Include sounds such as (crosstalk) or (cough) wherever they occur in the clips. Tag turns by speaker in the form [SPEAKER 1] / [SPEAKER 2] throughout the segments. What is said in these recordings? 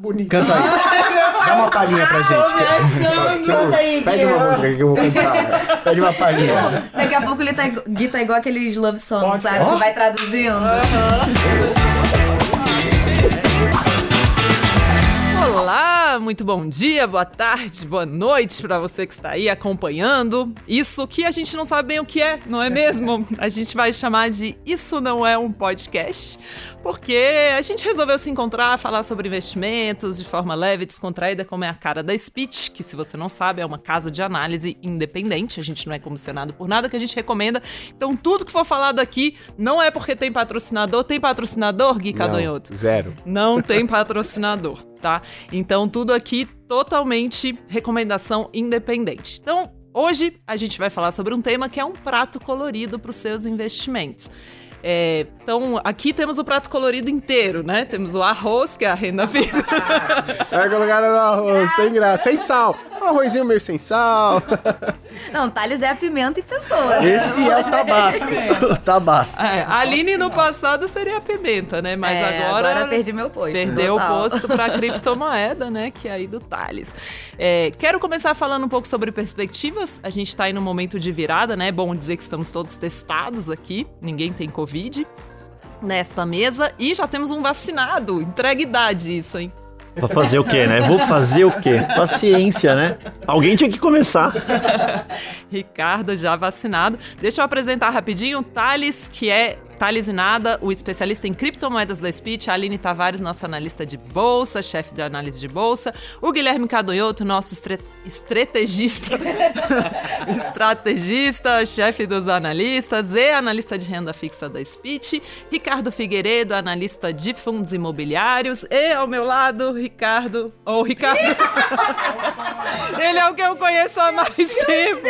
[SPEAKER 1] Bonito. Canta aí. (laughs) Dá uma palhinha pra gente.
[SPEAKER 2] Canta aí,
[SPEAKER 1] Pede uma música que eu vou cantar. Pede uma palhinha.
[SPEAKER 2] Daqui a pouco ele tá, igual- Gui tá igual aqueles love songs, sabe? Que vai traduzindo.
[SPEAKER 3] Olá, muito bom dia, boa tarde, boa noite pra você que está aí acompanhando. Isso que a gente não sabe bem o que é, não é mesmo? (laughs) A gente vai chamar de Isso Não É um Podcast, porque a gente resolveu se encontrar, falar sobre investimentos de forma leve e descontraída, como é a cara da Speech, que se você não sabe é uma casa de análise independente, a gente não é comissionado por nada que a gente recomenda. Então tudo que for falado aqui não é porque tem patrocinador, tem patrocinador, Gui Cadonhoto?
[SPEAKER 1] Não, zero.
[SPEAKER 3] Não tem patrocinador, tá? Então tudo aqui totalmente recomendação independente. Então, hoje a gente vai falar sobre um tema que é um prato colorido para os seus investimentos. É, então, aqui temos o prato colorido inteiro, né? Temos o arroz, que é a renda fixa.
[SPEAKER 1] Vai colocar no arroz, sem graça, sem sal. Um arrozinho meio sem sal. (laughs)
[SPEAKER 2] Não, Thales é a pimenta em pessoa.
[SPEAKER 1] Esse é o tabasco. (laughs) O tabasco.
[SPEAKER 3] É, a Aline no passado seria a pimenta, né? Mas
[SPEAKER 2] É,
[SPEAKER 3] agora.
[SPEAKER 2] agora perdi meu posto,
[SPEAKER 3] Perdeu o
[SPEAKER 2] total.
[SPEAKER 3] posto para (laughs) criptomoeda, né? Que é aí do Thales. É, quero começar falando um pouco sobre perspectivas. A gente tá aí no momento de virada, né? Bom dizer que estamos todos testados aqui. Ninguém tem Covid nesta mesa. E já temos um vacinado. Entrega idade isso, hein?
[SPEAKER 4] Vou fazer o quê, né? Vou fazer o quê? Paciência, né? Alguém tinha que começar. (laughs)
[SPEAKER 3] Ricardo já vacinado. Deixa eu apresentar rapidinho o Thales, que é Thales Inada, o especialista em criptomoedas da Speech, a Aline Tavares, nossa analista de bolsa, chefe de análise de bolsa, o Guilherme Cadonhoto, nosso estre- estrategista, (laughs) estrategista, chefe dos analistas e analista de renda fixa da Speech, Ricardo Figueiredo, analista de fundos imobiliários, e ao meu lado, Ricardo, ou Ricardo, (laughs) ele é o que eu conheço há mais tempo.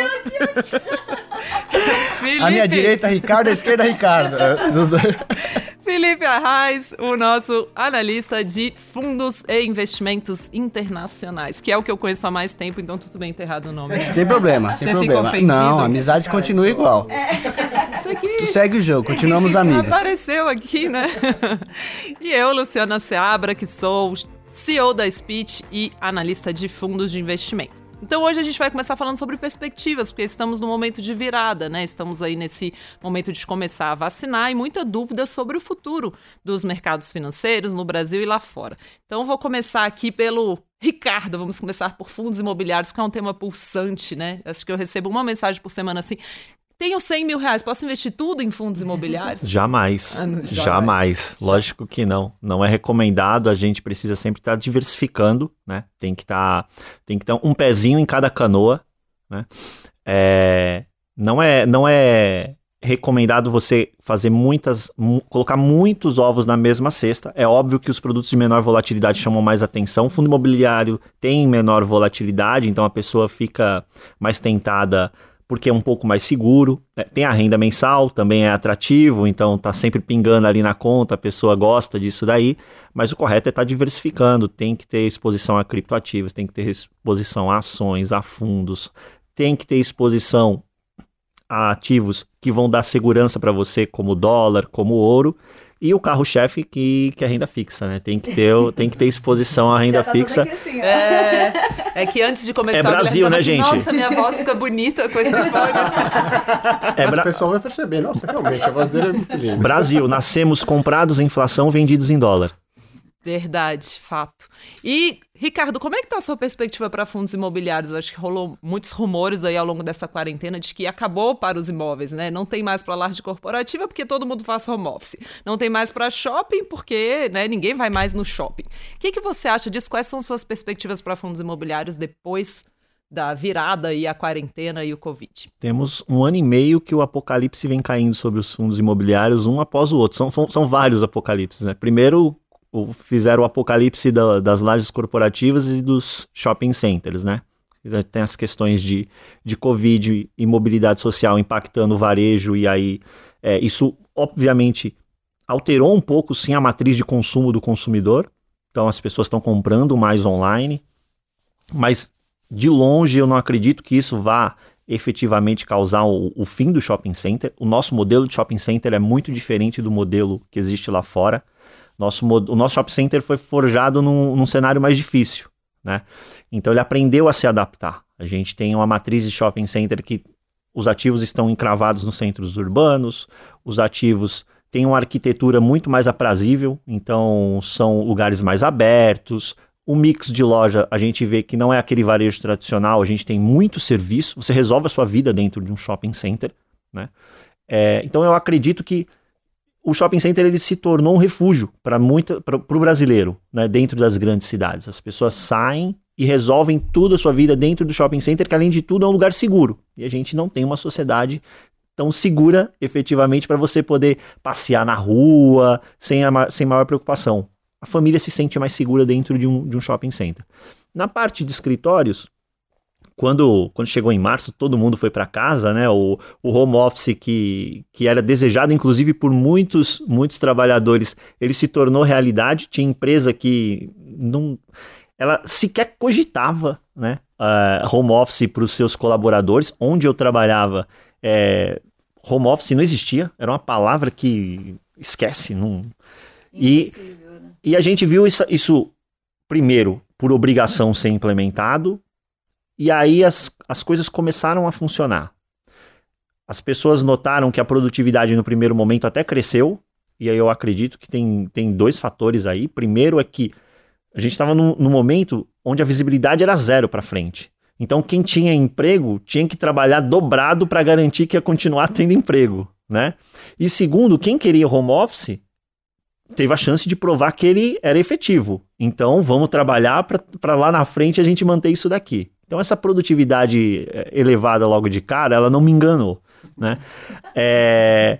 [SPEAKER 3] (laughs) Felipe,
[SPEAKER 1] A minha direita, Ricardo, a esquerda, Ricardo. É. (laughs)
[SPEAKER 3] Felipe Arraes, o nosso analista de fundos e investimentos internacionais, que é o que eu conheço há mais tempo, então tudo bem ter errado o nome. né?
[SPEAKER 1] Sem problema, sem
[SPEAKER 3] Você
[SPEAKER 1] problema.
[SPEAKER 3] ofendido?
[SPEAKER 1] Não, a amizade continua igual.
[SPEAKER 3] Isso aqui
[SPEAKER 1] Tu segue o jogo, continuamos (laughs) amigos.
[SPEAKER 3] apareceu aqui, né? (laughs) e eu, Luciana Seabra, que sou CEO da Speech e analista de fundos de investimento. Então hoje a gente vai começar falando sobre perspectivas, porque estamos no momento de virada, né? Estamos aí nesse momento de começar a vacinar e muita dúvida sobre o futuro dos mercados financeiros no Brasil e lá fora. Então vou começar aqui pelo Ricardo, vamos começar por fundos imobiliários, que é um tema pulsante, né? Acho que eu recebo uma mensagem por semana assim. Tenho 100 mil reais, posso investir tudo em fundos imobiliários? (laughs)
[SPEAKER 4] Jamais.
[SPEAKER 3] Ah, não, jamais.
[SPEAKER 4] jamais. Lógico que não. Não é recomendado. A gente precisa sempre estar diversificando, né? Tem que estar, tem que ter um pezinho em cada canoa, né? É, não é, não é recomendado você fazer muitas, mu- colocar muitos ovos na mesma cesta. É óbvio que os produtos de menor volatilidade chamam mais atenção. O fundo imobiliário tem menor volatilidade, então a pessoa fica mais tentada porque é um pouco mais seguro. né? Tem a renda mensal, também é atrativo, então tá sempre pingando ali na conta, a pessoa gosta disso daí, mas o correto é estar diversificando, tem que ter exposição a criptoativos, tem que ter exposição a ações, a fundos, tem que ter exposição a ativos que vão dar segurança para você, como dólar, como ouro, e o carro-chefe que, que é renda fixa, né? Tem que ter, tem que ter exposição à (laughs) renda
[SPEAKER 2] Já tá tudo
[SPEAKER 4] fixa.
[SPEAKER 2] aqui assim.
[SPEAKER 3] É, é que antes de começar
[SPEAKER 4] É Brasil, né, gente?
[SPEAKER 3] Nossa, minha voz fica bonita com esse fone.
[SPEAKER 4] É
[SPEAKER 1] Mas
[SPEAKER 4] Bra-
[SPEAKER 1] o pessoal vai perceber. Nossa, realmente, a voz dele é muito linda.
[SPEAKER 4] Brasil, nascemos comprados em inflação, vendidos em dólar.
[SPEAKER 3] Verdade, fato. E, Ricardo, como é que tá a sua perspectiva para fundos imobiliários? Acho que rolou muitos rumores aí ao longo dessa quarentena de que acabou para os imóveis, né? Não tem mais para laje corporativa porque todo mundo faz home office. Não tem mais para shopping porque, né, ninguém vai mais no shopping. O que, que você acha disso? Quais são suas perspectivas para fundos imobiliários depois da virada e a quarentena e o Covid?
[SPEAKER 4] Temos um ano e meio que o apocalipse vem caindo sobre os fundos imobiliários, um após o outro. São, são, vários apocalipses, né? Primeiro, fizeram o apocalipse da- das lajes corporativas e dos shopping centers, né? Tem as questões de, de Covid e mobilidade social impactando o varejo, e aí é, isso, obviamente, alterou um pouco, sim, a matriz de consumo do consumidor. Então, as pessoas estão comprando mais online, mas de longe eu não acredito que isso vá efetivamente causar o, o fim do shopping center. O nosso modelo de shopping center é muito diferente do modelo que existe lá fora. Nosso, o nosso shopping center foi forjado num, num cenário mais difícil, né? Então ele aprendeu a se adaptar. A gente tem uma matriz de shopping center que os ativos estão encravados nos centros urbanos, os ativos têm uma arquitetura muito mais aprazível, então são lugares mais abertos. O mix de loja, a gente vê que não é aquele varejo tradicional, a gente tem muito serviço, você resolve a sua vida dentro de um shopping center, né? É, então eu acredito que o shopping center ele se tornou um refúgio para o brasileiro, né, dentro das grandes cidades. As pessoas saem e resolvem tudo a sua vida dentro do shopping center, que além de tudo é um lugar seguro. E a gente não tem uma sociedade tão segura, efetivamente, para você poder passear na rua sem, a, sem maior preocupação. A família se sente mais segura dentro de um, de um shopping center. Na parte de escritórios, quando, quando chegou em março, todo mundo foi para casa, né? O, o home office que, que era desejado, inclusive por muitos, muitos trabalhadores, ele se tornou realidade. Tinha empresa que não ela sequer cogitava né, uh, home office para os seus colaboradores. Onde eu trabalhava, é, home office não existia, era uma palavra que esquece. Não... E, né? e a gente viu isso, isso, primeiro, por obrigação ser implementado, e aí as, as coisas começaram a funcionar. As pessoas notaram que a produtividade no primeiro momento até cresceu, e aí eu acredito que tem, tem dois fatores aí. Primeiro é que a gente estava num, momento onde a visibilidade era zero para frente. Então, quem tinha emprego tinha que trabalhar dobrado para garantir que ia continuar tendo emprego, né? E segundo, quem queria home office teve a chance de provar que ele era efetivo. Então, vamos trabalhar para lá na frente a gente manter isso daqui. Então, essa produtividade eh, elevada logo de cara, ela não me enganou, né? É...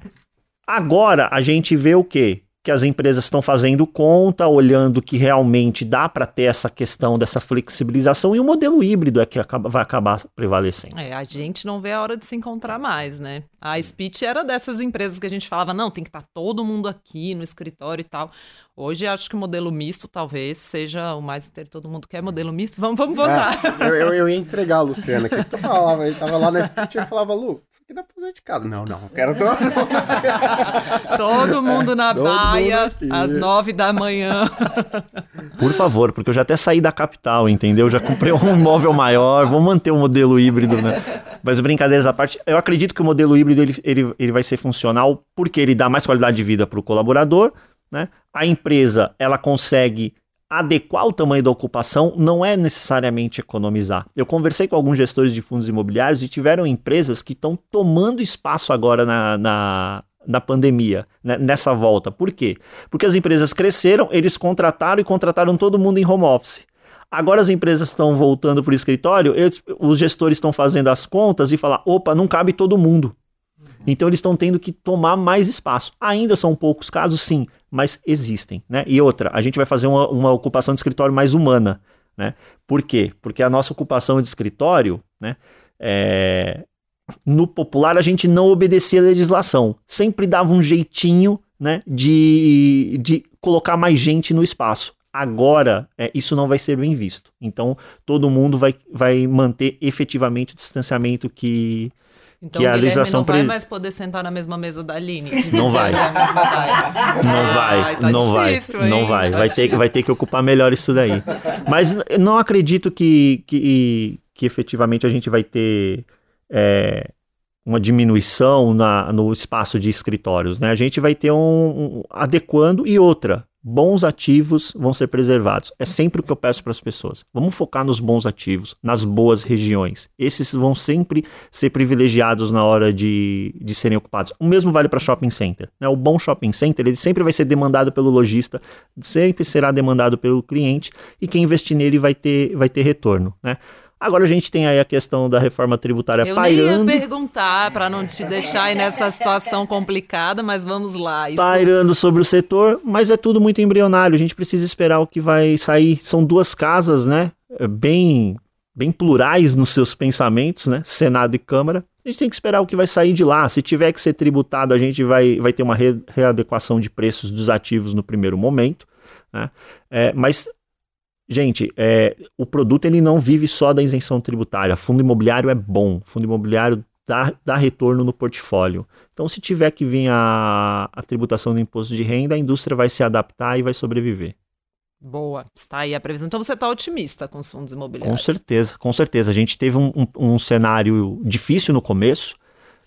[SPEAKER 4] Agora, a gente vê o quê? que as empresas estão fazendo conta, olhando que realmente dá para ter essa questão dessa flexibilização e o modelo híbrido é que acaba, vai acabar prevalecendo.
[SPEAKER 3] É, a gente não vê a hora de se encontrar mais, né? A Speech era dessas empresas que a gente falava, não, tem que estar tá todo mundo aqui no escritório e tal. Hoje acho que o modelo misto talvez seja o mais inteiro. Todo mundo quer modelo misto. Vamos, vamos votar.
[SPEAKER 1] É, eu, eu, eu, ia entregar a Luciana aqui. Eu falava, ele tava lá na speech e eu falava, Lu, isso aqui dá pra fazer de casa. Não, não, eu quero todo mundo. (laughs)
[SPEAKER 3] todo mundo na todo baia, mundo às nove da manhã.
[SPEAKER 4] Por favor, porque eu já até saí da capital, entendeu? Já comprei um imóvel maior, vou manter o um modelo híbrido, né? Mas brincadeiras à parte, eu acredito que o modelo híbrido ele, ele, ele vai ser funcional porque ele dá mais qualidade de vida para o colaborador, né? A empresa ela consegue adequar o tamanho da ocupação, não é necessariamente economizar. Eu conversei com alguns gestores de fundos imobiliários e tiveram empresas que estão tomando espaço agora na, na, na pandemia, né, nessa volta. Por quê? Porque as empresas cresceram, eles contrataram e contrataram todo mundo em home office. Agora as empresas estão voltando para o escritório, eles, os gestores estão fazendo as contas e falar, opa, não cabe todo mundo. Então eles estão tendo que tomar mais espaço. Ainda são poucos casos, sim, mas existem. Né? E outra, a gente vai fazer uma, uma ocupação de escritório mais humana. Né? Por quê? Porque a nossa ocupação de escritório, né, é... no popular, a gente não obedecia a legislação. Sempre dava um jeitinho né, de, de colocar mais gente no espaço. Agora, é, isso não vai ser bem visto. Então, todo mundo vai, vai manter efetivamente o distanciamento que,
[SPEAKER 3] então
[SPEAKER 4] que
[SPEAKER 3] a legislação não vai mais poder sentar na mesma mesa da Aline. (laughs)
[SPEAKER 4] Não vai. Não vai. Tá não vai. Não vai. Vai ter, vai ter que ocupar melhor isso daí. Mas não acredito que, que, que efetivamente a gente vai ter é, uma diminuição na, no espaço de escritórios. Né? A gente vai ter um, um adequando e outra bons ativos vão ser preservados. É sempre o que eu peço para as pessoas. Vamos focar nos bons ativos, nas boas regiões. Esses vão sempre ser privilegiados na hora de, de serem ocupados. O mesmo vale para shopping center. Né? O bom shopping center ele sempre vai ser demandado pelo lojista, sempre será demandado pelo cliente e quem investir nele vai ter, vai ter retorno. Né? Agora a gente tem aí a questão da reforma tributária
[SPEAKER 3] eu
[SPEAKER 4] pairando.
[SPEAKER 3] Eu ia perguntar para não te deixar aí nessa situação complicada, mas vamos lá.
[SPEAKER 4] Isso... Pairando sobre o setor, mas é tudo muito embrionário. A gente precisa esperar o que vai sair. São duas casas, né? É bem, bem plurais nos seus pensamentos, né? Senado e Câmara. A gente tem que esperar o que vai sair de lá. Se tiver que ser tributado, a gente vai, vai ter uma re readequação de preços dos ativos no primeiro momento. Né? É, mas Gente, é, o produto ele não vive só da isenção tributária. Fundo imobiliário é bom. Fundo imobiliário dá, dá retorno no portfólio. Então, se tiver que vir a, a tributação do imposto de renda, a indústria vai se adaptar e vai sobreviver.
[SPEAKER 3] Boa, está aí a previsão. Então você está otimista com os fundos
[SPEAKER 4] Com
[SPEAKER 3] imobiliários.
[SPEAKER 4] certeza, com certeza. A gente teve um, um- um cenário difícil no começo.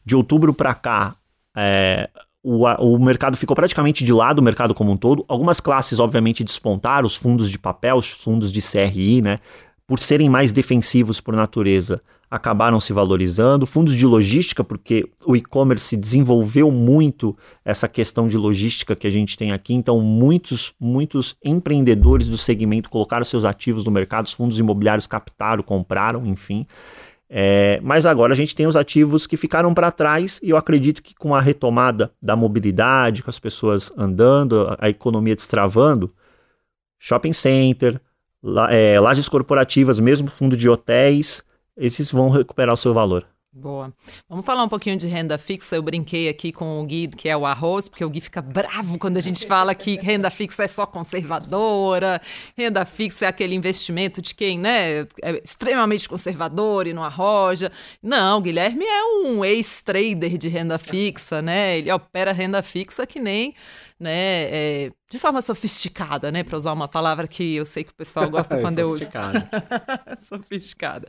[SPEAKER 4] De outubro para cá, é, o, o mercado ficou praticamente de lado, o mercado como um todo. Algumas classes, obviamente, despontaram, os fundos de papel, os fundos de CRI, né? Por serem mais defensivos por natureza, acabaram se valorizando. Fundos de logística, porque o e-commerce desenvolveu muito essa questão de logística que a gente tem aqui. Então, muitos, muitos empreendedores do segmento colocaram seus ativos no mercado, os fundos imobiliários captaram, compraram, enfim. É, mas agora a gente tem os ativos que ficaram para trás e eu acredito que com a retomada da mobilidade, com as pessoas andando, a- economia destravando, shopping center, la- é, lajes corporativas, mesmo fundo de hotéis, esses vão recuperar o seu valor.
[SPEAKER 3] Boa. Vamos falar um pouquinho de renda fixa. Eu brinquei aqui com o Gui, que é o arroz, porque o Gui fica bravo quando a gente fala que renda fixa é só conservadora, renda fixa é aquele investimento de quem, né, é extremamente conservador e não arroja. Não, o Guilherme é um ex-trader de renda fixa, né? Ele opera renda fixa que nem, né, é, de forma sofisticada, né, para usar uma palavra que eu sei que o pessoal (laughs) gosta
[SPEAKER 1] É,
[SPEAKER 3] quando eu uso. (laughs) Sofisticada.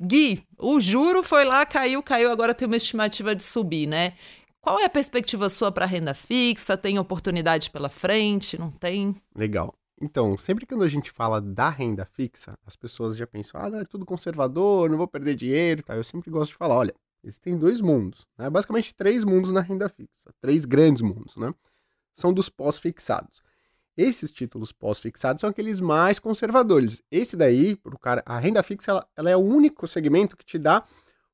[SPEAKER 3] Gui, o juro foi lá, caiu, caiu, agora tem uma estimativa de subir, né? Qual é a perspectiva sua para renda fixa? Tem oportunidade pela frente? Não tem?
[SPEAKER 1] Legal. Então, sempre quando a gente fala da renda fixa, as pessoas já pensam, ah, não, é tudo conservador, não vou perder dinheiro, tá? Eu sempre gosto de falar, olha, existem dois mundos, né? Basicamente três mundos na renda fixa, três grandes mundos, né? São dos pós-fixados. Esses títulos pós-fixados são aqueles mais conservadores. Esse daí, pro cara, a renda fixa, ela, ela é o único segmento que te dá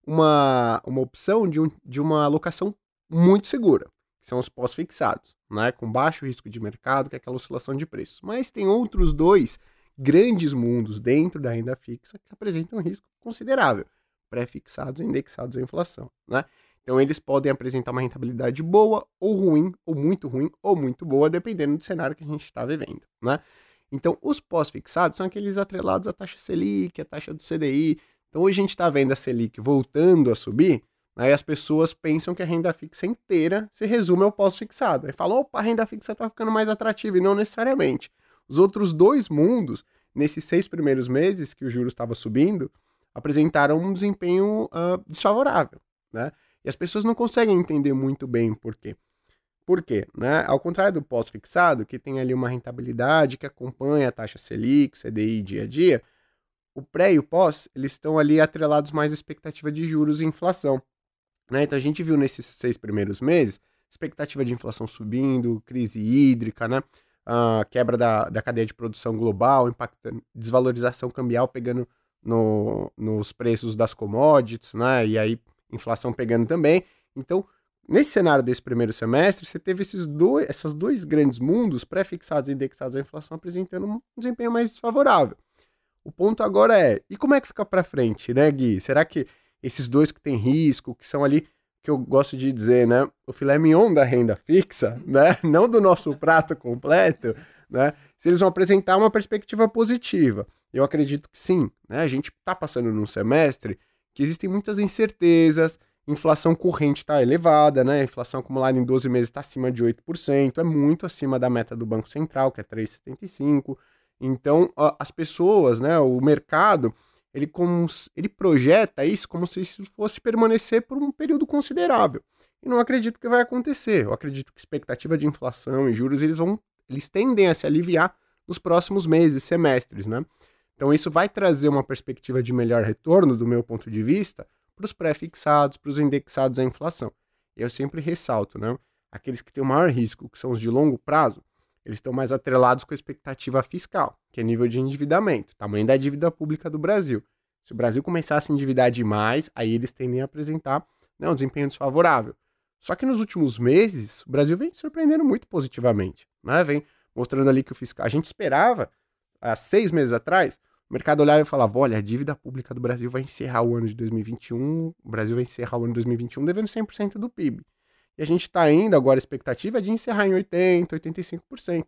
[SPEAKER 1] uma, uma opção de, um, de uma alocação muito segura, que são os pós-fixados, né? Com baixo risco de mercado, que é aquela oscilação de preços. Mas tem outros dois grandes mundos dentro da renda fixa que apresentam risco considerável, pré-fixados e indexados à inflação, né? Então eles podem apresentar uma rentabilidade boa ou ruim, ou muito ruim, ou muito boa, dependendo do cenário que a gente está vivendo, né? Então, os pós-fixados são aqueles atrelados à taxa Selic, à taxa do CDI. Então, hoje a gente está vendo a Selic voltando a subir, né, e as pessoas pensam que a renda fixa inteira se resume ao pós-fixado. Aí falam, opa, a renda fixa está ficando mais atrativa, e não necessariamente. Os outros dois mundos, nesses seis primeiros meses que o juro estava subindo, apresentaram um desempenho ah, desfavorável, né? E as pessoas não conseguem entender muito bem por quê. Por quê? Né? Ao contrário do pós-fixado, que tem ali uma rentabilidade que acompanha a taxa Selic, CDI dia a dia, o pré e o pós, eles estão ali atrelados mais à expectativa de juros e inflação. Né? Então a gente viu nesses seis primeiros meses, expectativa de inflação subindo, crise hídrica, né? Ah, quebra da, da cadeia de produção global, impactando, desvalorização cambial pegando no, nos preços das commodities, né? E aí inflação pegando também. Então, nesse cenário desse primeiro semestre, você teve esses dois, esses dois grandes mundos, pré-fixados e indexados à inflação, apresentando um desempenho mais desfavorável. O ponto agora é, e como é que fica para frente, né, Gui? Será que esses dois que têm risco, que são ali, que eu gosto de dizer, né, o filé mignon da renda fixa, né, (laughs) não do nosso prato completo, né, se eles vão apresentar uma perspectiva positiva? Eu acredito que sim, né, a gente está passando num semestre que existem muitas incertezas, inflação corrente está elevada, né? Inflação acumulada em 12 meses está acima de 8%, é muito acima da meta do Banco Central, que é 3,75%. Então, as pessoas, né, o mercado, ele, como, ele projeta isso como se isso fosse permanecer por um período considerável. E não acredito que vai acontecer. Eu acredito que expectativa de inflação e juros, eles vão, eles tendem a se aliviar nos próximos meses, semestres, né? Então, isso vai trazer uma perspectiva de melhor retorno, do meu ponto de vista, para os pré-fixados, para os indexados à inflação. Eu sempre ressalto, né? Aqueles que têm o maior risco, que são os de longo prazo, eles estão mais atrelados com a expectativa fiscal, que é nível de endividamento, tamanho da dívida pública do Brasil. Se o Brasil começar a endividar demais, aí eles tendem a apresentar né, um desempenho desfavorável. Só que nos últimos meses, o Brasil vem surpreendendo muito positivamente, né? Vem mostrando ali que o fiscal. A gente esperava, há seis meses atrás, o mercado olhava e falava: olha, a dívida pública do Brasil vai encerrar o ano de 2021, o Brasil vai encerrar o ano de 2021 devendo 100% do PIB. E a gente está indo agora, a expectativa é de encerrar em 80%, 85%.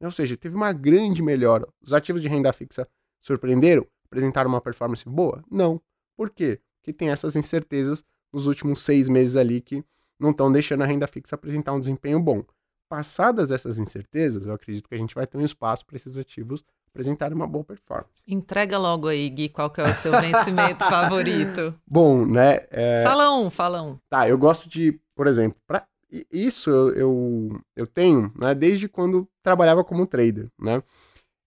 [SPEAKER 1] Né? Ou seja, teve uma grande melhora. Os ativos de renda fixa surpreenderam? Apresentaram uma performance boa? Não. Por quê? Porque tem essas incertezas nos últimos seis meses ali que não estão deixando a renda fixa apresentar um desempenho bom. Passadas essas incertezas, eu acredito que a gente vai ter um espaço para esses ativos apresentarem uma boa performance.
[SPEAKER 3] Entrega logo aí, Gui, qual que é o seu vencimento (laughs) favorito.
[SPEAKER 1] Bom, né? é,
[SPEAKER 3] Fala um, fala um.
[SPEAKER 1] Tá, eu gosto de, por exemplo, pra, isso eu, eu, eu tenho né, desde quando trabalhava como trader, né?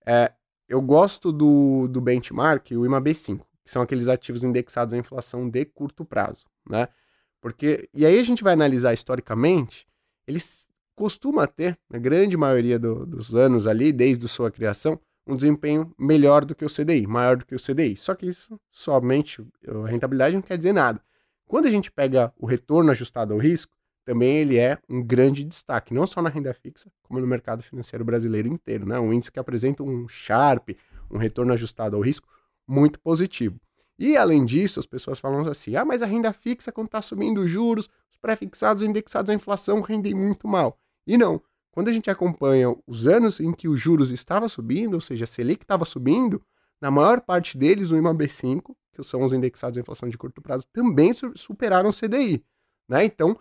[SPEAKER 1] É, eu gosto do, do benchmark, o IMAB5, que são aqueles ativos indexados à inflação de curto prazo, né? Porque, e aí a gente vai analisar historicamente, eles costumam ter, na grande maioria do- dos anos ali, desde sua criação, um desempenho melhor do que o CDI, maior do que o CDI. Só que isso somente, a rentabilidade não quer dizer nada. Quando a gente pega o retorno ajustado ao risco, também ele é um grande destaque, não só na renda fixa, como no mercado financeiro brasileiro inteiro, né? Um índice que apresenta um Sharp, um retorno ajustado ao risco muito positivo. E além disso, as pessoas falam assim: "Ah, mas a renda fixa quando está subindo os juros, os pré-fixados indexados à inflação rendem muito mal". E não. Quando a gente acompanha os anos em que os juros estavam subindo, ou seja, a Selic estava subindo, na maior parte deles o IMAB5, que são os indexados à inflação de curto prazo, também su- superaram o CDI, né? Então,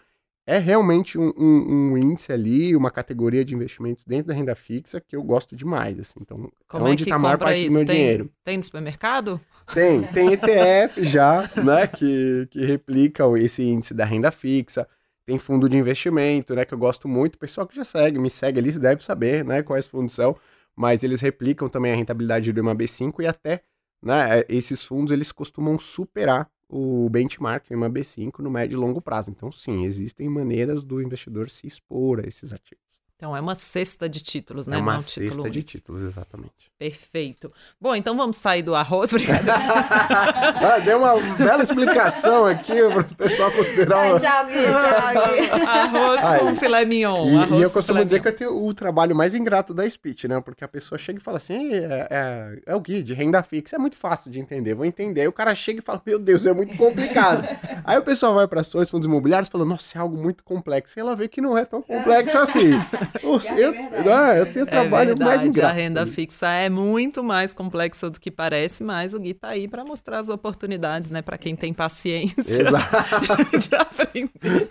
[SPEAKER 1] é realmente um, um- um índice ali, uma categoria de investimentos dentro da renda fixa que eu gosto demais, assim. Então,
[SPEAKER 3] Como
[SPEAKER 1] é
[SPEAKER 3] é
[SPEAKER 1] onde está a maior parte do
[SPEAKER 3] isso?
[SPEAKER 1] meu
[SPEAKER 3] Tem,
[SPEAKER 1] dinheiro.
[SPEAKER 3] tem no supermercado?
[SPEAKER 1] Tem, tem ETF já, (laughs) né, que, que replicam esse índice da renda fixa. Tem fundo de investimento, né, que eu gosto muito. O pessoal que já segue, me segue ali, deve saber, né, quais fundos são. Mas eles replicam também a rentabilidade do IMAB5 e até, né, esses fundos, eles costumam superar o benchmark, o IMAB5, no médio e longo prazo. Então, sim, existem maneiras do investidor se expor a esses ativos.
[SPEAKER 3] Então é uma cesta de títulos, né?
[SPEAKER 1] é uma
[SPEAKER 3] Não título
[SPEAKER 1] cesta de
[SPEAKER 3] único.
[SPEAKER 1] títulos, exatamente.
[SPEAKER 3] Perfeito. Bom, então vamos sair do arroz, (laughs) brincadeira. (laughs)
[SPEAKER 1] ah, deu uma bela explicação aqui para o pessoal considerar...
[SPEAKER 2] Ai, tchau, Gui, tchau, Gui.
[SPEAKER 3] arroz
[SPEAKER 1] Ai,
[SPEAKER 3] com filé mignon.
[SPEAKER 1] E,
[SPEAKER 3] arroz
[SPEAKER 1] e eu costumo
[SPEAKER 3] filé
[SPEAKER 1] dizer
[SPEAKER 3] mignon.
[SPEAKER 1] que eu tenho o trabalho mais ingrato da speech, né? Porque a pessoa chega e fala assim, "Ei, é, é, é o Gui, de renda fixa, é muito fácil de entender, vou entender. Aí o cara chega e fala, meu Deus, é muito complicado. (laughs) Aí o pessoal vai para ações, fundos imobiliários, e fala, nossa, é algo muito complexo. E ela vê que não é tão complexo assim. (laughs) Eu, ah, eu tenho o trabalho
[SPEAKER 3] é verdade,
[SPEAKER 1] mais ingrato.
[SPEAKER 3] A renda fixa é muito mais complexa do que parece, mas o Gui tá aí para mostrar as oportunidades, né? Para quem tem paciência
[SPEAKER 1] Exato. (laughs)
[SPEAKER 3] de aprender.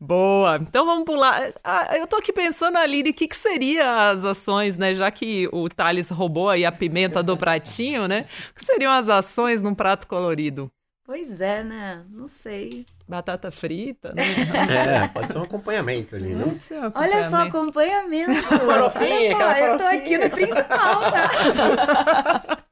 [SPEAKER 3] Boa. Então vamos pular. Ah, eu tô aqui pensando, Aline, o que, que seria as ações, né? Já que o Thales roubou aí a pimenta do pratinho, né? O que seriam as ações num prato colorido?
[SPEAKER 2] Pois é, né? Não sei.
[SPEAKER 3] Batata frita, né?
[SPEAKER 1] É, pode ser um acompanhamento ali, né?
[SPEAKER 3] Pode ser um
[SPEAKER 2] Olha só,
[SPEAKER 3] acompanhamento.
[SPEAKER 2] acompanhamento.
[SPEAKER 1] Farofinha,
[SPEAKER 2] Olha só, eu tô aqui no principal, tá? (laughs)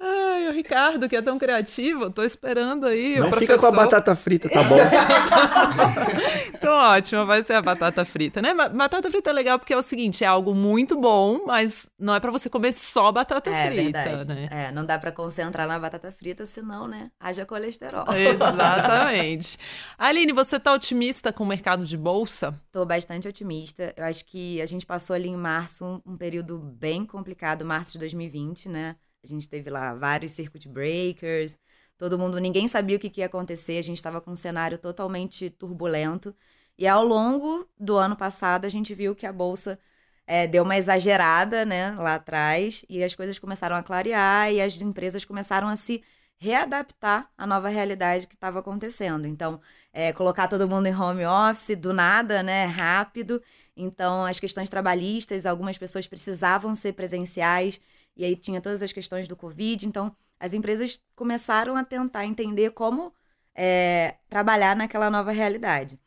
[SPEAKER 3] Ai, o Ricardo, que é tão criativo, eu tô esperando aí. o
[SPEAKER 1] Não fica com a batata frita, tá bom? (laughs)
[SPEAKER 3] Então, ótimo, vai ser a batata frita, né? Batata frita é legal porque é o seguinte, é algo muito bom, mas não é pra você comer só batata
[SPEAKER 2] É
[SPEAKER 3] frita,
[SPEAKER 2] verdade.
[SPEAKER 3] né?
[SPEAKER 2] É, não dá pra concentrar na batata frita, senão, né? Haja colesterol.
[SPEAKER 3] Exatamente. Aline, você tá otimista com o mercado de bolsa?
[SPEAKER 2] Tô bastante otimista. Eu acho que a gente passou ali em março um, um período bem complicado, março de 2020, né? A gente teve lá vários circuit breakers, todo mundo, ninguém sabia o que, que ia acontecer, a gente estava com um cenário totalmente turbulento. E ao longo do ano passado, a gente viu que a bolsa é, deu uma exagerada, né, lá atrás, e as coisas começaram a clarear e as empresas começaram a se readaptar à nova realidade que estava acontecendo. Então, é, colocar todo mundo em home office do nada, né, rápido. Então, as questões trabalhistas, algumas pessoas precisavam ser presenciais, e aí tinha todas as questões do Covid. Então, as empresas começaram a tentar entender como é, trabalhar naquela nova realidade.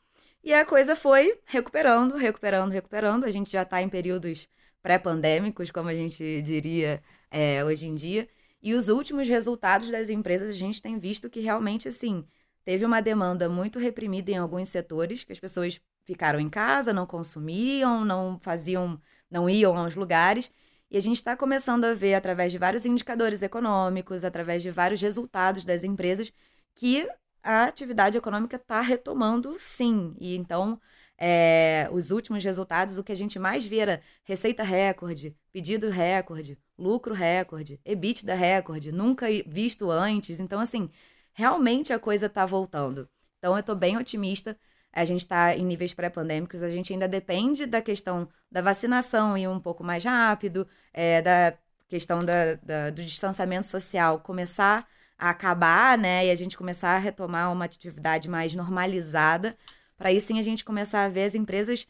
[SPEAKER 2] E a coisa foi recuperando, recuperando, recuperando. A gente já está em períodos pré-pandêmicos, como a gente diria é, hoje em dia. E os últimos resultados das empresas, a gente tem visto que realmente, assim, teve uma demanda muito reprimida em alguns setores, que as pessoas ficaram em casa, não consumiam, não faziam, não iam aos lugares. E a gente está começando a ver, através de vários indicadores econômicos, através de vários resultados das empresas, que a atividade econômica está retomando sim. E então, é, os últimos resultados, o que a gente mais via era receita recorde, pedido recorde, lucro recorde, EBITDA recorde, nunca visto antes. Então, assim, realmente a coisa está voltando. Então, eu estou bem otimista. A gente está em níveis pré-pandêmicos, a gente ainda depende da questão da vacinação ir um pouco mais rápido, é, da questão da, da- do distanciamento social começar acabar, né, e a gente começar a retomar uma atividade mais normalizada, para aí sim a gente começar a ver as empresas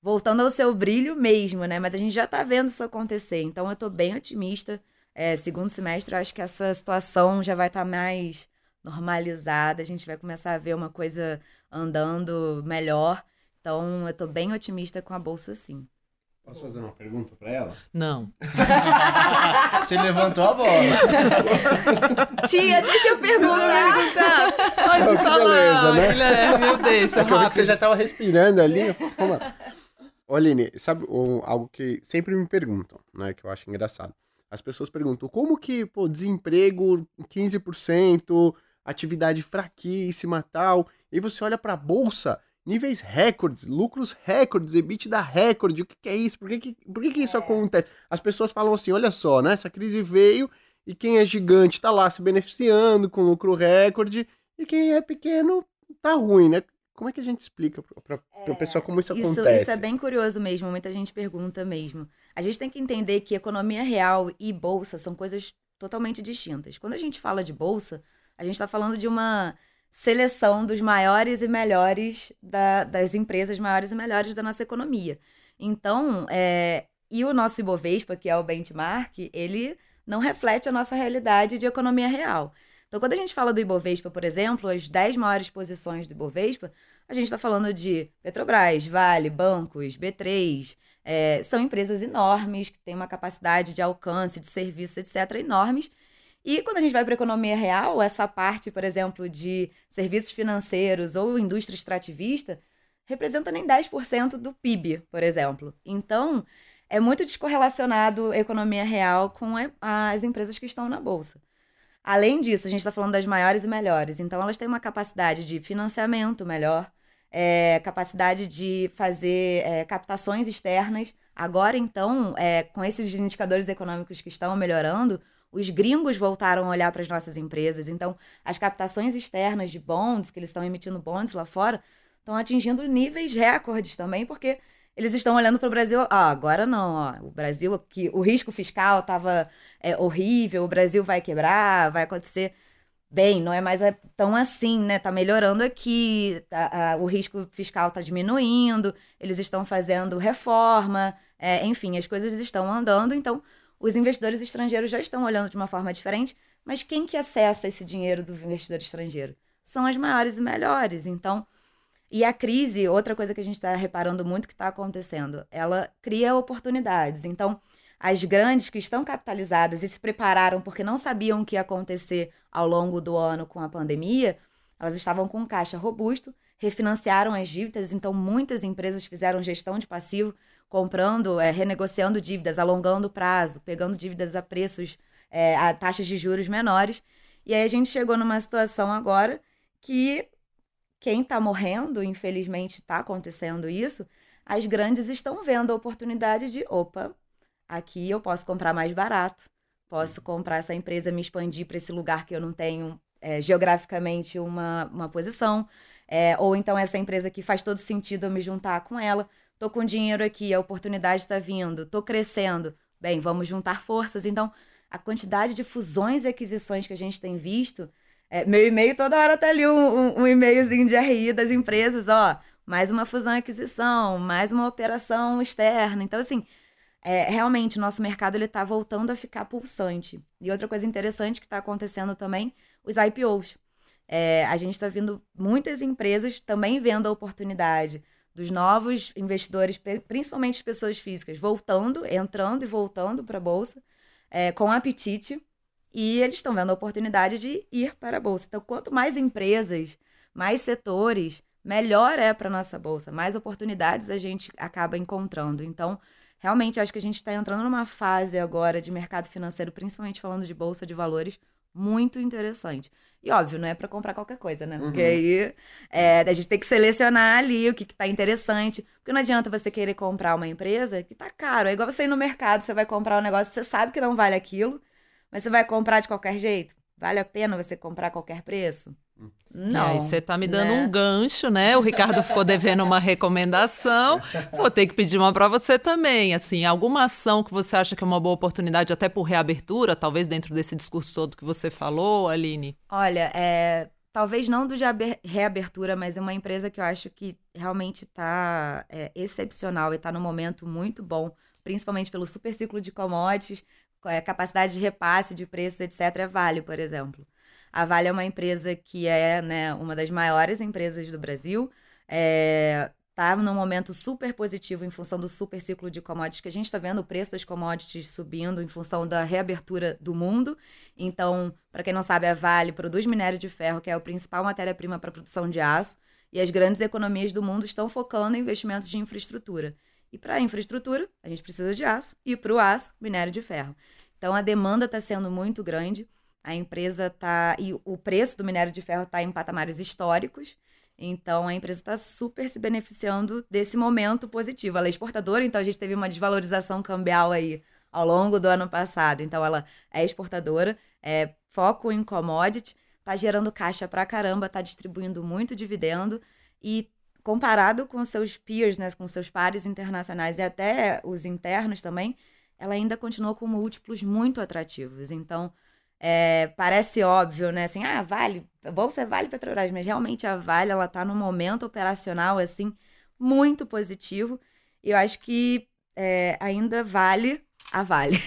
[SPEAKER 2] voltando ao seu brilho mesmo, né? Mas a gente já está vendo isso acontecer, então eu estou bem otimista. É, segundo semestre, eu acho que essa situação já vai estar tá mais normalizada, a gente vai começar a ver uma coisa andando melhor. Então, eu estou bem otimista com a bolsa, sim.
[SPEAKER 1] Posso fazer uma pergunta para ela?
[SPEAKER 3] Não. (laughs)
[SPEAKER 5] Você levantou a bola. (laughs)
[SPEAKER 2] Tia, deixa eu perguntar.
[SPEAKER 3] Pode oh, falar, beleza, né? Guilherme, eu deixo, é
[SPEAKER 1] que eu vi que você já estava respirando ali. Vamos lá. Ô, Aline, sabe um, algo que sempre me perguntam, né, que eu acho engraçado. As pessoas perguntam, como que, pô, desemprego 15%, atividade fraquíssima, tal, e você olha para a bolsa, níveis recordes, lucros recordes, EBITDA recorde, o que, que é isso? Por que, que, por que, que isso é. acontece? As pessoas falam assim, olha só, né, essa crise veio e quem é gigante está lá se beneficiando com lucro recorde e quem é pequeno tá ruim, né? Como é que a gente explica para é, o pessoal como isso, isso acontece?
[SPEAKER 2] Isso é bem curioso mesmo, muita gente pergunta mesmo. A gente tem que entender que economia real e bolsa são coisas totalmente distintas. Quando a gente fala de bolsa, a gente está falando de uma seleção dos maiores e melhores da, das empresas maiores e melhores da nossa economia. Então, é, e o nosso Ibovespa, que é o benchmark, ele não reflete a nossa realidade de economia real. Então, quando a gente fala do Ibovespa, por exemplo, as 10 maiores posições do Ibovespa, a gente está falando de Petrobras, Vale, bancos, B3, é, são empresas enormes, que têm uma capacidade de alcance, de serviço, etc., enormes, e quando a gente vai para a economia real, essa parte, por exemplo, de serviços financeiros ou indústria extrativista, representa nem 10% do PIB, por exemplo. Então, é muito descorrelacionado a economia real com as empresas que estão na bolsa. Além disso, a gente está falando das maiores e melhores. Então, elas têm uma capacidade de financiamento melhor, é, capacidade de fazer é, captações externas. Agora, então, é, com esses indicadores econômicos que estão melhorando, os gringos voltaram a olhar para as nossas empresas. Então, as captações externas de bonds, que eles estão emitindo bonds lá fora, estão atingindo níveis recordes também, porque eles estão olhando para o Brasil. Ah, agora não, ó, o Brasil, que o risco fiscal estava é, horrível, o Brasil vai quebrar, vai acontecer. Bem, não é mais tão assim, né? Tá melhorando aqui, tá, a, o risco fiscal está diminuindo, eles estão fazendo reforma, é, enfim, as coisas estão andando, então os investidores estrangeiros já estão olhando de uma forma diferente, mas quem que acessa esse dinheiro do investidor estrangeiro? São as maiores e melhores. Então, e a crise, outra coisa que a gente está reparando muito que está acontecendo, ela cria oportunidades. Então, as grandes que estão capitalizadas e se prepararam porque não sabiam o que ia acontecer ao longo do ano com a pandemia, elas estavam com um caixa robusto, refinanciaram as dívidas, então muitas empresas fizeram gestão de passivo, comprando, é, renegociando dívidas, alongando o prazo, pegando dívidas a preços, é, a taxas de juros menores. E aí a gente chegou numa situação agora que quem está morrendo, infelizmente está acontecendo isso, as grandes estão vendo a oportunidade de, opa, aqui eu posso comprar mais barato, posso comprar essa empresa, me expandir para esse lugar que eu não tenho é, geograficamente uma, uma posição, é, ou então essa empresa que faz todo sentido eu me juntar com ela tô com dinheiro aqui, a oportunidade está vindo, tô crescendo. Bem, vamos juntar forças. Então, a quantidade de fusões e aquisições que a gente tem visto, é, meu e-mail toda hora tá ali um, um, um e-mailzinho de RI das empresas, ó, mais uma fusão e aquisição, mais uma operação externa. Então, assim, é, realmente o nosso mercado ele está voltando a ficar pulsante. E outra coisa interessante que está acontecendo também, os IPOs. É, a gente está vendo muitas empresas também vendo a oportunidade dos novos investidores, principalmente as pessoas físicas, voltando, entrando e voltando para a bolsa é, com apetite e eles estão vendo a oportunidade de ir para a bolsa. Então, quanto mais empresas, mais setores, melhor é para nossa bolsa, mais oportunidades a gente acaba encontrando. Então, realmente acho que a gente está entrando numa fase agora de mercado financeiro, principalmente falando de bolsa de valores, muito interessante. E óbvio, não é para comprar qualquer coisa, né? Porque uhum. aí é, a gente tem que selecionar ali o que, está interessante. Porque não adianta você querer comprar uma empresa que tá caro. É igual você ir no mercado, você vai comprar um negócio, você sabe que não vale aquilo, mas você vai comprar de qualquer jeito. Vale a pena você comprar a qualquer preço? Não.
[SPEAKER 3] e aí você tá me dando
[SPEAKER 2] né?
[SPEAKER 3] um gancho, né? O Ricardo ficou devendo uma recomendação. Vou ter que pedir uma para você também. Assim, alguma ação que você acha que é uma boa oportunidade, até por reabertura, talvez dentro desse discurso todo que você falou, Aline?
[SPEAKER 2] Olha, é, talvez não do de aber- reabertura, mas é uma empresa que eu acho que realmente está excepcional e está num momento muito bom, principalmente pelo super ciclo de commodities, com a capacidade de repasse de preços, etc. É Vale, por exemplo. A Vale é uma empresa que é né, uma das maiores empresas do Brasil. Está num momento super positivo em função do super ciclo de commodities que a gente está vendo o preço das commodities subindo em função da reabertura do mundo. Então, para quem não sabe, a Vale produz minério de ferro, que é a principal matéria-prima para a produção de aço, e as grandes economias do mundo estão focando em investimentos de infraestrutura. E para a infraestrutura, a gente precisa de aço, e para o aço, minério de ferro. Então, a demanda está sendo muito grande. A empresa está. E o preço do minério de ferro está em patamares históricos. Então, a empresa está super se beneficiando desse momento positivo. Ela é exportadora, então a gente teve uma desvalorização cambial aí ao longo do ano passado. Então, ela é exportadora, é foco em commodity, está gerando caixa pra caramba, está distribuindo muito dividendo e comparado com seus peers, né, com seus pares internacionais e até os internos também, ela ainda continua com múltiplos muito atrativos. Então, é, parece óbvio, né? Assim, ah, Vale, Bolsa Vale Petrobras, mas realmente a Vale, ela tá num momento operacional, assim, muito positivo. E eu acho que é, ainda vale a Vale.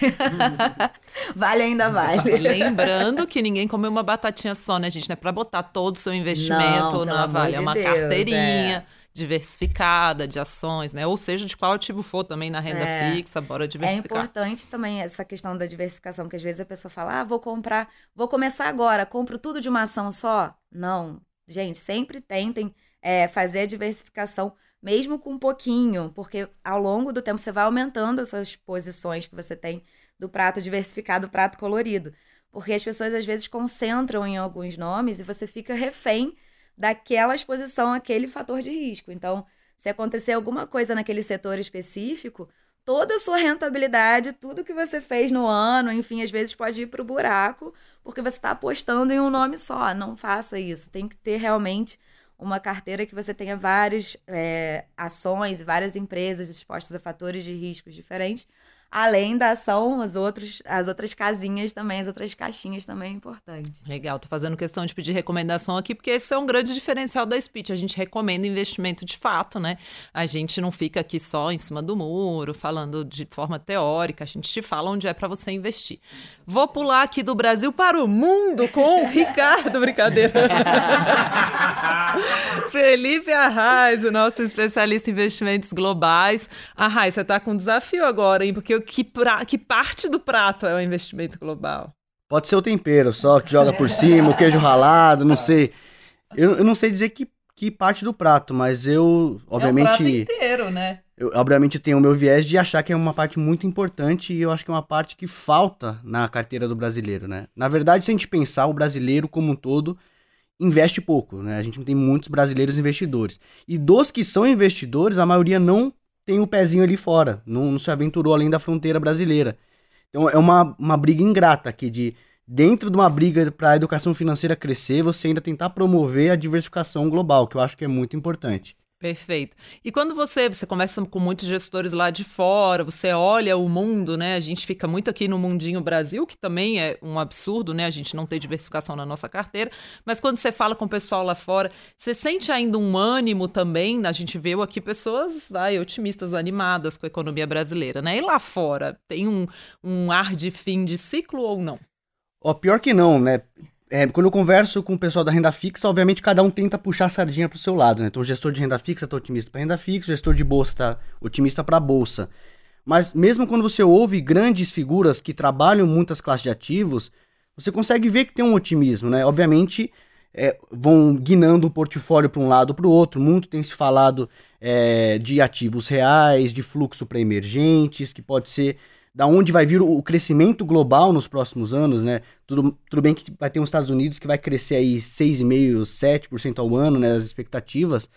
[SPEAKER 2] (laughs) vale ainda vale. (laughs)
[SPEAKER 3] Lembrando que ninguém come uma batatinha só, né, gente? Não é pra botar todo o seu investimento
[SPEAKER 2] Não,
[SPEAKER 3] na Vale. É uma
[SPEAKER 2] Deus,
[SPEAKER 3] carteirinha diversificada de ações, né? Ou seja, de qual ativo for também na renda
[SPEAKER 2] É.
[SPEAKER 3] fixa, bora
[SPEAKER 2] É
[SPEAKER 3] diversificar.
[SPEAKER 2] importante também essa questão da diversificação, que às vezes a pessoa fala, ah, vou comprar, vou começar agora, compro tudo de uma ação só. Não, gente, sempre tentem é, fazer a diversificação, mesmo com um pouquinho, porque ao longo do tempo você vai aumentando essas posições que você tem do prato diversificado, do prato colorido. Porque as pessoas às vezes concentram em alguns nomes e você fica refém daquela exposição àquele fator de risco. Então, se acontecer alguma coisa naquele setor específico, toda a sua rentabilidade, tudo que você fez no ano, enfim, às vezes pode ir para o buraco, porque você está apostando em um nome só. Não faça isso. Tem que ter realmente uma carteira que você tenha várias é, ações, várias empresas expostas a fatores de riscos diferentes. Além da ação, as, outros, as outras casinhas também, as outras caixinhas também é importante.
[SPEAKER 3] Legal, tô fazendo questão de pedir recomendação aqui, porque isso é um grande diferencial da Speech. A gente recomenda investimento de fato, né? A gente não fica aqui só em cima do muro, falando de forma teórica, a gente te fala onde é para você investir. Vou pular aqui do Brasil para o mundo com o (laughs) Ricardo, brincadeira. (laughs) Felipe Arraes, o nosso especialista em investimentos globais. Arraes, você tá com um desafio agora, hein? Porque que, pra- que parte do prato é o investimento global?
[SPEAKER 5] Pode ser o tempero, só que joga por (laughs) cima, o queijo ralado, não sei. Eu, eu não sei dizer que, que parte do prato, mas eu,
[SPEAKER 3] É o prato
[SPEAKER 5] obviamente,
[SPEAKER 3] inteiro, né?
[SPEAKER 5] eu, obviamente tenho o meu viés de achar que é uma parte muito importante e eu acho que é uma parte que falta na carteira do brasileiro, né? Na verdade, se a gente pensar, o brasileiro como um todo investe pouco, né? A gente não tem muitos brasileiros investidores. E dos que são investidores, a maioria não tem o pezinho ali fora, não, não se aventurou além da fronteira brasileira. Então é uma, uma briga ingrata aqui de dentro de uma briga para a educação financeira crescer, você ainda tentar promover a diversificação global, que eu acho que é muito importante.
[SPEAKER 3] Perfeito. E quando você, você conversa com muitos gestores lá de fora, você olha o mundo, né? A gente fica muito aqui no mundinho Brasil, que também é um absurdo, né? A gente não ter diversificação na nossa carteira. Mas quando você fala com o pessoal lá fora, você sente ainda um ânimo também? A gente vê aqui pessoas, vai, otimistas, animadas com a economia brasileira, né? E lá fora, tem um, um ar de fim de ciclo ou não?
[SPEAKER 5] Ó, pior que não, né? É, quando eu converso com o pessoal da renda fixa, obviamente cada um tenta puxar a sardinha pro seu lado, né? Então o gestor de renda fixa tá otimista para renda fixa, o gestor de bolsa tá otimista para bolsa. Mas mesmo quando você ouve grandes figuras que trabalham muitas classes de ativos, você consegue ver que tem um otimismo, né? Obviamente é, vão guinando o portfólio para um lado ou para o outro. Muito tem se falado é, de ativos reais, de fluxo para emergentes, que pode ser da onde vai vir o crescimento global nos próximos anos, né? Tudo, tudo bem que vai ter os Estados Unidos que vai crescer aí 6,5%, 7% ao ano, né? As expectativas.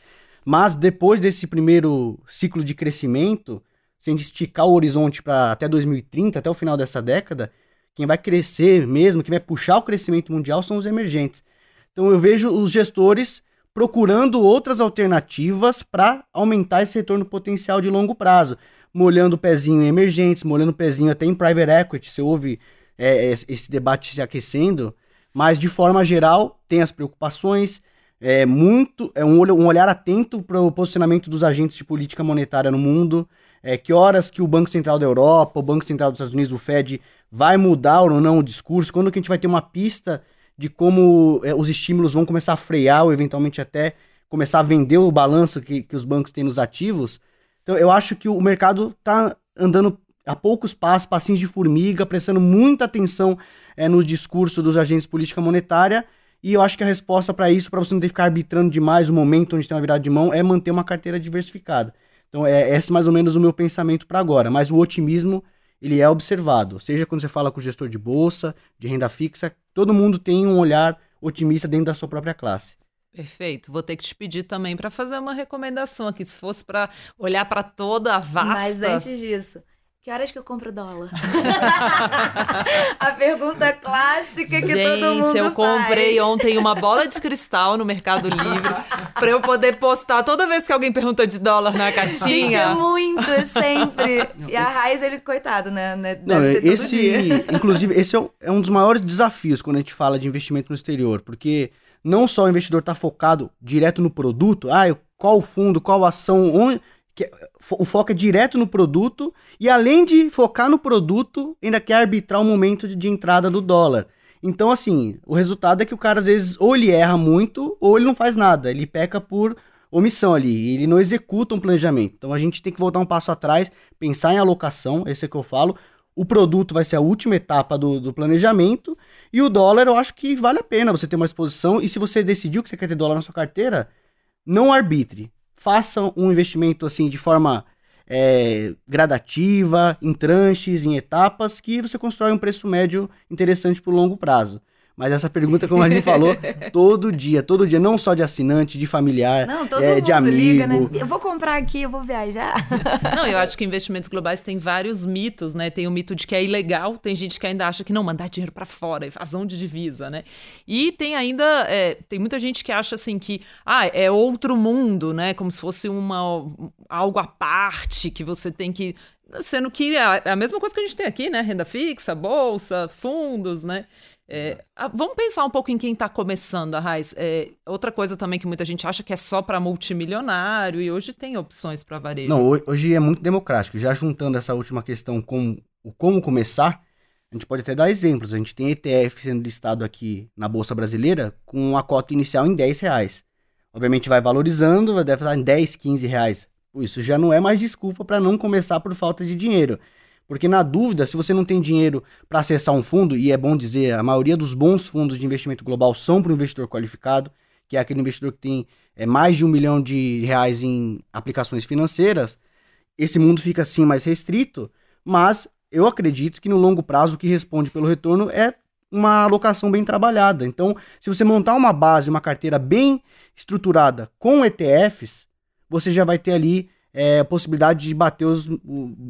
[SPEAKER 5] Mas depois desse primeiro ciclo de crescimento, se a gente esticar o horizonte para até 2030, até o final dessa década, quem vai crescer mesmo, quem vai puxar o crescimento mundial são os emergentes. Então eu vejo os gestores procurando outras alternativas para aumentar esse retorno potencial de longo prazo, molhando o pezinho em emergentes, molhando o pezinho até em private equity. Você ouve é, esse debate se aquecendo, mas de forma geral tem as preocupações, é muito é um, um olhar atento para o posicionamento dos agentes de política monetária no mundo, é, que horas que o Banco Central da Europa, o Banco Central dos Estados Unidos, o Fed, vai mudar ou não o discurso, quando que a gente vai ter uma pista de como é, os estímulos vão começar a frear ou eventualmente até começar a vender o balanço que, que os bancos têm nos ativos. Então eu acho que o mercado está andando a poucos passos, passinhos de formiga, prestando muita atenção é, no discurso dos agentes de política monetária. E eu acho que a resposta para isso, para você não ter que ficar arbitrando demais o momento onde tem uma virada de mão, é manter uma carteira diversificada. Então é esse mais ou menos o meu pensamento para agora. Mas o otimismo ele é observado. Seja quando você fala com o gestor de bolsa, de renda fixa, todo mundo tem um olhar otimista dentro da sua própria classe.
[SPEAKER 3] Perfeito. Vou ter que te pedir também para fazer uma recomendação aqui, se fosse para olhar para toda a vasta.
[SPEAKER 2] Mas antes disso, que horas que eu compro dólar? (laughs) a pergunta clássica que
[SPEAKER 3] Gente,
[SPEAKER 2] todo mundo
[SPEAKER 3] eu comprei
[SPEAKER 2] faz.
[SPEAKER 3] ontem uma bola de cristal no Mercado Livre (laughs) para eu poder postar toda vez que alguém pergunta de dólar na
[SPEAKER 2] Gente, é
[SPEAKER 3] caixinha.
[SPEAKER 2] muito, é sempre. (laughs) E a Raiz, ele, coitado, né? né,
[SPEAKER 5] Não,
[SPEAKER 2] Deve ser todo
[SPEAKER 5] esse,
[SPEAKER 2] dia.
[SPEAKER 5] inclusive, esse é um, é um dos maiores desafios quando a gente fala de investimento no exterior, porque não só o investidor está focado direto no produto, ah, qual fundo, qual ação, onde, que- fo- o foco é direto no produto e além de focar no produto, ainda quer arbitrar o momento de, de entrada do dólar. Então, assim, o resultado é que o cara às vezes ou ele erra muito ou ele não faz nada, ele peca por omissão ali, ele não executa um planejamento. Então a gente tem que voltar um passo atrás, pensar em alocação, esse é que eu falo. O produto vai ser a última etapa do, do planejamento e o dólar eu acho que vale a pena você ter uma exposição e se você decidiu que você quer ter dólar na sua carteira, não arbitre. Faça um investimento assim de forma é, gradativa, em tranches, em etapas, que você constrói um preço médio interessante para o longo prazo. Mas essa pergunta, como a gente falou, (laughs) todo dia, todo dia, não só de assinante, de familiar,
[SPEAKER 2] Não, todo
[SPEAKER 5] é,
[SPEAKER 2] mundo
[SPEAKER 5] de amigo.
[SPEAKER 2] liga, né? Eu vou comprar aqui, eu vou viajar. (laughs)
[SPEAKER 3] Não, eu acho que investimentos globais tem vários mitos, né? Tem o mito de que é ilegal, tem gente que ainda acha que não, mandar dinheiro para fora, evasão de divisa, né? E tem ainda, é, tem muita gente que acha assim que, ah, é outro mundo, né? Como se fosse uma, algo à parte que você tem que. Sendo que é a é a mesma coisa que a gente tem aqui, né? Renda fixa, bolsa, fundos, né? É, vamos pensar um pouco em quem está começando, a Raiz. É, outra coisa também que muita gente acha que é só para multimilionário e hoje tem opções para varejo.
[SPEAKER 5] Não, ho- hoje é muito democrático. Já juntando essa última questão com o como começar, a gente pode até dar exemplos. A gente tem ETF sendo listado aqui na Bolsa Brasileira com a cota inicial em 10 reais. Obviamente vai valorizando, vai- deve estar em 10, 15 reais. Isso já não é mais desculpa para não começar por falta de dinheiro. Porque na dúvida, se você não tem dinheiro para acessar um fundo, e é bom dizer, a maioria dos bons fundos de investimento global são para o investidor qualificado, que é aquele investidor que tem é, mais de um milhão de reais em aplicações financeiras, esse mundo fica assim mais restrito, mas eu acredito que no longo prazo o que responde pelo retorno é uma alocação bem trabalhada. Então, se você montar uma base, uma carteira bem estruturada com ETFs, você já vai ter ali é, possibilidade de bater os,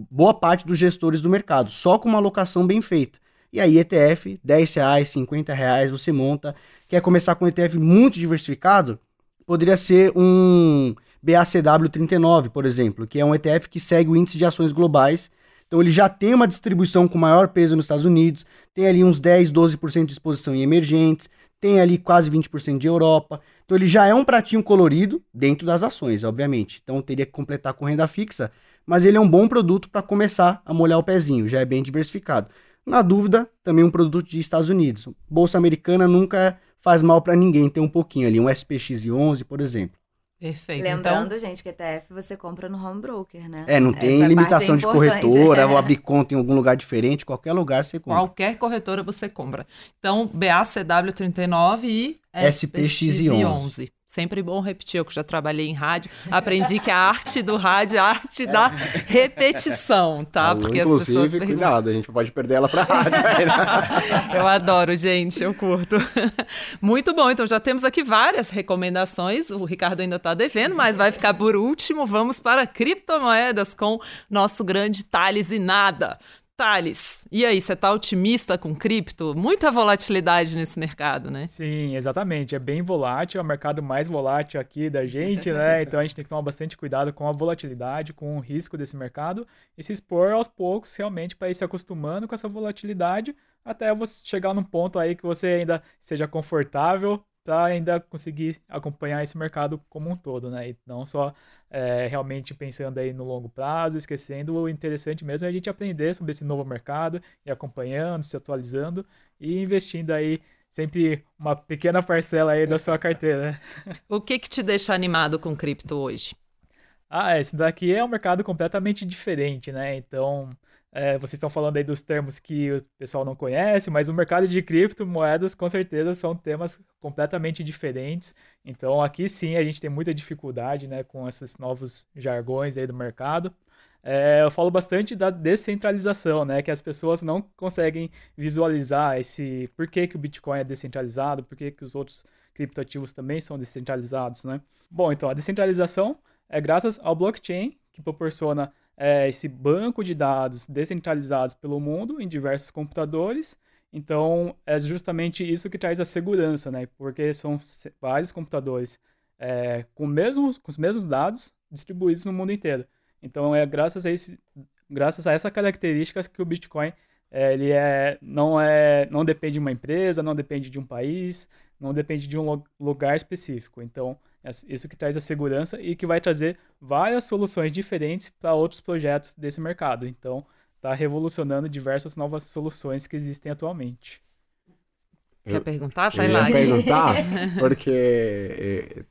[SPEAKER 5] boa parte dos gestores do mercado, só com uma alocação bem feita. E aí, ETF, 10 reais, 50 reais, você monta. Quer começar com um ETF muito diversificado? Poderia ser um BACW39, por exemplo, que é um ETF que segue o índice de ações globais. Então ele já tem uma distribuição com maior peso nos Estados Unidos, tem ali uns 10, 12% de exposição em emergentes, tem ali quase 20% de Europa. Então ele já é um pratinho colorido dentro das ações, obviamente. Então teria que completar com renda fixa, mas ele é um bom produto para começar a molhar o pezinho, já é bem diversificado. Na dúvida, também um produto de Estados Unidos. Bolsa americana nunca faz mal para ninguém ter um pouquinho ali, um SPX11, por exemplo.
[SPEAKER 3] Perfeito.
[SPEAKER 2] Lembrando,
[SPEAKER 3] Então,
[SPEAKER 2] gente, que ETF você compra no home broker, né?
[SPEAKER 5] É, não tem
[SPEAKER 2] Essa
[SPEAKER 5] limitação
[SPEAKER 2] é
[SPEAKER 5] de corretora,
[SPEAKER 2] É.
[SPEAKER 5] vou abrir conta em algum lugar diferente, qualquer lugar você compra.
[SPEAKER 3] qualquer corretora você compra. Então, BACW39 e
[SPEAKER 5] SPX11.
[SPEAKER 3] Sempre bom repetir, eu que já trabalhei em rádio, aprendi que a arte do rádio é a arte da repetição, tá?
[SPEAKER 1] Alô,
[SPEAKER 3] Porque as pessoas
[SPEAKER 1] inclusive,
[SPEAKER 3] perguntam.
[SPEAKER 1] cuidado, a gente pode perder ela pra rádio. aí, né? (laughs)
[SPEAKER 3] Eu adoro, gente, eu curto. Muito bom, então já temos aqui várias recomendações. O Ricardo ainda está devendo, mas vai ficar por último. Vamos para criptomoedas com nosso grande Thales e Nada. Thales, e aí, você tá otimista com cripto? Muita volatilidade nesse mercado, né?
[SPEAKER 6] Sim, exatamente. É bem volátil, é o mercado mais volátil aqui da gente, né? (laughs) Então a gente tem que tomar bastante cuidado com a volatilidade, com o risco desse mercado e se expor aos poucos realmente para ir se acostumando com essa volatilidade até você chegar num ponto aí que você ainda seja confortável para ainda conseguir acompanhar esse mercado como um todo, né? E não só é, realmente pensando aí no longo prazo, esquecendo o interessante mesmo é a gente aprender sobre esse novo mercado e acompanhando, se atualizando e investindo aí sempre uma pequena parcela aí da sua carteira. (laughs)
[SPEAKER 3] O que que te deixa animado com cripto hoje?
[SPEAKER 6] Ah, esse daqui é um mercado completamente diferente, né? Então, é, vocês estão falando aí dos termos que o pessoal não conhece, mas o mercado de criptomoedas com certeza são temas completamente diferentes. Então aqui sim a gente tem muita dificuldade né, com esses novos jargões aí do mercado. É, eu falo bastante da descentralização, né? Que as pessoas não conseguem visualizar esse por que, que o Bitcoin é descentralizado, por que, que os outros criptoativos também são descentralizados, né? Bom, então a descentralização é graças ao blockchain que proporciona é, esse banco de dados descentralizados pelo mundo em diversos computadores. Então, é justamente isso que traz a segurança, né? Porque são vários computadores é, com, mesmos, com os mesmos dados distribuídos no mundo inteiro. Então, é graças a, esse, graças a essa característica que o Bitcoin é, ele é, não, é, não depende de uma empresa, não depende de um país, não depende de um lugar específico. Então, isso que traz a segurança e que vai trazer várias soluções diferentes para outros projetos desse mercado. Então, está revolucionando diversas novas soluções que existem atualmente.
[SPEAKER 3] Quer perguntar?
[SPEAKER 1] Vai lá. perguntar, (laughs) porque é,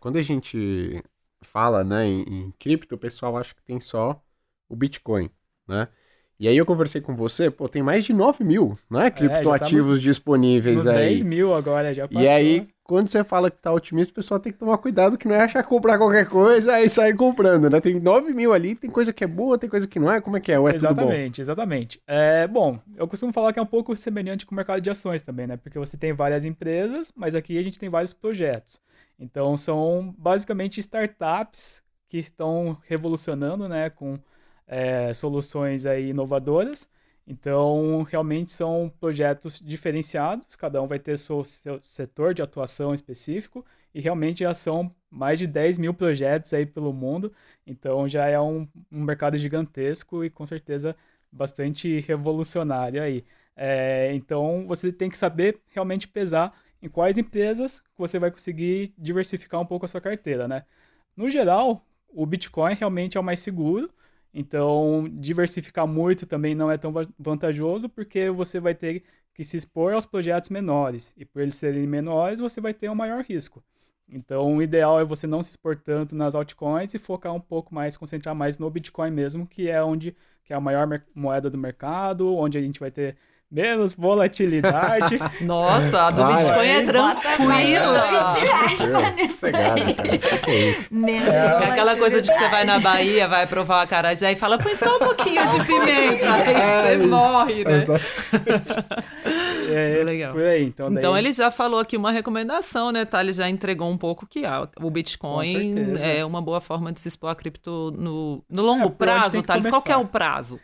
[SPEAKER 1] quando a gente fala né, em, em cripto, o pessoal acha que tem só o Bitcoin, né? E aí eu conversei com você, pô, tem mais de 9 mil, né, criptoativos é, tá nos, disponíveis
[SPEAKER 6] nos
[SPEAKER 1] aí.
[SPEAKER 6] 10 mil agora, já passou.
[SPEAKER 1] E aí, quando você fala que tá otimista, o pessoal tem que tomar cuidado que não é achar comprar qualquer coisa e sair comprando, né? Tem 9 mil ali, tem coisa que é boa, tem coisa que não é, como é que é? Ou é
[SPEAKER 6] exatamente, exatamente. É, bom, eu costumo falar que é um pouco semelhante com o mercado de ações também, né? Porque você tem várias empresas, mas aqui a gente tem vários projetos. Então, são basicamente startups que estão revolucionando, né, com é, soluções aí inovadoras. Então, realmente são projetos diferenciados, cada um vai ter seu, seu setor de atuação específico, e realmente já são mais de 10 mil projetos aí pelo mundo, então já é um, um mercado gigantesco e com certeza bastante revolucionário aí. É, então, você tem que saber realmente pesar em quais empresas você vai conseguir diversificar um pouco a sua carteira, né? No geral, o Bitcoin realmente é o mais seguro, então, diversificar muito também não é tão vantajoso, porque você vai ter que se expor aos projetos menores. E por eles serem menores, você vai ter um maior risco. Então, o ideal é você não se expor tanto nas altcoins e focar um pouco mais, concentrar mais no Bitcoin mesmo, que é onde que é a maior moeda do mercado, onde a gente vai ter menos volatilidade. (laughs)
[SPEAKER 3] Nossa, a do ah, Bitcoin é, é tranquila. É aquela coisa de que você vai na Bahia, vai provar a carajé e fala, põe só um pouquinho de pimenta. Aí você morre, né?
[SPEAKER 6] É, legal. Aí, então, daí...
[SPEAKER 3] então, ele já falou aqui uma recomendação, né, tá? Ele já entregou um pouco que ah, o Bitcoin é uma boa forma de se expor a cripto no, no longo é, prazo, Thales. Qual é o prazo?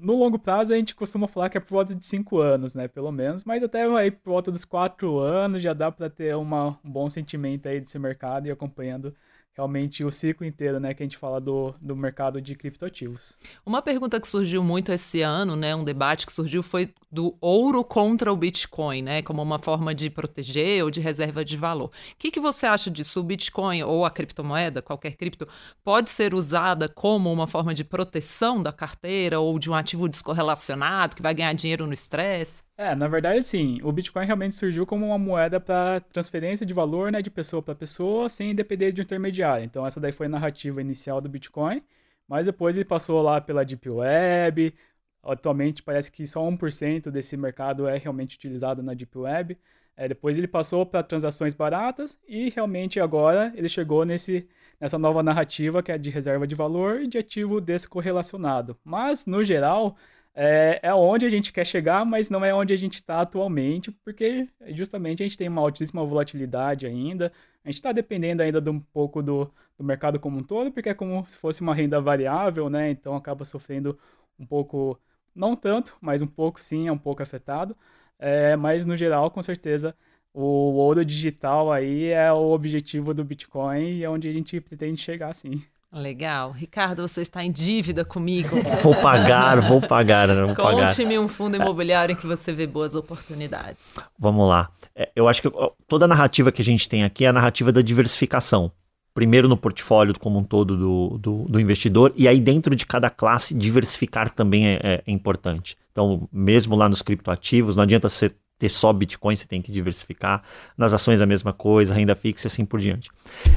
[SPEAKER 6] No longo prazo a gente costuma falar que é por volta de 5 anos, né, pelo menos, mas até aí por volta dos 4 anos já dá para ter uma, um bom sentimento aí desse mercado e acompanhando realmente o ciclo inteiro, né, que a gente fala do, do mercado de criptoativos.
[SPEAKER 3] Uma pergunta que surgiu muito esse ano, né, um debate que surgiu foi do ouro contra o Bitcoin, né, como uma forma de proteger ou de reserva de valor. O que, que você acha disso? O Bitcoin ou a criptomoeda, qualquer cripto, pode ser usada como uma forma de proteção da carteira ou de um ativo descorrelacionado que vai ganhar dinheiro no estresse?
[SPEAKER 6] É, na verdade, sim. O Bitcoin realmente surgiu como uma moeda para transferência de valor, né, de pessoa para pessoa, sem depender de um intermediário. Então, essa daí foi a narrativa inicial do Bitcoin, mas depois ele passou lá pela Deep Web. Atualmente, parece que só 1% desse mercado é realmente utilizado na Deep Web. É, depois ele passou para transações baratas e realmente agora ele chegou nesse, nessa nova narrativa que é de reserva de valor e de ativo descorrelacionado. Mas, no geral, é, é onde a gente quer chegar, mas não é onde a gente está atualmente, porque justamente a gente tem uma altíssima volatilidade ainda. A gente está dependendo ainda de um pouco do, do mercado como um todo, porque é como se fosse uma renda variável, né? Então acaba sofrendo um pouco não tanto, mas um pouco sim, é um pouco afetado. É, mas no geral, com certeza, o ouro digital aí é o objetivo do Bitcoin e é onde a gente pretende chegar, sim.
[SPEAKER 3] Legal. Ricardo, você está em dívida comigo. (laughs)
[SPEAKER 4] Vou pagar, vou pagar, vou pagar.
[SPEAKER 3] Conte-me um fundo imobiliário em que você vê boas oportunidades.
[SPEAKER 4] Vamos lá. É, eu acho que toda a narrativa que a gente tem aqui é a narrativa da diversificação. Primeiro no portfólio como um todo do, do, do investidor, e aí dentro de cada classe, diversificar também é, é, importante. Então, mesmo lá nos criptoativos, não adianta você ter só Bitcoin, você tem que diversificar. Nas ações a mesma coisa, renda fixa e assim por diante.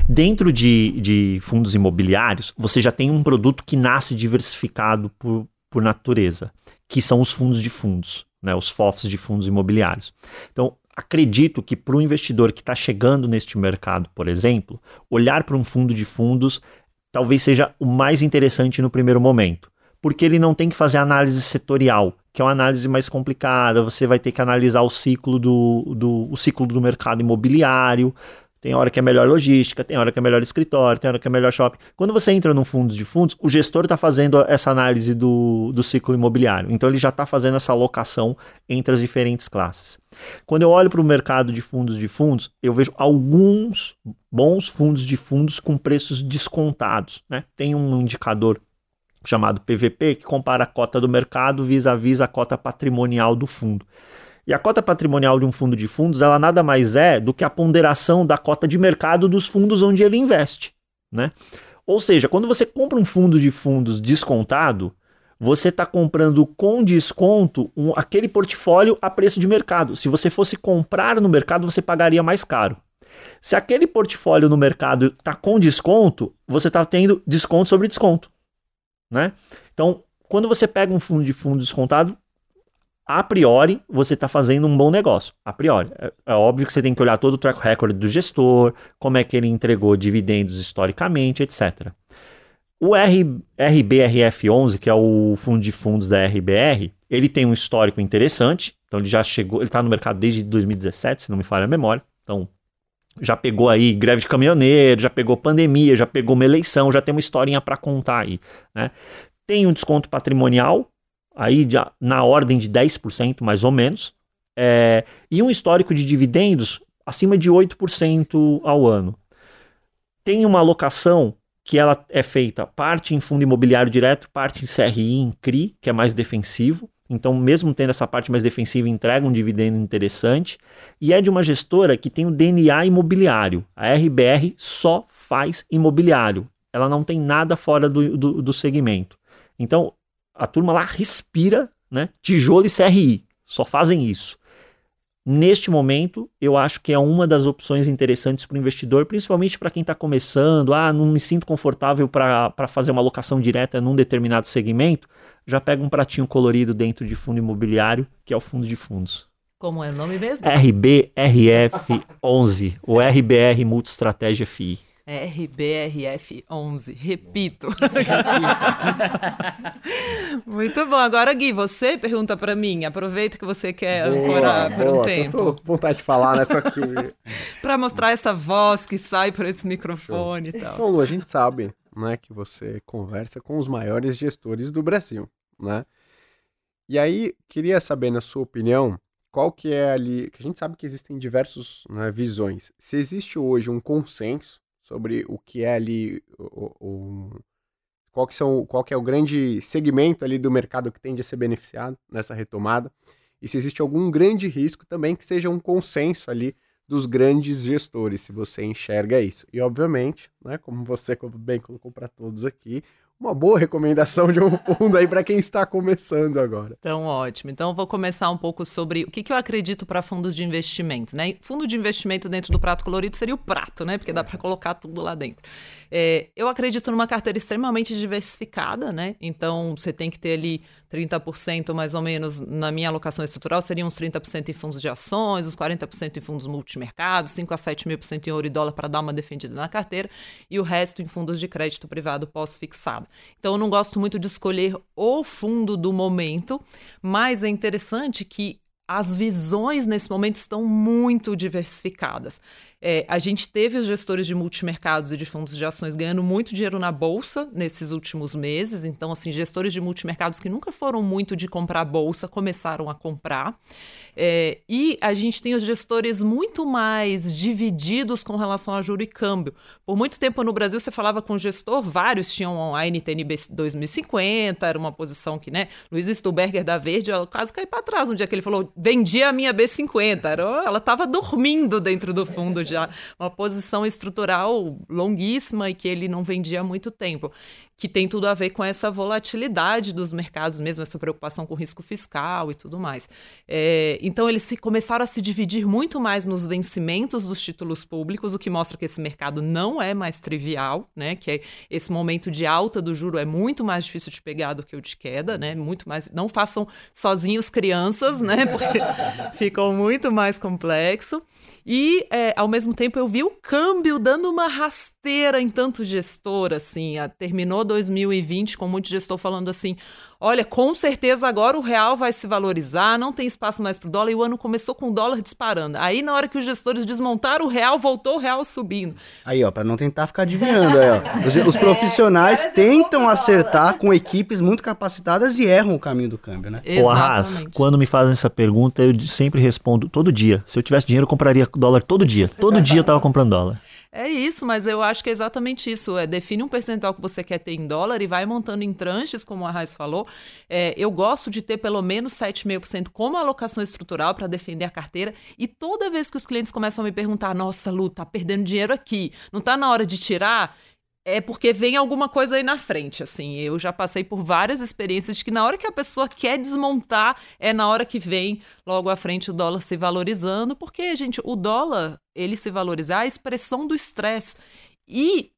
[SPEAKER 4] Dentro de, de fundos imobiliários, você já tem um produto que nasce diversificado por, por natureza, que são os fundos de fundos, né, os FOFs de fundos imobiliários. Então, acredito que para o investidor que está chegando neste mercado, por exemplo, olhar para um fundo de fundos talvez seja o mais interessante no primeiro momento porque ele não tem que fazer análise setorial, que é uma análise mais complicada. Você vai ter que analisar o ciclo do, do, o ciclo do mercado imobiliário. Tem hora que é melhor logística, tem hora que é melhor escritório, tem hora que é melhor shopping. Quando você entra no fundo de fundos, o gestor está fazendo essa análise do, do ciclo imobiliário. Então ele já está fazendo essa alocação entre as diferentes classes. Quando eu olho para o mercado de fundos de fundos, eu vejo alguns bons fundos de fundos com preços descontados. Né? Tem um indicador chamado PVP, que compara a cota do mercado vis-à-vis a cota patrimonial do fundo. E a cota patrimonial de um fundo de fundos, ela nada mais é do que a ponderação da cota de mercado dos fundos onde ele investe, né? Ou seja, quando você compra um fundo de fundos descontado, você está comprando com desconto um, aquele portfólio a preço de mercado. Se você fosse comprar no mercado, você pagaria mais caro. Se aquele portfólio no mercado está com desconto, você está tendo desconto sobre desconto né? Então, quando você pega um fundo de fundo descontado, a priori você está fazendo um bom negócio. A priori. É, é, óbvio que você tem que olhar todo o track record do gestor, como é que ele entregou dividendos historicamente, etc. O R, RBRF11, que é o fundo de fundos da RBR, ele tem um histórico interessante. Então ele já chegou, ele está no mercado desde 2017, se não me falha a memória. Então já pegou aí greve de caminhoneiro, já pegou pandemia, já pegou uma eleição, já tem uma historinha para contar aí, né? Tem um desconto patrimonial aí de, na ordem de 10% mais ou menos, é, e um histórico de dividendos acima de 8% ao ano. Tem uma alocação que ela é feita parte em fundo imobiliário direto, parte em CRI, em CRI, que é mais defensivo, então, mesmo tendo essa parte mais defensiva, entrega um dividendo interessante. E é de uma gestora que tem o DNA imobiliário. A RBR só faz imobiliário. Ela não tem nada fora do, do, do segmento. Então, a turma lá respira né? tijolo e CRI. Só fazem isso. Neste momento, eu acho que é uma das opções interessantes para o investidor, principalmente para quem está começando. Ah, não me sinto confortável para fazer uma alocação direta num determinado segmento já pega um pratinho colorido dentro de fundo imobiliário, que é o fundo de fundos.
[SPEAKER 3] Como é o nome mesmo?
[SPEAKER 4] RBRF11, o RBR Multistratégia FI.
[SPEAKER 3] RBRF11, repito. (laughs) Muito bom. Agora, Gui, você pergunta para mim. Aproveita que você quer ancorar por um tempo.
[SPEAKER 1] Tô com vontade de falar, né? Tô aqui. (laughs)
[SPEAKER 3] para mostrar essa voz que sai por esse microfone Show. e tal.
[SPEAKER 1] Então, Lu, a gente sabe né, que você conversa com os maiores gestores do Brasil, né? E aí, queria saber, na sua opinião, qual que é ali, que a gente sabe que existem diversas né, visões. Se existe hoje um consenso sobre o que é ali o, o, qual que são qual que é o grande segmento ali do mercado que tende a ser beneficiado nessa retomada e se existe algum grande risco também que seja um consenso ali dos grandes gestores, se você enxerga isso. E, obviamente, né, como você bem colocou para todos aqui, uma boa recomendação de um (laughs) fundo aí para quem está começando agora.
[SPEAKER 3] Então, ótimo. Então, eu vou começar um pouco sobre o que, que eu acredito para fundos de investimento, né? Fundo de investimento dentro do prato colorido seria o prato, né? Porque dá para colocar tudo lá dentro. É, eu acredito numa carteira extremamente diversificada, né? Então, você tem que ter ali 30% mais ou menos na minha alocação estrutural, seriam uns 30% em fundos de ações, uns 40% em fundos multimercados, 5 a 7 mil por cento em ouro e dólar para dar uma defendida na carteira, e o resto em fundos de crédito privado pós-fixado. Então, eu não gosto muito de escolher o fundo do momento, mas é interessante que as visões nesse momento estão muito diversificadas. É, a gente teve os gestores de multimercados e de fundos de ações ganhando muito dinheiro na bolsa nesses últimos meses. Então, assim, gestores de multimercados que nunca foram muito de comprar bolsa começaram a comprar. É, e a gente tem os gestores muito mais divididos com relação a juro e câmbio. Por muito tempo no Brasil, você falava com o gestor, vários tinham a NTNB 2050, era uma posição que, né? Luiz Stuberger da Verde, eu quase caí para trás no dia que ele falou: vendi a minha B50. Era, ela estava dormindo dentro do fundo já uma posição estrutural longuíssima e que ele não vendia há muito tempo, que tem tudo a ver com essa volatilidade dos mercados mesmo, essa preocupação com risco fiscal e tudo mais. É, então eles começaram a se dividir muito mais nos vencimentos dos títulos públicos, o que mostra que esse mercado não é mais trivial, né? Que é esse momento de alta do juro é muito mais difícil de pegar do que o de queda, né? Muito mais. Não façam sozinhos crianças, né? (laughs) Porque ficam muito mais complexo. E, é, ao mesmo tempo, eu vi o câmbio dando uma rasteira em tanto gestor, assim. A, terminou 2020 com muito gestor falando assim: olha, com certeza agora o real vai se valorizar, não tem espaço mais para o dólar, e o ano começou com o dólar disparando. Aí, na hora que os gestores desmontaram o real, voltou o real subindo.
[SPEAKER 5] Aí, ó, para não tentar ficar adivinhando, aí, ó. Os, os (laughs) profissionais é, tentam acertar com equipes muito capacitadas e erram o caminho do câmbio, né?
[SPEAKER 4] Exatamente. Ô, Arras, quando me fazem essa pergunta, eu sempre respondo todo dia. Se eu tivesse dinheiro, eu compraria dólar todo dia. Todo dia eu tava comprando dólar.
[SPEAKER 3] É isso, mas eu acho que é exatamente isso. É, define um percentual que você quer ter em dólar e vai montando em tranches, como a Raiz falou. É, eu gosto de ter pelo menos 7,5% como alocação estrutural para defender a carteira. E toda vez que os clientes começam a me perguntar: nossa, Lu, tá perdendo dinheiro aqui, não tá na hora de tirar? É porque vem alguma coisa aí na frente, assim. Eu já passei por várias experiências de que na hora que a pessoa quer desmontar, é na hora que vem logo à frente o dólar se valorizando, porque, gente, o dólar, ele se valorizar é a expressão do estresse. E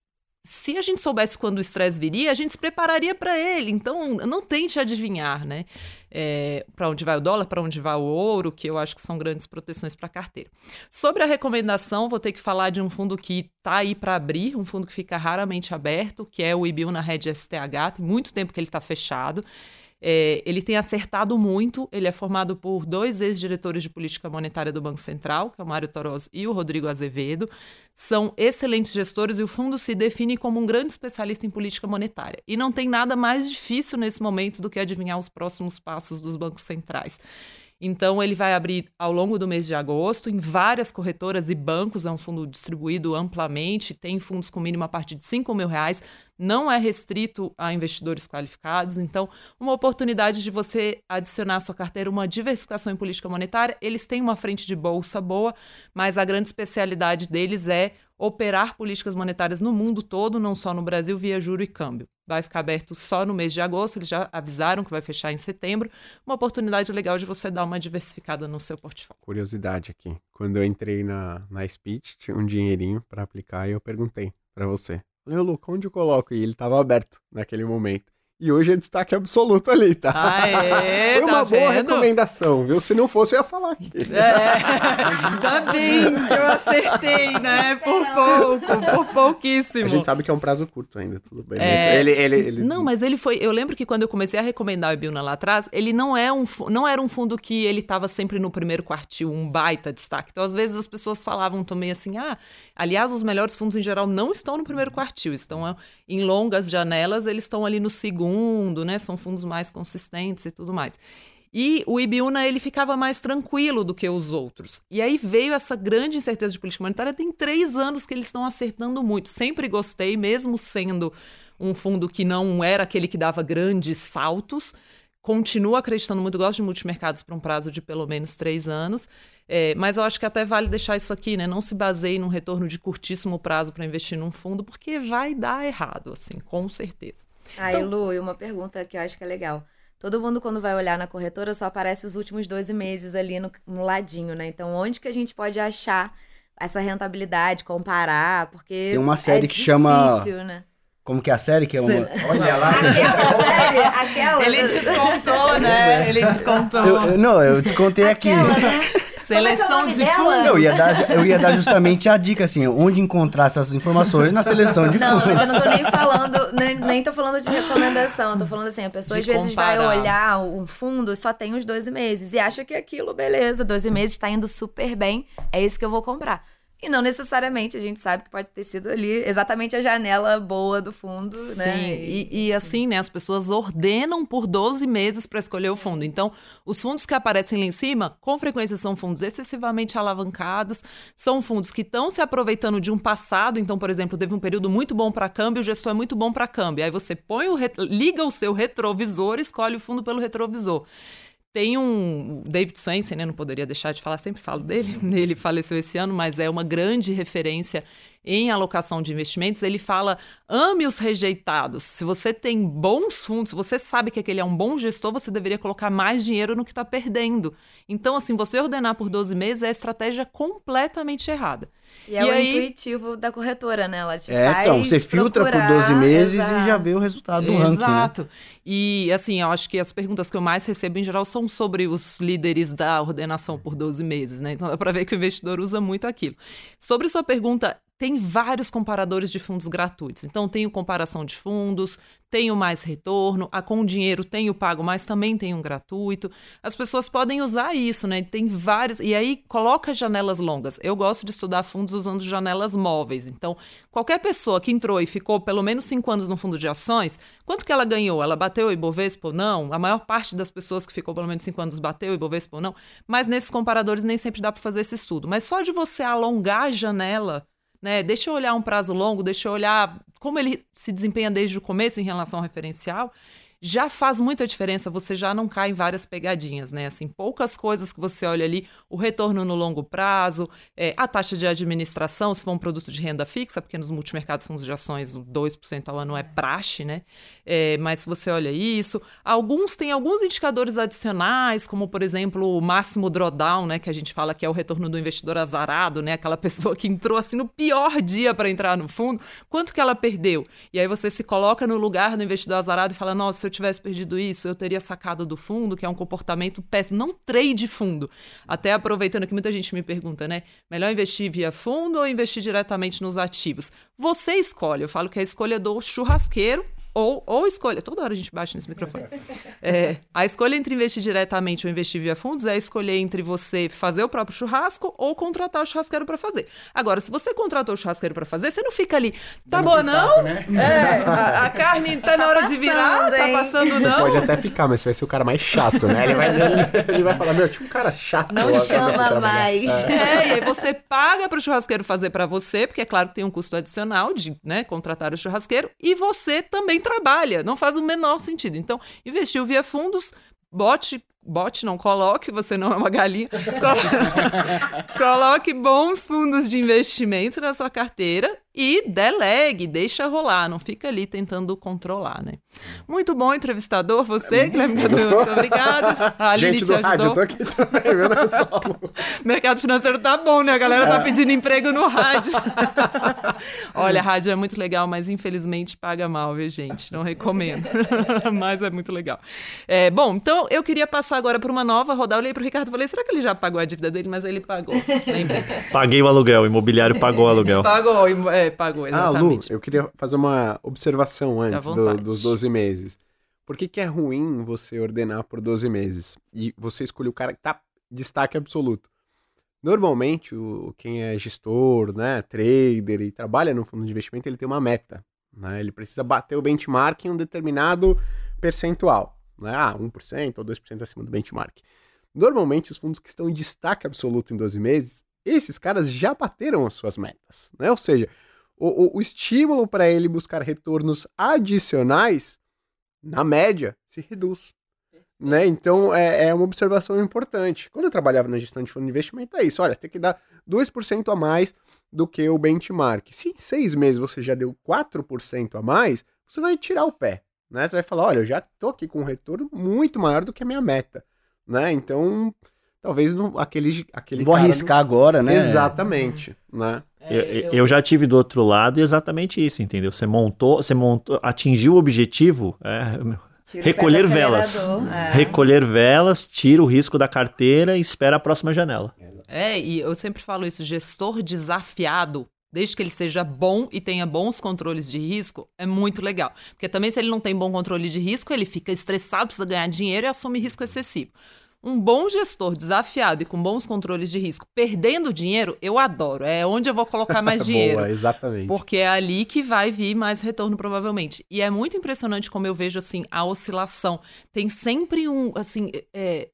[SPEAKER 3] se a gente soubesse quando o estresse viria, a gente se prepararia para ele. Então, não tente adivinhar, né? É, para onde vai o dólar, para onde vai o ouro, que eu acho que são grandes proteções para a carteira. Sobre a recomendação, vou ter que falar de um fundo que está aí para abrir, um fundo que fica raramente aberto, que é o IBIL na rede STH. Tem muito tempo que ele está fechado. É, ele tem acertado muito. Ele é formado por dois ex-diretores de política monetária do Banco Central, que é o Mário Toroz e o Rodrigo Azevedo. São excelentes gestores e o fundo se define como um grande especialista em política monetária. E não tem nada mais difícil nesse momento do que adivinhar os próximos passos dos bancos centrais. Então, ele vai abrir ao longo do mês de agosto em várias corretoras e bancos. É um fundo distribuído amplamente, tem fundos com mínimo a partir de 5 mil reais, não é restrito a investidores qualificados. Então, uma oportunidade de você adicionar à sua carteira uma diversificação em política monetária. Eles têm uma frente de bolsa boa, mas a grande especialidade deles é operar políticas monetárias no mundo todo, não só no Brasil, via juro e câmbio. Vai ficar aberto só no mês de agosto, eles já avisaram que vai fechar em setembro. Uma oportunidade legal de você dar uma diversificada no seu portfólio.
[SPEAKER 1] Curiosidade aqui. Quando eu entrei na, na Speech, tinha um dinheirinho para aplicar e eu perguntei para você. Falei, Luca, onde eu coloco? E ele estava aberto naquele momento. E hoje é destaque absoluto ali, tá?
[SPEAKER 3] Ah, é?
[SPEAKER 1] Foi uma tá boa vendo? recomendação, viu? Se não fosse, eu ia falar aqui.
[SPEAKER 3] É, tá bem, eu acertei, né? Por pouco, por pouquíssimo.
[SPEAKER 1] A gente sabe que é um prazo curto ainda, tudo bem. É... Ele, ele, ele...
[SPEAKER 3] Não, mas ele foi. Eu lembro que quando eu comecei a recomendar o Ibilna lá atrás, ele não, é um, não era um fundo que ele estava sempre no primeiro quartil, um baita destaque. Então, às vezes, as pessoas falavam também assim: ah, aliás, os melhores fundos em geral não estão no primeiro quartil, estão em longas janelas, eles estão ali no segundo né? São fundos mais consistentes e tudo mais. E o Ibiúna, ele ficava mais tranquilo do que os outros. E aí veio essa grande incerteza de política monetária. Tem três anos que eles estão acertando muito. Sempre gostei, mesmo sendo um fundo que não era aquele que dava grandes saltos. Continuo acreditando muito, gosto de multimercados para um prazo de pelo menos três anos. É, mas eu acho que até vale deixar isso aqui, né? Não se baseie num retorno de curtíssimo prazo para investir num fundo, porque vai dar errado, assim, com certeza.
[SPEAKER 2] Aí, então... Lu, e uma pergunta que eu acho que é legal. Todo mundo, quando vai olhar na corretora, só aparece os últimos 12 meses ali no, no ladinho, né? Então, onde que a gente pode achar essa rentabilidade, comparar? Porque.
[SPEAKER 5] Tem uma série
[SPEAKER 2] é
[SPEAKER 5] que
[SPEAKER 2] difícil,
[SPEAKER 5] chama.
[SPEAKER 2] Né?
[SPEAKER 5] Como que é a série? Que é uma...
[SPEAKER 2] Olha lá. Aquela série, aquela.
[SPEAKER 3] Ele descontou, né? Ele descontou.
[SPEAKER 5] Eu, eu, não, eu descontei aqui.
[SPEAKER 2] Aquela, né?
[SPEAKER 3] Seleção de
[SPEAKER 2] dela?
[SPEAKER 3] fundos.
[SPEAKER 5] Eu ia, dar, eu ia dar justamente a dica, assim, onde encontrar essas informações na seleção de
[SPEAKER 2] Não,
[SPEAKER 5] fundos.
[SPEAKER 2] eu não tô nem falando, nem, nem tô falando de recomendação, eu tô falando assim, a pessoa
[SPEAKER 3] De
[SPEAKER 2] às vezes vai
[SPEAKER 3] comparar.
[SPEAKER 2] olhar um fundo e só tem os 12 meses e acha que aquilo, beleza, 12 meses tá indo super bem, é isso que eu vou comprar. E não necessariamente, a gente sabe que pode ter sido ali exatamente a janela boa do fundo,
[SPEAKER 3] Sim,
[SPEAKER 2] né?
[SPEAKER 3] e, e assim, né, as pessoas ordenam por 12 meses para escolher o fundo. Então, os fundos que aparecem lá em cima, com frequência são fundos excessivamente alavancados, são fundos que estão se aproveitando de um passado. Então, por exemplo, teve um período muito bom para câmbio, o gestor é muito bom para câmbio. Aí você põe o liga o seu retrovisor, e escolhe o fundo pelo retrovisor. Tem um. David Swensen, né? Não poderia deixar de falar, sempre falo dele. (laughs) Ele faleceu esse ano, mas é uma grande referência em alocação de investimentos. Ele fala: ame os rejeitados. Se você tem bons fundos, se você sabe que aquele é um bom gestor, você deveria colocar mais dinheiro no que está perdendo. Então, assim, você ordenar por 12 meses é a estratégia completamente errada.
[SPEAKER 2] E é
[SPEAKER 3] E
[SPEAKER 2] o
[SPEAKER 3] aí-
[SPEAKER 2] intuitivo da corretora, né? Ela te
[SPEAKER 5] É,
[SPEAKER 2] faz
[SPEAKER 5] então, você filtra por
[SPEAKER 2] procurar,
[SPEAKER 5] 12 meses e já
[SPEAKER 2] exato.
[SPEAKER 5] vê o resultado do ranking, né?
[SPEAKER 3] Exato. E assim, eu acho que as perguntas que eu mais recebo em geral são sobre os líderes da ordenação por 12 meses, né? Então dá para ver que o investidor usa muito aquilo. Sobre sua pergunta, tem vários comparadores de fundos gratuitos. Então tem o comparação de fundos, tem o mais retorno, a com dinheiro tem o pago, mas também tem um gratuito. As pessoas podem usar isso, né? Tem vários. E aí coloca janelas longas. Eu gosto de estudar fundos usando janelas móveis. Então, qualquer pessoa que entrou e ficou pelo menos cinco anos no fundo de ações, quanto que ela ganhou? Ela bateu o Ibovespa ou não? A maior parte das pessoas que ficou pelo menos cinco anos bateu o Ibovespa ou não? Mas nesses comparadores nem sempre dá para fazer esse estudo. Mas só de você alongar a janela né? Deixa eu olhar um prazo longo, deixa eu olhar como ele se desempenha desde o começo em relação ao referencial. Já faz muita diferença, você já não cai em várias pegadinhas, né? Assim, poucas coisas que você olha ali, o retorno no longo prazo, é, a taxa de administração, se for um produto de renda fixa, porque nos multimercados fundos de ações o 2% ao ano é praxe, né? É, mas se você olha isso, alguns têm alguns indicadores adicionais, como por exemplo o máximo drawdown, né? Que a gente fala que é o retorno do investidor azarado, né? Aquela (laughs) pessoa que entrou assim no pior dia para entrar no fundo, quanto que ela perdeu? E aí você se coloca no lugar do investidor azarado e fala: nossa, se eu tivesse perdido isso, eu teria sacado do fundo, que é um comportamento péssimo. Não trade fundo. Até aproveitando que muita gente me pergunta, né? Melhor investir via fundo ou investir diretamente nos ativos? Você escolhe. Eu falo que é a escolha do churrasqueiro ou, ou escolha. Toda hora a gente baixa nesse microfone. É, a escolha entre investir diretamente ou investir via fundos é a escolher entre você fazer o próprio churrasco ou contratar o churrasqueiro para fazer. Agora, se você contratou o churrasqueiro para fazer, você não fica ali, tá boa não?
[SPEAKER 5] né?
[SPEAKER 3] É, (laughs) a, a carne tá na hora de virar,
[SPEAKER 2] passando,
[SPEAKER 3] tá
[SPEAKER 2] hein?
[SPEAKER 3] passando
[SPEAKER 1] Você
[SPEAKER 3] não?
[SPEAKER 1] pode até ficar, mas você vai ser o cara mais chato, né? Ele vai, (laughs) ele, ele vai falar, meu, tinha um cara chato.
[SPEAKER 2] Não chama
[SPEAKER 1] trabalhar.
[SPEAKER 2] mais.
[SPEAKER 3] É, e aí você paga para o churrasqueiro fazer para você, porque é claro que tem um custo adicional de né, contratar o churrasqueiro, e você também trabalha. Não faz o menor sentido. Então, investiu via fundos, bote. Bote, não coloque, você não é uma galinha. (laughs) Colo- Coloque bons fundos de investimento na sua carteira e delegue, deixa rolar, não fica ali tentando controlar, né? Muito bom, entrevistador, você, Guilherme Cadu. Muito obrigada. A Aline
[SPEAKER 1] Gente
[SPEAKER 3] te
[SPEAKER 1] do rádio, eu
[SPEAKER 3] ajudou.
[SPEAKER 1] tô aqui também, vendo só. (laughs)
[SPEAKER 3] Mercado financeiro tá bom, né? A galera tá pedindo emprego no rádio. (laughs) Olha, a rádio é muito legal, mas infelizmente paga mal, viu, gente? Não recomendo. (laughs) mas é muito legal. É, bom, então eu queria passar agora por uma nova rodada. Eu olhei pro Ricardo e falei, será que ele já pagou a dívida dele? Mas ele pagou. Lembrei.
[SPEAKER 4] Paguei o aluguel, o imobiliário pagou o aluguel.
[SPEAKER 3] Pagou, é, pagou,
[SPEAKER 1] Ah, Lu,
[SPEAKER 3] exatamente.
[SPEAKER 1] eu queria fazer uma observação antes do- dos 12 meses. Por que, que é ruim você ordenar por 12 meses? E você escolher o cara que tá destaque absoluto. Normalmente, o, quem é gestor, né, trader e trabalha no fundo de investimento, ele tem uma meta. Né? Ele precisa bater o benchmark em um determinado percentual. Né? Ah, 1% ou 2% acima do benchmark. Normalmente, os fundos que estão em destaque absoluto em 12 meses, esses caras já bateram as suas metas. Né? Ou seja, o, o- o estímulo para ele buscar retornos adicionais, na média, se reduz. Né? Então, é, é uma observação importante. Quando eu trabalhava na gestão de fundo de investimento, é isso. Olha, tem que dar 2% a mais do que o benchmark. Se em seis meses você já deu 4% a mais, você vai tirar o pé. Né? Você vai falar, olha, eu já tô aqui com um retorno muito maior do que a minha meta. Né? Então, talvez não, aquele, aquele
[SPEAKER 5] Vou
[SPEAKER 1] cara
[SPEAKER 5] arriscar agora,
[SPEAKER 1] não-
[SPEAKER 5] né?
[SPEAKER 1] Exatamente. Né?
[SPEAKER 3] É,
[SPEAKER 4] Eu, eu já tive do outro lado exatamente isso, entendeu? Você montou, você montou, atingiu o objetivo, é, recolher velas.
[SPEAKER 2] é.
[SPEAKER 4] Recolher velas, tira o risco da carteira e espera a próxima janela.
[SPEAKER 3] É, e eu sempre falo isso, gestor desafiado, desde que ele seja bom e tenha bons controles de risco, é muito legal. Porque também se ele não tem bom controle de risco, ele fica estressado, precisa ganhar dinheiro e assume risco excessivo. Um bom gestor desafiado e com bons controles de risco, perdendo dinheiro, eu adoro. É onde eu vou colocar mais (laughs) dinheiro.
[SPEAKER 1] Boa, exatamente.
[SPEAKER 3] Porque é ali que vai vir mais retorno, provavelmente. E é muito impressionante como eu vejo, assim, a oscilação. Tem sempre um, assim, é,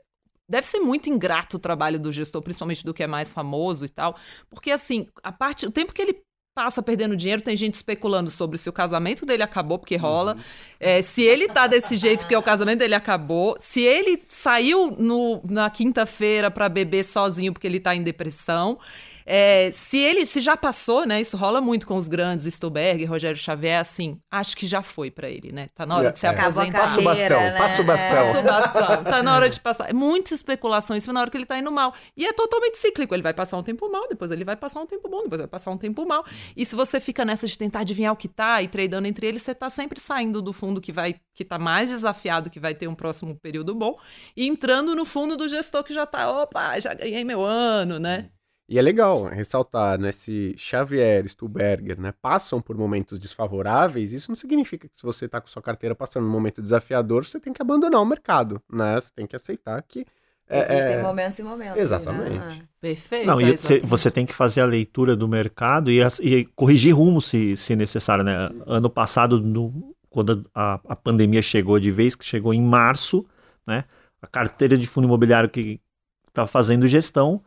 [SPEAKER 3] Deve ser muito ingrato o trabalho do gestor, principalmente do que é mais famoso e tal. Porque, assim, a parte. O tempo que ele passa perdendo dinheiro, tem gente especulando sobre se o casamento dele acabou, porque rola. É, se ele tá desse jeito, porque o casamento dele acabou. Se ele saiu no- na quinta-feira pra beber sozinho, porque ele tá em depressão. É, se ele se já passou, né? Isso rola muito com os grandes, Stuberg, Rogério Xavier, assim, acho que já foi pra ele, né? Tá na hora de se
[SPEAKER 1] É.
[SPEAKER 2] Acabou a
[SPEAKER 3] aposentar.
[SPEAKER 1] Passa o bastão,
[SPEAKER 2] né?
[SPEAKER 1] passa o bastão.
[SPEAKER 3] Passa o bastão. Tá na hora de passar. É muita especulação isso na hora que ele tá indo mal. E é totalmente cíclico. Ele vai passar um tempo mal, depois ele vai passar um tempo bom, depois vai passar um tempo mal. E se você fica nessa de tentar adivinhar o que tá e tradando entre eles, você tá sempre saindo do fundo que vai que tá mais desafiado, que vai ter um próximo período bom, e entrando no fundo do gestor que já tá, opa, já ganhei meu ano, né?
[SPEAKER 1] E é legal ressaltar, né? Se Xavier, Stuberger, né, passam por momentos desfavoráveis, isso não significa que se você tá com sua carteira passando um momento desafiador, você tem que abandonar o mercado, né? Você tem que aceitar que. é-
[SPEAKER 2] Existem
[SPEAKER 1] é-
[SPEAKER 2] momentos e momentos.
[SPEAKER 1] Exatamente.
[SPEAKER 2] Né?
[SPEAKER 3] Perfeito.
[SPEAKER 4] Não,
[SPEAKER 3] é
[SPEAKER 4] e você,
[SPEAKER 3] exatamente.
[SPEAKER 4] você tem que fazer a leitura do mercado e, e corrigir rumo se, se necessário, né? Ano passado, no- quando a, a pandemia chegou de vez, que chegou em março, né? A carteira de fundo imobiliário que está fazendo gestão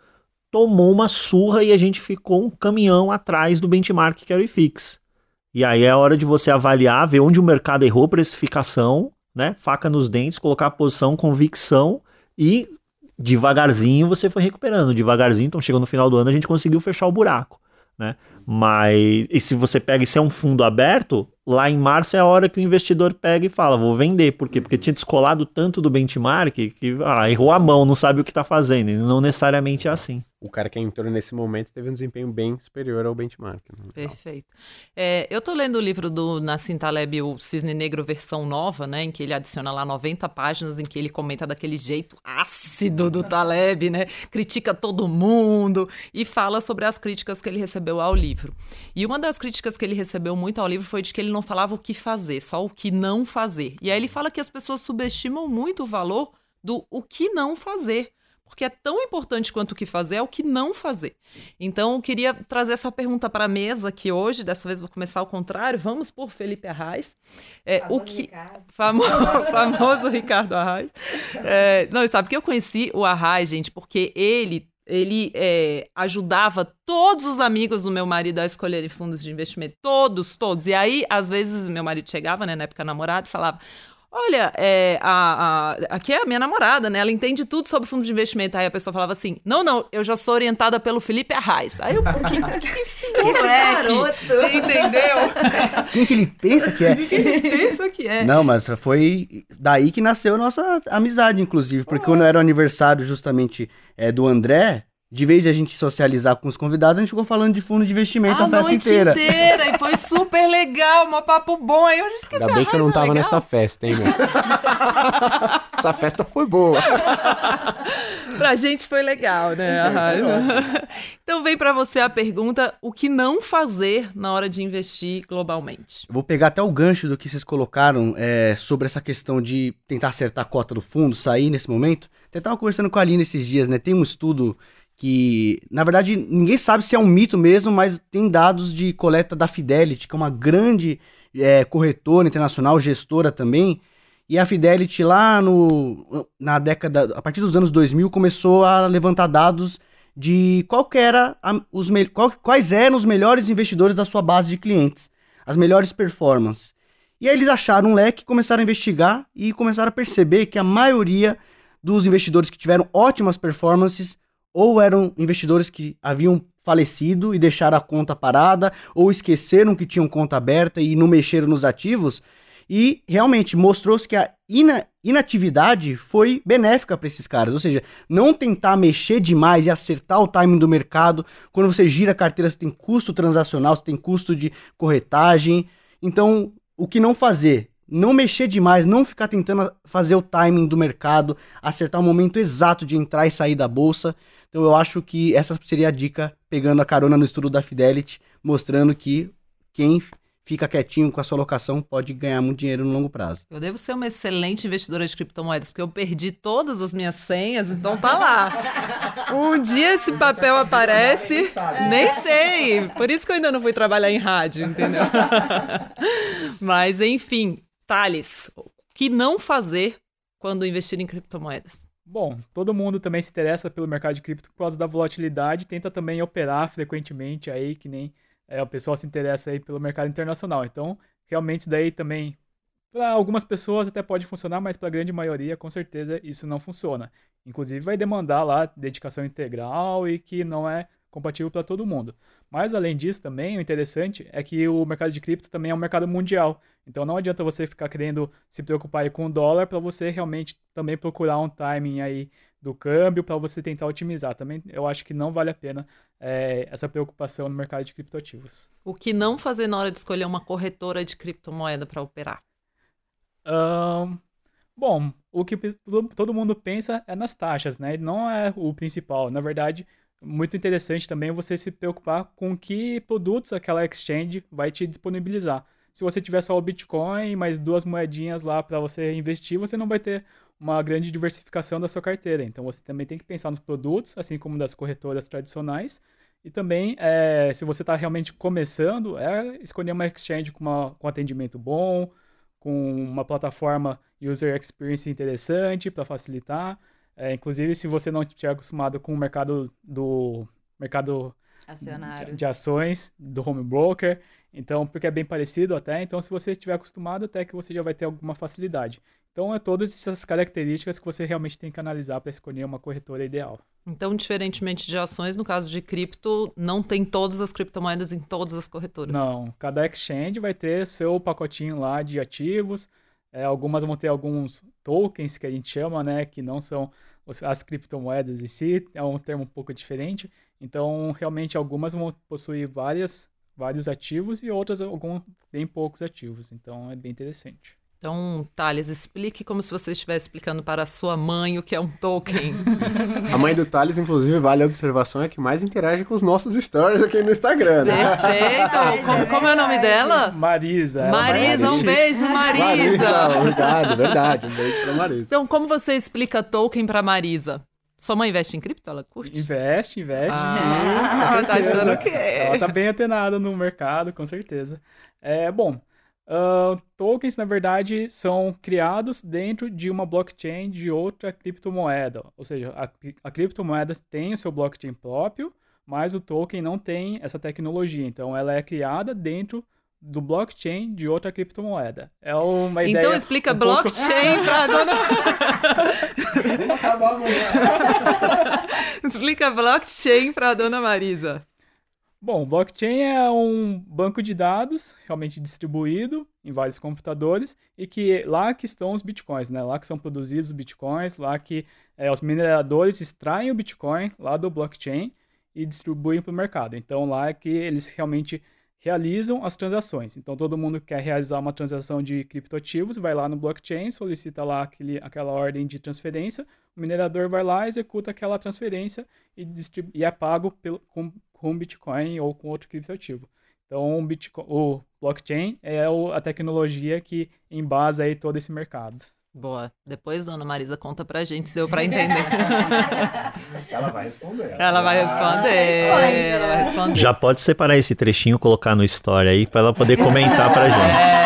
[SPEAKER 4] tomou uma surra e a gente ficou um caminhão atrás do benchmark que era o IFIX. E aí é hora de você avaliar, ver onde o mercado errou precificação, né? Faca nos dentes, colocar a posição, convicção e devagarzinho você foi recuperando, devagarzinho, então chegou no final do ano a gente conseguiu fechar o buraco, né? Mas e se você pega e se é um fundo aberto, lá em março é a hora que o investidor pega e fala, vou vender, por quê? Porque tinha descolado tanto do benchmark que ah, errou a mão, não sabe o que está fazendo, e não necessariamente é assim.
[SPEAKER 1] O cara que entrou nesse momento teve um desempenho bem superior ao benchmark. né?
[SPEAKER 3] Perfeito. É, eu tô lendo o livro do Nassim Taleb, o Cisne Negro versão nova, né, em que ele adiciona lá 90 páginas em que ele comenta daquele jeito ácido do Taleb, né, critica todo mundo e fala sobre as críticas que ele recebeu ao livro. E uma das críticas que ele recebeu muito ao livro foi de que ele não falava o que fazer, só o que não fazer. E aí ele fala que as pessoas subestimam muito o valor do o que não fazer. Porque é tão importante quanto o que fazer é o que não fazer. Então, eu queria trazer essa pergunta para a mesa aqui hoje. Dessa vez vou começar ao contrário. Vamos por Felipe Arraes. É, o
[SPEAKER 2] Famoso
[SPEAKER 3] que
[SPEAKER 2] Ricardo.
[SPEAKER 3] famoso, (laughs) famoso Ricardo Arraes. É, não, sabe que eu conheci o Arraes, gente, porque ele ele é, ajudava todos os amigos do meu marido a escolherem fundos de investimento. Todos, todos. E aí, às vezes, meu marido chegava, né, na época namorado, e falava. Olha, é, a, a- aqui é a minha namorada, né? Ela entende tudo sobre fundos de investimento. Aí a pessoa falava assim: Não, não, eu já sou orientada pelo Felipe Arraes. Aí eu, que, (laughs) que esse
[SPEAKER 2] garoto. (laughs)
[SPEAKER 3] Entendeu? (laughs)
[SPEAKER 5] Quem que ele pensa que é?
[SPEAKER 3] Quem pensa que é?
[SPEAKER 5] Não, mas foi daí que nasceu a nossa amizade, inclusive. Porque quando era o aniversário justamente é, do André, de vez de a gente socializar com os convidados, a gente ficou falando de fundo de investimento a, festa
[SPEAKER 3] noite
[SPEAKER 5] inteira.
[SPEAKER 3] E foi super legal, um papo bom. Aí eu já esqueci
[SPEAKER 1] Ainda bem que eu não
[SPEAKER 3] Arrasa,
[SPEAKER 1] tava
[SPEAKER 3] legal.
[SPEAKER 1] nessa festa, hein, meu? (laughs) Essa festa foi boa. (laughs)
[SPEAKER 3] Pra gente foi legal, né? (laughs) Então vem pra você a pergunta: o que não fazer na hora de investir globalmente?
[SPEAKER 5] Eu Vou pegar até o gancho do que vocês colocaram é, sobre essa questão de tentar acertar a cota do fundo, sair nesse momento. Até tava conversando com a Aline esses dias, né? Tem um estudo que, na verdade, ninguém sabe se é um mito mesmo, mas tem dados de coleta da Fidelity, que é uma grande é, corretora internacional, gestora também. E a Fidelity lá no, na década, a partir dos anos 2000, começou a levantar dados de qual era a- os, me- qual- quais eram os melhores investidores da sua base de clientes as melhores performances. E aí eles acharam um leque, começaram a investigar e começaram a perceber que a maioria dos investidores que tiveram ótimas performances ou eram investidores que haviam falecido e deixaram a conta parada, ou esqueceram que tinham conta aberta e não mexeram nos ativos. E realmente mostrou-se que a ina- inatividade foi benéfica para esses caras. Ou seja, não tentar mexer demais e acertar o timing do mercado. Quando você gira a carteira, você tem custo transacional, você tem custo de corretagem. Então, o que não fazer? não mexer demais, não ficar tentando fazer o timing do mercado, acertar o momento exato de entrar e sair da bolsa. Então eu acho que essa seria a dica, pegando a carona no estudo da Fidelity, mostrando que quem fica quietinho com a sua locação pode ganhar muito dinheiro no longo prazo.
[SPEAKER 3] Eu devo ser uma excelente investidora de criptomoedas, porque eu perdi todas as minhas senhas, então tá lá. (laughs) Um dia esse papel aparece, nem sei. Por isso que eu ainda não fui trabalhar em rádio, entendeu? (laughs) Mas enfim, Thales, o que não fazer quando investir em criptomoedas?
[SPEAKER 6] Bom, todo mundo também se interessa pelo mercado de cripto por causa da volatilidade, tenta também operar frequentemente aí, que nem é, o pessoal se interessa aí pelo mercado internacional. Então, realmente isso daí também, para algumas pessoas até pode funcionar, mas para a grande maioria, com certeza, isso não funciona. Inclusive, vai demandar lá dedicação integral e que não é compatível para todo mundo. Mas, além disso, também, o interessante é que o mercado de cripto também é um mercado mundial. Então, não adianta você ficar querendo se preocupar com o dólar para você realmente também procurar um timing aí do câmbio para você tentar otimizar. Também eu acho que não vale a pena é, essa preocupação no mercado de criptoativos.
[SPEAKER 3] O que não fazer na hora de escolher uma corretora de criptomoeda para operar?
[SPEAKER 6] Um, bom, o que todo mundo pensa é nas taxas, né? Não é o principal. Na verdade, muito interessante também você se preocupar com que produtos aquela exchange vai te disponibilizar. Se você tiver só o Bitcoin mais duas moedinhas lá para você investir, você não vai ter uma grande diversificação da sua carteira. Então você também tem que pensar nos produtos, assim como das corretoras tradicionais. E também, é, se você está realmente começando, é escolher uma exchange com, uma, com atendimento bom, com uma plataforma user experience interessante para facilitar. É, inclusive, se você não estiver acostumado com o mercado do mercado
[SPEAKER 2] Acionário.
[SPEAKER 6] De, de ações do home broker, então, porque é bem parecido até, então se você estiver acostumado, até que você já vai ter alguma facilidade. Então, é todas essas características que você realmente tem que analisar para escolher uma corretora ideal.
[SPEAKER 3] Então, diferentemente de ações, no caso de cripto, não tem todas as criptomoedas em todas as corretoras?
[SPEAKER 6] Não, cada exchange vai ter seu pacotinho lá de ativos, é, algumas vão ter alguns tokens que a gente chama, né, que não são as criptomoedas em si, é um termo um pouco diferente. Então, realmente, algumas vão possuir várias vários ativos e outras alguns bem poucos ativos. Então é bem interessante.
[SPEAKER 3] Então, Thales, explique como se você estivesse explicando para a sua mãe o que é um token. (laughs)
[SPEAKER 1] a mãe do Thales, inclusive, vale a observação, é que mais interage com os nossos stories aqui no Instagram. Né?
[SPEAKER 3] Perfeito! (laughs) como, como, é o nome dela?
[SPEAKER 6] Marisa.
[SPEAKER 3] Marisa, um beijo, Marisa.
[SPEAKER 1] Marisa, obrigado, verdade. Um beijo para Marisa.
[SPEAKER 3] Então, como você explica token para Marisa? Sua mãe investe em cripto? Ela curte?
[SPEAKER 6] Investe, investe, ah,
[SPEAKER 3] sim. Ela tá achando que
[SPEAKER 6] Ela tá bem antenada no mercado, com certeza. É, bom, uh, tokens, na verdade, são criados dentro de uma blockchain de outra criptomoeda. Ou seja, a, a criptomoeda tem o seu blockchain próprio, mas o token não tem essa tecnologia. Então, ela é criada dentro do blockchain de outra criptomoeda. É uma ideia.
[SPEAKER 3] Então explica um blockchain (laughs) pouco... para dona. (laughs) explica blockchain para a dona Marisa.
[SPEAKER 6] Bom, blockchain é um banco de dados realmente distribuído em vários computadores e que lá que estão os bitcoins, né? Lá que são produzidos os bitcoins, lá que é, os mineradores extraem o bitcoin lá do blockchain e distribuem para o mercado. Então lá é que eles realmente realizam as transações. Então, todo mundo quer realizar uma transação de criptoativos, vai lá no blockchain, solicita lá aquele, aquela ordem de transferência, o minerador vai lá, executa aquela transferência e, e é pago pelo, com, com Bitcoin ou com outro criptoativo. Então, o, Bitcoin, o blockchain é a tecnologia que embasa aí todo esse mercado.
[SPEAKER 3] Boa. Depois, dona Marisa, conta pra gente se deu pra entender. (laughs)
[SPEAKER 1] ela vai responder.
[SPEAKER 3] Ela vai responder. Ela vai responder.
[SPEAKER 4] Já pode separar esse trechinho, colocar no story aí, pra ela poder comentar pra (laughs) gente.
[SPEAKER 3] É,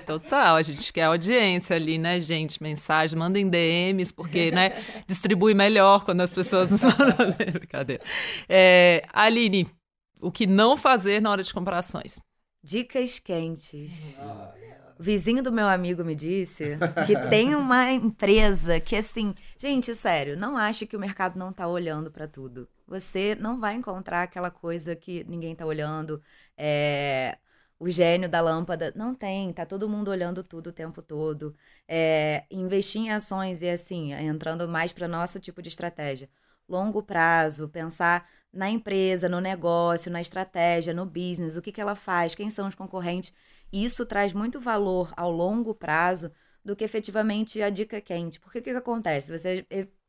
[SPEAKER 3] total. A gente quer audiência ali, né, gente? Mensagem, mandem DMs, porque, né, (laughs) distribui melhor quando as pessoas nos (laughs) mandam. Brincadeira. É, Aline, o que não fazer na hora de comparações?
[SPEAKER 2] Dicas quentes. Ah. O vizinho do meu amigo me disse que tem uma empresa que, assim, gente, sério, não ache que o mercado não tá olhando para tudo. Você não vai encontrar aquela coisa que ninguém tá olhando, é, o gênio da lâmpada. Não tem, tá todo mundo olhando tudo o tempo todo. É, investir em ações e, assim, entrando mais para nosso tipo de estratégia. longo prazo, pensar na empresa, no negócio, na estratégia, no business, o que, que ela faz, quem são os concorrentes. Isso traz muito valor ao longo prazo do que efetivamente a dica quente. Porque o que, que acontece? Você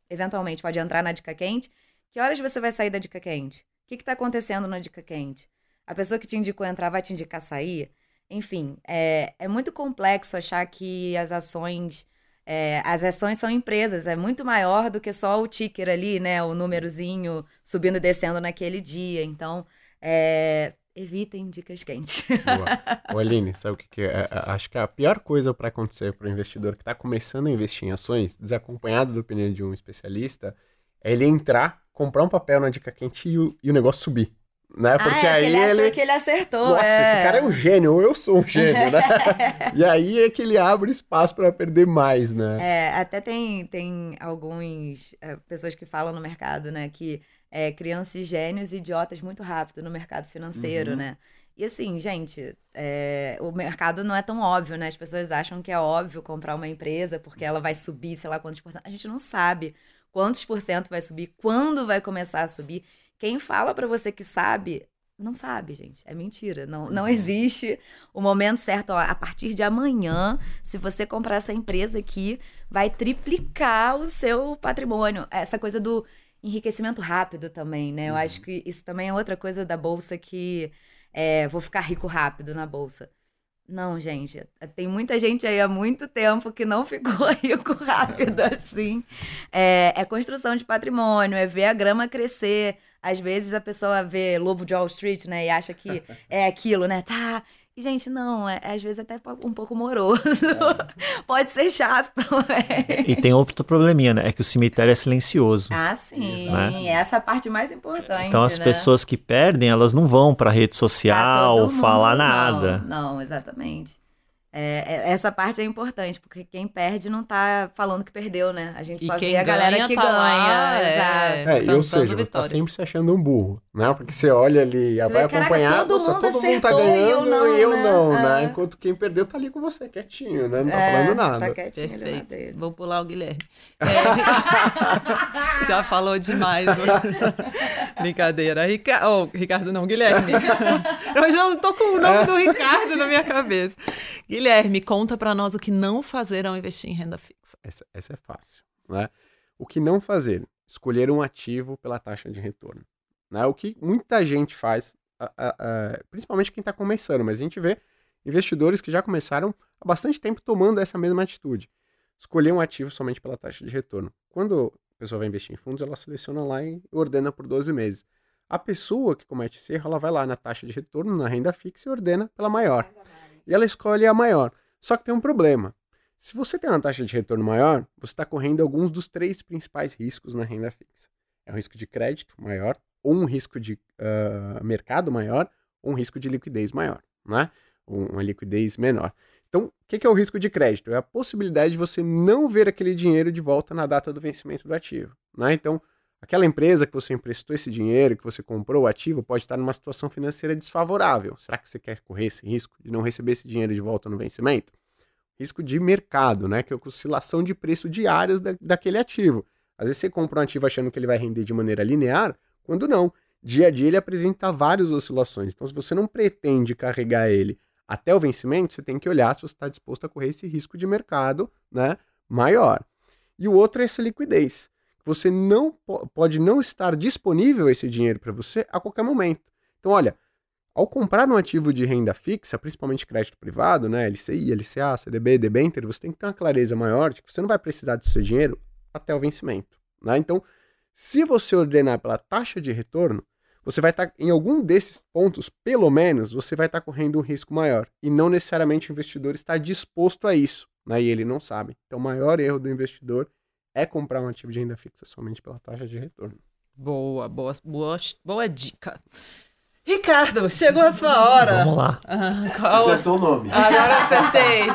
[SPEAKER 2] eventualmente pode entrar na dica quente. Que horas você vai sair da dica quente? O que está acontecendo na dica quente? A pessoa que te indicou entrar vai te indicar sair? Enfim, é, é muito complexo achar que as ações. É, as ações são empresas, é muito maior do que só o ticker ali, né? O númerozinho subindo e descendo naquele dia. Então, é, evitem dicas quentes.
[SPEAKER 1] Boa. Ô, Aline, sabe o que, que é? é, é acho que a pior coisa para acontecer para o investidor que está começando a investir em ações, desacompanhado da opinião de um especialista, é ele entrar, comprar um papel na dica quente e o, e o negócio subir. Né?
[SPEAKER 2] Ah, Porque ah, é, aí ele, ele que ele acertou.
[SPEAKER 1] Nossa,
[SPEAKER 2] é.
[SPEAKER 1] esse cara é um gênio, ou eu sou um gênio, né? (laughs) e aí é que ele abre espaço para perder mais, né?
[SPEAKER 2] É, até tem, tem alguns é, pessoas que falam no mercado, né, que é, crianças e gênios idiotas muito rápido no mercado financeiro, uhum. né? E assim, gente, é, o mercado não é tão óbvio, né? As pessoas acham que é óbvio comprar uma empresa porque ela vai subir, sei lá quantos por cento. A gente não sabe quantos por cento vai subir, quando vai começar a subir. Quem fala para você que sabe, não sabe, gente. É mentira. Não, não uhum. existe o momento certo. Ó, a partir de amanhã, se você comprar essa empresa aqui, vai triplicar o seu patrimônio. Essa coisa do enriquecimento rápido também, né? Eu acho uhum. que isso também é outra coisa da bolsa que é, vou ficar rico rápido na bolsa. Não, gente, tem muita gente aí há muito tempo que não ficou (laughs) rico rápido (laughs) assim. É, é construção de patrimônio, é ver a grama crescer. Às vezes a pessoa vê Lobo de Wall Street, né, e acha que (laughs) é aquilo, né? Tá, gente, não, é, é, às vezes até um pouco moroso. É. (laughs) Pode ser chato também.
[SPEAKER 4] E tem outro probleminha, né? É que o cemitério é silencioso.
[SPEAKER 2] Ah, sim. Né? Essa é a parte mais importante.
[SPEAKER 4] Então as
[SPEAKER 2] né?
[SPEAKER 4] pessoas que perdem, elas não vão para rede social ah, falar nada.
[SPEAKER 2] Não, não, exatamente. É, é, essa parte é importante, porque quem perde não tá falando que perdeu, né? A gente
[SPEAKER 3] e
[SPEAKER 2] só vê a galera que tá ganha.
[SPEAKER 1] Lá, é, é, ou seja, você tá sempre se achando um burro, né? Porque você olha ali, você vai vê, acompanhar, caraca, todo, mundo, todo mundo tá ganhando e eu não, e eu né? não né? Enquanto quem perdeu tá ali com você, quietinho, né? Não tá é, falando nada.
[SPEAKER 2] Tá quietinho
[SPEAKER 3] Perfeito. Vou pular o Guilherme. É, (laughs) já falou demais. (laughs) Brincadeira. Rica... Oh, Ricardo não, Guilherme. (laughs) eu já tô com o nome do Ricardo na minha cabeça. Guilherme, conta para nós o que não fazer ao investir em renda fixa.
[SPEAKER 1] Essa, essa é fácil, né? O que não fazer? Escolher um ativo pela taxa de retorno. Né? O que muita gente faz, a, a, a, principalmente quem está começando, mas a gente vê investidores que já começaram há bastante tempo tomando essa mesma atitude. Escolher um ativo somente pela taxa de retorno. Quando a pessoa vai investir em fundos, ela seleciona lá e ordena por 12 meses. A pessoa que comete esse erro, ela vai lá na taxa de retorno, na renda fixa e ordena pela maior e ela escolhe a maior. Só que tem um problema. Se você tem uma taxa de retorno maior, você está correndo alguns dos três principais riscos na renda fixa. É um risco de crédito maior, ou um risco de uh, mercado maior, ou um risco de liquidez maior, né? uma liquidez menor. Então, o que, que é o risco de crédito? É a possibilidade de você não ver aquele dinheiro de volta na data do vencimento do ativo. Né? Então, Aquela empresa que você emprestou esse dinheiro, que você comprou o ativo, pode estar numa situação financeira desfavorável. Será que você quer correr esse risco de não receber esse dinheiro de volta no vencimento? Risco de mercado, né? Que é a oscilação de preço diários da, daquele ativo. Às vezes você compra um ativo achando que ele vai render de maneira linear, quando não. Dia a dia ele apresenta várias oscilações. Então, se você não pretende carregar ele até o vencimento, você tem que olhar se você está disposto a correr esse risco de mercado né, maior. E o outro é essa liquidez você não pode não estar disponível esse dinheiro para você a qualquer momento. Então, olha, ao comprar um ativo de renda fixa, principalmente crédito privado, né, LCI, LCA, CDB, debênture, você tem que ter uma clareza maior de que você não vai precisar do seu dinheiro até o vencimento. Né? Então, se você ordenar pela taxa de retorno, você vai estar tá, em algum desses pontos, pelo menos, você vai estar tá correndo um risco maior. E não necessariamente o investidor está disposto a isso, né? e ele não sabe. Então, o maior erro do investidor é comprar um ativo de renda fixa somente pela taxa de retorno.
[SPEAKER 3] Boa, boa, boa, boa dica. Ricardo, chegou a sua hora.
[SPEAKER 4] Vamos lá.
[SPEAKER 1] Ah, qual... Acertou o nome.
[SPEAKER 3] Agora acertei.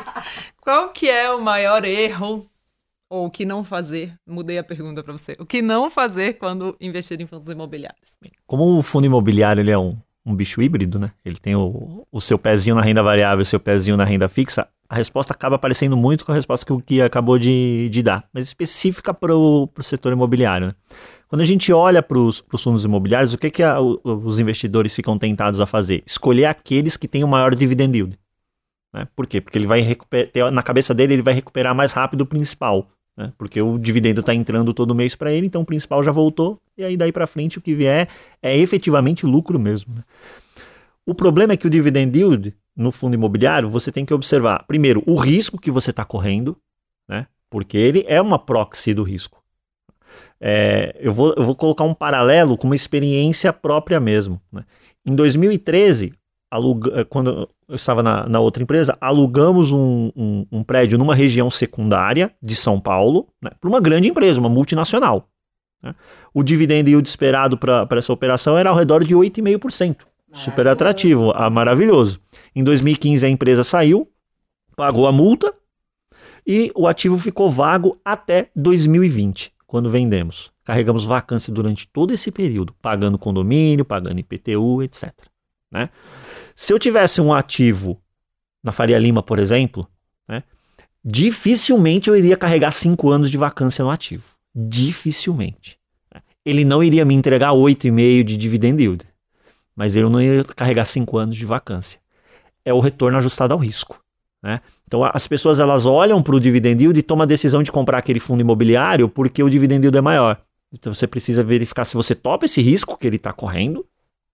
[SPEAKER 3] qual que é o maior erro ou o que não fazer? Mudei a pergunta para você. O que não fazer quando investir em fundos imobiliários?
[SPEAKER 4] Como o fundo imobiliário ele é um, um bicho híbrido, né? Ele tem o, o seu pezinho na renda variável, o seu pezinho na renda fixa a resposta acaba parecendo muito com a resposta que o Gui acabou de, de dar, mas específica para o setor imobiliário. Né? Quando a gente olha para os fundos imobiliários, o que, que a, os investidores ficam tentados a fazer? Escolher aqueles que têm o maior dividend yield. Né? Por quê? Porque ele vai ter, na cabeça dele ele vai recuperar mais rápido o principal. Né? Porque o dividendo está entrando todo mês para ele, então o principal já voltou, e aí daí para frente o que vier é efetivamente lucro mesmo. Né? O problema é que o dividend yield no fundo imobiliário, você tem que observar, primeiro, o risco que você está correndo, né? porque ele é uma proxy do risco. É, eu, vou, eu vou colocar um paralelo com uma experiência própria mesmo. Né? Em 2013, aluga, eh, quando eu estava na, na outra empresa, alugamos um, um, um, prédio numa região secundária de São Paulo né, para uma grande empresa, uma multinacional. Né? O dividendo yield esperado para essa operação era ao redor de 8,5%. Super atrativo, ah, maravilhoso. Em 2015 a empresa saiu, pagou a multa e o ativo ficou vago até 2020, quando vendemos. Carregamos vacância durante todo esse período, pagando condomínio, pagando IPTU, etc. Né? Se eu tivesse um ativo na Faria Lima, por exemplo, né, dificilmente eu iria carregar cinco anos de vacância no ativo. Dificilmente. Ele não iria me entregar 8,5 de dividend yield, mas ele não ia carregar cinco anos de vacância. É o retorno ajustado ao risco. Né? Então as pessoas elas olham para o dividend yield e tomam a decisão de comprar aquele fundo imobiliário porque o dividend yield é maior. Então você precisa verificar se você topa esse risco que ele está correndo,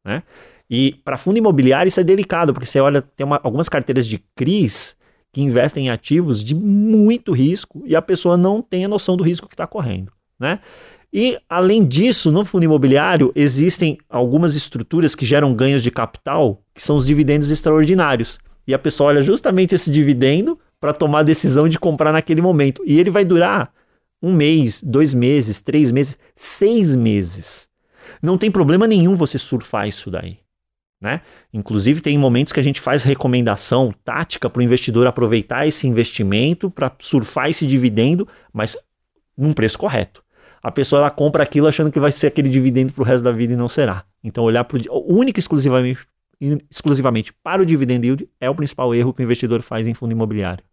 [SPEAKER 4] né? E para fundo imobiliário isso é delicado, porque você olha, tem uma, algumas carteiras de CRIs que investem em ativos de muito risco e a pessoa não tem a noção do risco que está correndo, né? E, além disso, no fundo imobiliário, existem algumas estruturas que geram ganhos de capital, que são os dividendos extraordinários. E a pessoa olha justamente esse dividendo para tomar a decisão de comprar naquele momento. E ele vai durar um mês, dois meses, três meses, seis meses. Não tem problema nenhum você surfar isso daí. Né? Inclusive, tem momentos que a gente faz recomendação tática para o investidor aproveitar esse investimento para surfar esse dividendo, mas num preço correto. A pessoa ela compra aquilo achando que vai ser aquele dividendo para o resto da vida e não será. Então, olhar para o único exclusivamente, exclusivamente para o dividend yield é o principal erro que o investidor faz em fundo imobiliário.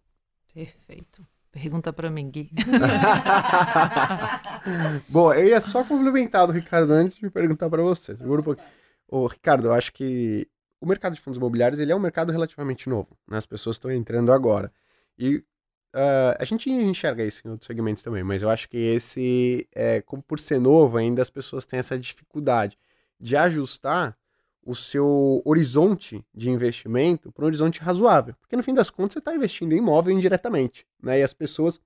[SPEAKER 3] Perfeito. Pergunta para mim, Gui. (laughs)
[SPEAKER 1] Bom, eu ia só complementar do Ricardo antes de perguntar para você. Segura um pouquinho. Ô, Ricardo, eu acho que o mercado de fundos imobiliários ele é um mercado relativamente novo. Né? As pessoas estão entrando agora. E uh, a gente enxerga isso em outros segmentos também, mas eu acho que esse, é, como por ser novo, ainda as pessoas têm essa dificuldade de ajustar o seu horizonte de investimento para um horizonte razoável. Porque no fim das contas você está investindo em imóvel indiretamente. Né? E as pessoas.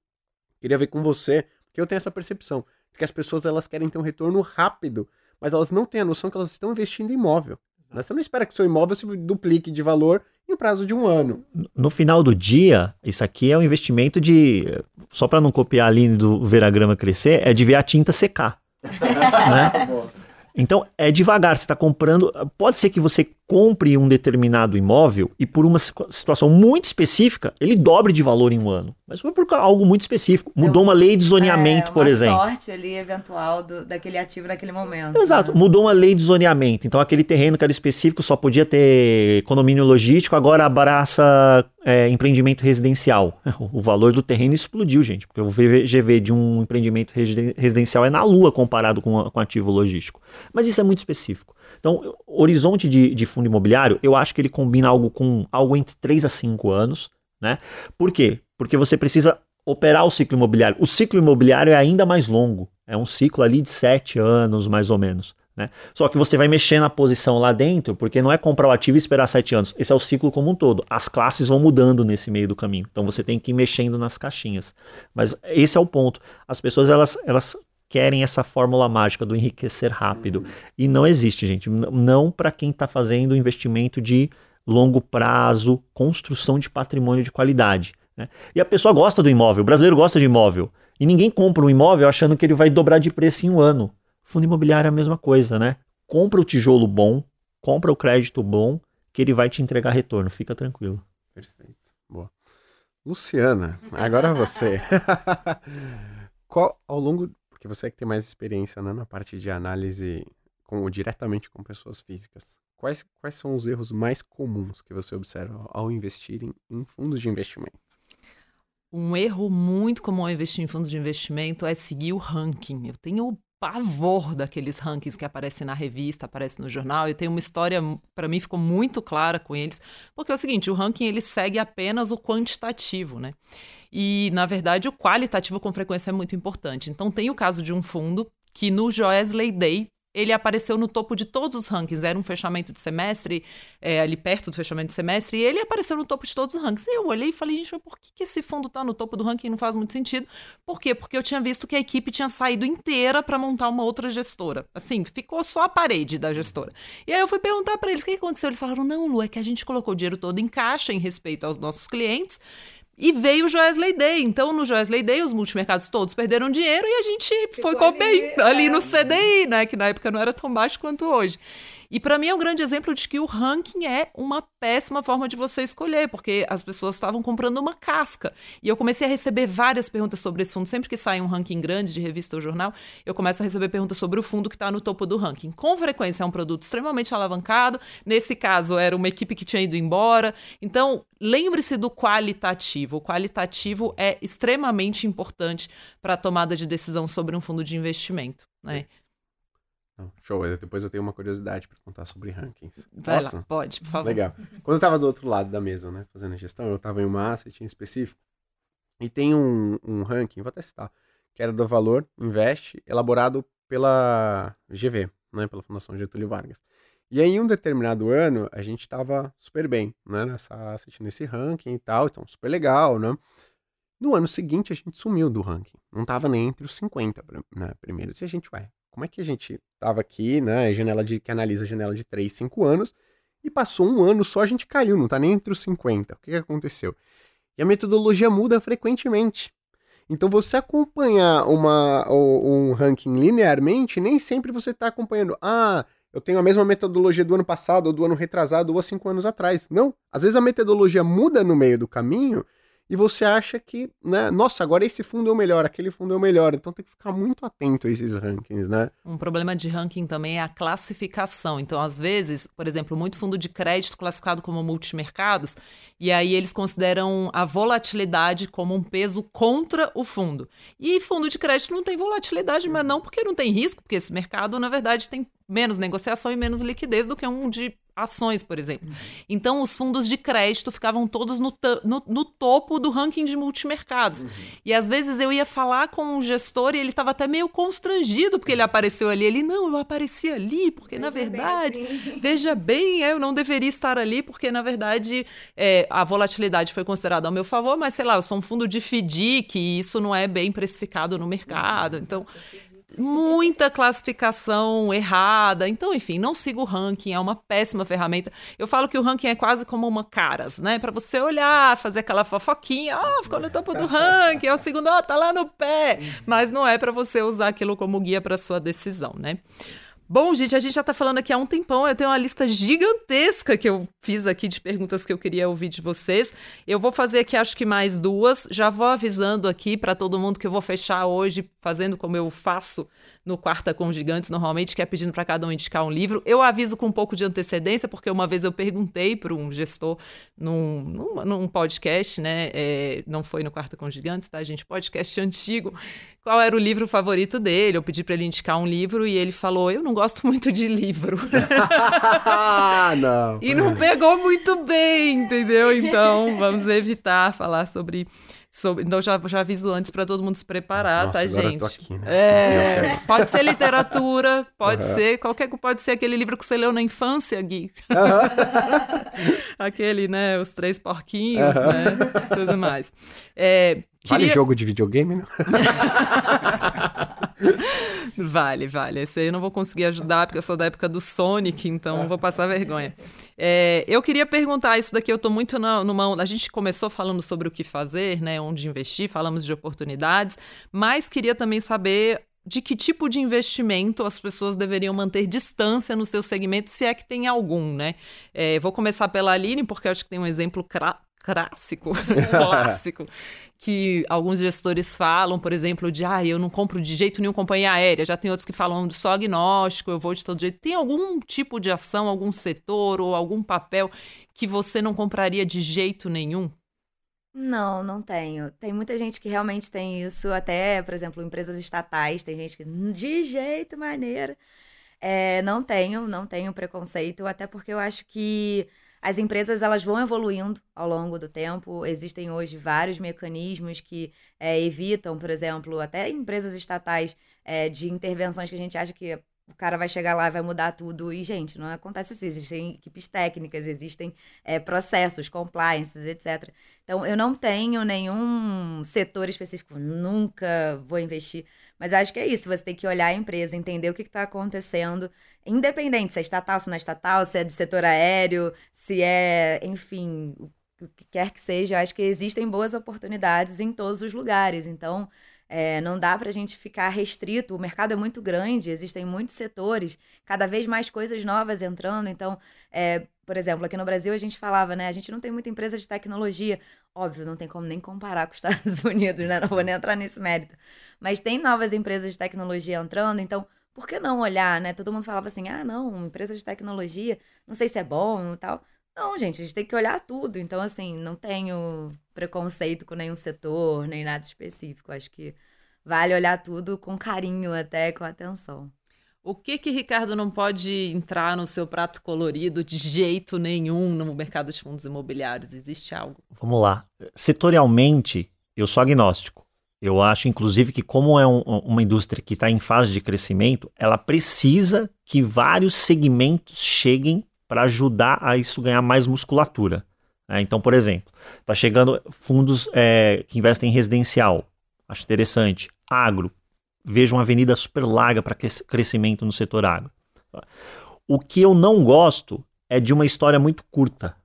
[SPEAKER 1] Queria ver com você, porque eu tenho essa percepção, que as pessoas elas querem ter um retorno rápido mas elas não têm a noção que elas estão investindo em imóvel. Você não espera que seu imóvel se duplique de valor em um prazo de um ano.
[SPEAKER 4] No final do dia, isso aqui é um investimento de. Só para não copiar a linha do ver a grama crescer, é de ver a tinta secar. (laughs) né? Então é devagar, você está comprando. Pode ser que você compre um determinado imóvel e por uma situação muito específica, ele dobre de valor em um ano. Mas foi por algo muito específico. Mudou uma lei de zoneamento, é, por exemplo.
[SPEAKER 2] Uma sorte ali eventual do, daquele ativo naquele momento.
[SPEAKER 4] Exato. Né? Mudou uma lei de zoneamento. Então aquele terreno que era específico só podia ter condomínio logístico, agora abraça é, empreendimento residencial. (laughs) O valor do terreno explodiu, gente, porque o VGV de um empreendimento residencial é na lua comparado com, com ativo logístico. Mas isso é muito específico. Então, horizonte de, de fundo imobiliário, eu acho que ele combina algo com algo entre 3 a 5 anos, né? Por quê? Porque você precisa operar o ciclo imobiliário. O ciclo imobiliário é ainda mais longo. É um ciclo ali de 7 anos, mais ou menos. Né? Só que você vai mexer na posição lá dentro, porque não é comprar o ativo e esperar 7 anos. Esse é o ciclo como um todo. As classes vão mudando nesse meio do caminho. Então você tem que ir mexendo nas caixinhas. Mas esse é o ponto. As pessoas elas, elas querem essa fórmula mágica do enriquecer rápido. E não existe, gente. Não para quem está fazendo investimento de longo prazo, construção de patrimônio de qualidade. Né? E a pessoa gosta do imóvel, o brasileiro gosta de imóvel. E ninguém compra um imóvel achando que ele vai dobrar de preço em um ano. Fundo imobiliário é a mesma coisa, né? Compra o tijolo bom, compra o crédito bom, que ele vai te entregar retorno. Fica tranquilo.
[SPEAKER 1] Perfeito. Boa. Luciana, agora você. (laughs) Qual, ao longo porque você é que tem mais experiência né, na parte de análise com, diretamente com pessoas físicas. Quais, quais são os erros mais comuns que você observa ao investir em, em fundos de investimento?
[SPEAKER 3] Um erro muito comum ao investir em fundos de investimento é seguir o ranking. Eu tenho pavor daqueles rankings que aparecem na revista, aparecem no jornal. E tem uma história, para mim, ficou muito clara com eles, porque é o seguinte: o ranking ele segue apenas o quantitativo, né? E, na verdade, o qualitativo com frequência é muito importante. Então, tem o caso de um fundo que no Joesley Day ele apareceu no topo de todos os rankings. Era um fechamento de semestre, é, ali perto do fechamento de semestre, e ele apareceu no topo de todos os rankings. E eu olhei e falei, gente, mas por que, que esse fundo está no topo do ranking? Não faz muito sentido. Por quê? Porque eu tinha visto que a equipe tinha saído inteira para montar uma outra gestora. Assim, ficou só a parede da gestora. E aí eu fui perguntar para eles o que aconteceu. Eles falaram, não, Lu, é que a gente colocou o dinheiro todo em caixa em respeito aos nossos clientes. E veio o Joesley Day. Então, no Joesley Day, os multimercados todos perderam dinheiro e a gente Ficou foi bem ali no é. CDI, né? Que na época não era tão baixo quanto hoje. E para mim é um grande exemplo de que o ranking é uma péssima forma de você escolher, porque as pessoas estavam comprando uma casca. E eu comecei a receber várias perguntas sobre esse fundo. Sempre que sai um ranking grande de revista ou jornal, eu começo a receber perguntas sobre o fundo que está no topo do ranking. Com frequência é um produto extremamente alavancado. Nesse caso, era uma equipe que tinha ido embora. Então, lembre-se do qualitativo. O qualitativo é extremamente importante para a tomada de decisão sobre um fundo de investimento. Né?
[SPEAKER 1] Show, depois eu tenho uma curiosidade para contar sobre rankings.
[SPEAKER 3] Vai lá, pode, por favor.
[SPEAKER 1] Legal. Quando eu estava do outro lado da mesa, né, fazendo a gestão, eu estava em uma asset em específico, e tem um, um ranking, vou até citar, que era do Valor Invest, elaborado pela GV, né, pela Fundação Getúlio Vargas. E aí, em um determinado ano, a gente estava super bem, né, nessa asset, nesse ranking e tal, então super legal, né? No ano seguinte, a gente sumiu do ranking. Não estava nem entre os 50 né, primeiros. E a gente, vai, como é que a gente estava aqui, né? Janela de que analisa a janela de 3, 5 anos, e passou um ano só a gente caiu, não está nem entre os 50. O que, que aconteceu? E a metodologia muda frequentemente. Então, você acompanhar uma, um ranking linearmente, nem sempre você está acompanhando. Ah, eu tenho a mesma metodologia do ano passado, ou do ano retrasado, ou há cinco anos atrás. Não. Às vezes a metodologia muda no meio do caminho e você acha que, né, nossa, agora esse fundo é o melhor, aquele fundo é o melhor. Então tem que ficar muito atento a esses rankings, né?
[SPEAKER 3] Um problema de ranking também é a classificação. Então, às vezes, por exemplo, muito fundo de crédito classificado como multimercados, e aí eles consideram a volatilidade como um peso contra o fundo. E fundo de crédito não tem volatilidade, mas não porque não tem risco, porque esse mercado, na verdade, tem menos negociação e menos liquidez do que um de ações, por exemplo. Uhum. Então, os fundos de crédito ficavam todos no, no, no topo do ranking de multimercados. Uhum. E às vezes eu ia falar com um gestor e ele estava até meio constrangido porque ele apareceu ali. Ele, não, eu apareci ali, porque veja na verdade, bem, assim. (laughs) veja bem, é, eu não deveria estar ali, porque na verdade é, a volatilidade foi considerada ao meu favor, mas sei lá, eu sou um fundo de FDIC e isso não é bem precificado no mercado. Uhum. Então muita classificação errada. Então, enfim, não siga o ranking, é uma péssima ferramenta. Eu falo que o ranking é quase como uma caras, né? Para você olhar, fazer aquela fofoquinha, ah, oh, ficou no topo do ranking, é o segundo, ó, oh, tá lá no pé. Mas não é para você usar aquilo como guia para sua decisão, né? Bom, gente, a gente já tá falando aqui há um tempão. Eu tenho uma lista gigantesca que eu fiz aqui de perguntas que eu queria ouvir de vocês. Eu vou fazer aqui, acho que mais duas. Já vou avisando aqui para todo mundo que eu vou fechar hoje, fazendo como eu faço no Quarta com Gigantes, normalmente, que é pedindo para cada um indicar um livro. Eu aviso com um pouco de antecedência, porque uma vez eu perguntei para um gestor num, num, num podcast, né? É, não foi no Quarta com Gigantes, tá, gente? Podcast antigo. Qual era o livro favorito dele? Eu pedi para ele indicar um livro e ele falou: Eu não gosto muito de livro. (laughs)
[SPEAKER 1] não.
[SPEAKER 3] E não pegou muito bem, entendeu? Então, vamos evitar falar sobre Sobre, então já, já aviso antes para todo mundo se preparar,
[SPEAKER 1] Nossa,
[SPEAKER 3] tá, gente?
[SPEAKER 1] Aqui, né?
[SPEAKER 3] É, pode ser literatura, (laughs) pode uhum. ser qualquer pode ser aquele livro que você leu na infância, Gui. Uhum. (laughs) aquele, né? Os três porquinhos, uhum. né? Tudo mais. É,
[SPEAKER 1] Vale jogo de videogame, né? (laughs)
[SPEAKER 3] vale, vale. Esse aí eu não vou conseguir ajudar, porque eu sou da época do Sonic, então vou passar vergonha. É, eu queria perguntar, isso daqui eu tô muito na, numa... A gente começou falando sobre o que fazer, né? Onde investir, falamos de oportunidades, mas queria também saber de que tipo de investimento as pessoas deveriam manter distância no seu segmento, se é que tem algum, né? É, vou começar pela Aline, porque eu acho que tem um exemplo clássico, (laughs) clássico, que alguns gestores falam, por exemplo, de ah, eu não compro de jeito nenhum companhia aérea, já tem outros que falam do só agnóstico, eu vou de todo jeito. Tem algum tipo de ação, algum setor ou algum papel que você não compraria de jeito nenhum?
[SPEAKER 2] Não, não tenho. Tem muita gente que realmente tem isso, até, por exemplo, empresas estatais, tem gente que de jeito maneira. É, não tenho, não tenho preconceito, até porque eu acho que as empresas elas vão evoluindo ao longo do tempo. Existem hoje vários mecanismos que é, evitam, por exemplo, até empresas estatais é, de intervenções que a gente acha que o cara vai chegar lá e vai mudar tudo. E, gente, não acontece assim. Existem equipes técnicas, existem é, processos, compliances, etc. Então, eu não tenho nenhum setor específico, nunca vou investir. Mas acho que é isso, você tem que olhar a empresa, entender o que está acontecendo, independente se é estatal, se não é estatal, se é de setor aéreo, se é, enfim, o que quer que seja. Acho que existem boas oportunidades em todos os lugares. Então, é, não dá para a gente ficar restrito. O mercado é muito grande, existem muitos setores, cada vez mais coisas novas entrando. Então, é, por exemplo, aqui no Brasil a gente falava, né? A gente não tem muita empresa de tecnologia. Óbvio, não tem como nem comparar com os (laughs) Estados Unidos, né? Não vou nem entrar nesse mérito. Mas tem novas empresas de tecnologia entrando, então por que não olhar, né? Todo mundo falava assim: ah, não, empresa de tecnologia, não sei se é bom e tal. Não, gente, a gente tem que olhar tudo. Então, assim, não tenho preconceito com nenhum setor, nem nada específico. Acho que vale olhar tudo com carinho, até com atenção.
[SPEAKER 3] O que que Ricardo não pode entrar no seu prato colorido de jeito nenhum no mercado de fundos imobiliários? Existe algo?
[SPEAKER 4] Vamos lá. Setorialmente, eu sou agnóstico. Eu acho, inclusive, que como é um, uma indústria que está em fase de crescimento, ela precisa que vários segmentos cheguem para ajudar a isso ganhar mais musculatura. Né? Então, por exemplo, está chegando fundos é, que investem em residencial. Acho interessante. Agro. Vejo uma avenida super larga para crescimento no setor agro. O que eu não gosto é de uma história muito curta.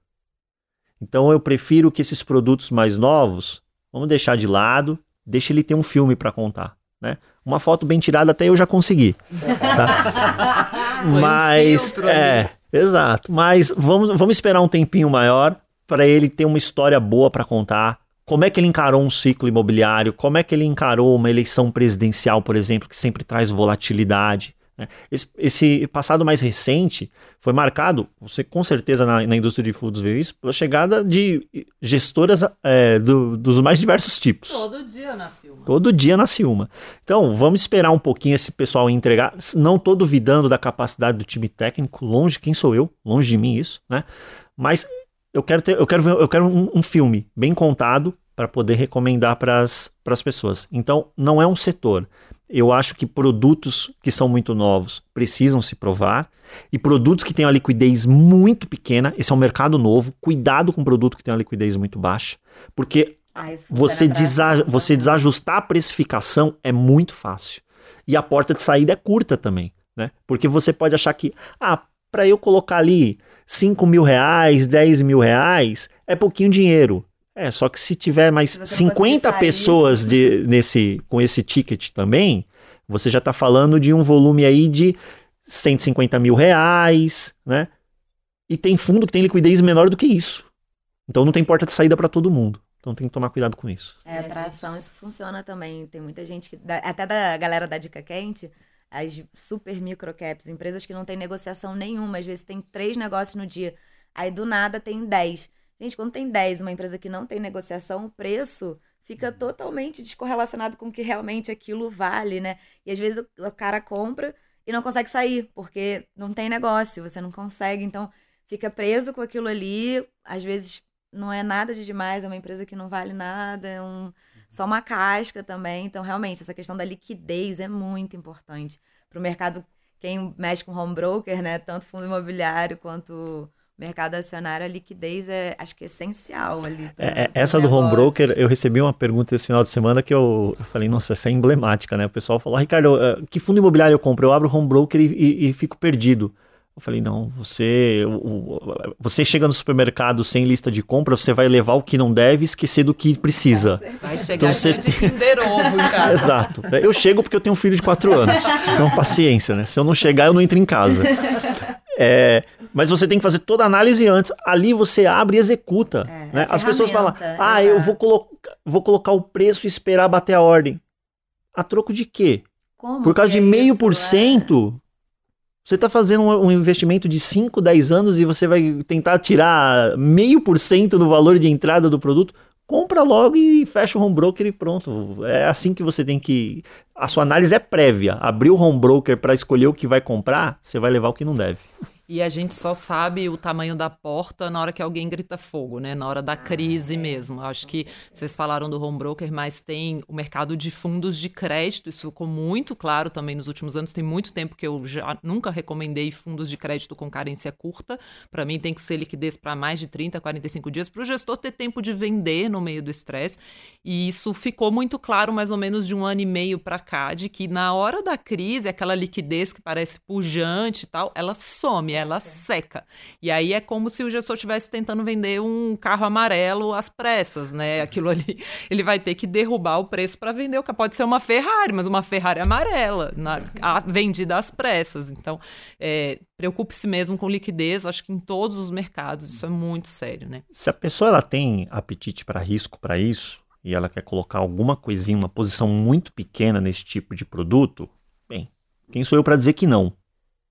[SPEAKER 4] Então eu prefiro que esses produtos mais novos, vamos deixar de lado, deixa ele ter um filme para contar. Né? Uma foto bem tirada até eu já consegui. Tá? (laughs) Mas um é, Exato. Mas vamos, vamos esperar um tempinho maior para ele ter uma história boa para contar. Como é que ele encarou um ciclo imobiliário? Como é que ele encarou uma eleição presidencial, por exemplo, que sempre traz volatilidade? Né? Esse, esse, passado mais recente foi marcado, você com certeza na, na indústria de foods viu isso, pela chegada de gestoras é, do, dos mais diversos tipos.
[SPEAKER 3] Todo dia nasce uma.
[SPEAKER 4] Todo dia nasce uma. Então, vamos esperar um pouquinho esse pessoal entregar. Não estou duvidando da capacidade do time técnico, longe, quem sou eu? Longe de mim isso, né? Mas eu quero ter, eu quero ver, eu quero um, um filme bem contado para poder recomendar para as pessoas. Então, não é um setor eu acho que produtos que são muito novos precisam se provar e produtos que têm uma liquidez muito pequena, esse é um mercado novo, cuidado com produto que tem uma liquidez muito baixa, porque ah, você, desa você né? desajustar a precificação é muito fácil. E a porta de saída é curta também, né? Porque você pode achar que, ah, para eu colocar ali 5 mil reais, 10 mil reais, é pouquinho dinheiro. É, só que se tiver mais se 50 pessoas de, nesse, com esse ticket também, você já está falando de um volume aí de 150 mil reais, né? E tem fundo que tem liquidez menor do que isso. Então não tem porta de saída para todo mundo. Então tem que tomar cuidado com isso.
[SPEAKER 2] É, atração, isso funciona também. Tem muita gente que. Até da galera da Dica Quente, as super microcaps, empresas que não tem negociação nenhuma, às vezes tem três negócios no dia. Aí do nada tem dez. Gente, quando tem 10, uma empresa que não tem negociação, o preço fica uhum. totalmente descorrelacionado com o que realmente aquilo vale, né? E às vezes o, o cara compra e não consegue sair, porque não tem negócio, você não consegue, então fica preso com aquilo ali, às vezes não é nada de demais, é uma empresa que não vale nada, é um, só uma casca também. Então, realmente, essa questão da liquidez é muito importante para o mercado. Quem mexe com home broker, né? Tanto fundo imobiliário quanto mercado acionário, a liquidez é, acho que é essencial ali.
[SPEAKER 4] É, é essa do home broker, eu recebi uma pergunta esse final de semana que eu, eu falei, nossa, essa é emblemática, né? O pessoal falou, Ricardo, eh, que fundo imobiliário eu compro? Eu abro home broker e, e, e fico perdido. Eu falei, não, você, você chega no supermercado sem lista de compra, você vai levar o que não deve e esquecer do que precisa.
[SPEAKER 3] Vai chegar então, você de Kinder Ovo em (laughs) casa.
[SPEAKER 4] Exato. Eu chego porque eu tenho um filho de 4 anos. Então, paciência, né? Se eu não chegar, eu não entro em casa. É, mas você tem que fazer toda a análise antes. Ali você abre e executa. É, né? As pessoas falam, ah, exato. eu vou, colo vou colocar o preço e esperar bater a ordem. A troco de quê?
[SPEAKER 2] Como
[SPEAKER 4] Por causa de
[SPEAKER 2] é
[SPEAKER 4] meio por cento, você está fazendo um, um, investimento de 5, 10 anos e você vai tentar tirar meio por cento no valor de entrada do produto. Compra logo e fecha o home broker e pronto. É assim que você tem que. A sua análise é prévia. Abrir o home broker para escolher o que vai comprar, você vai levar o que não deve.
[SPEAKER 3] E a gente só sabe o tamanho da porta na hora que alguém grita fogo, né? Na hora da crise ah, é. mesmo. Acho que vocês falaram do home broker, mas tem o mercado de fundos de crédito. Isso ficou muito claro também nos últimos anos. Tem muito tempo que eu já nunca recomendei fundos de crédito com carência curta. Para mim tem que ser liquidez para mais de 30, 45 dias para o gestor ter tempo de vender no meio do estresse. E isso ficou muito claro mais ou menos de um ano e meio para cá, de que na hora da crise, aquela liquidez que parece pujante e tal, ela some ela seca. E aí é como se o gestor estivesse tentando vender um carro amarelo às pressas, né? Aquilo ali, (laughs) ele vai ter que derrubar o preço para vender o que pode ser uma Ferrari, mas uma Ferrari amarela, na, a, vendida às pressas. Então, é, preocupe-se mesmo com liquidez, acho que em todos os mercados isso é muito sério, né?
[SPEAKER 4] Se a pessoa ela tem apetite para risco para isso, e ela quer colocar alguma coisinha, uma posição muito pequena nesse tipo de produto, bem, quem sou eu para dizer que não,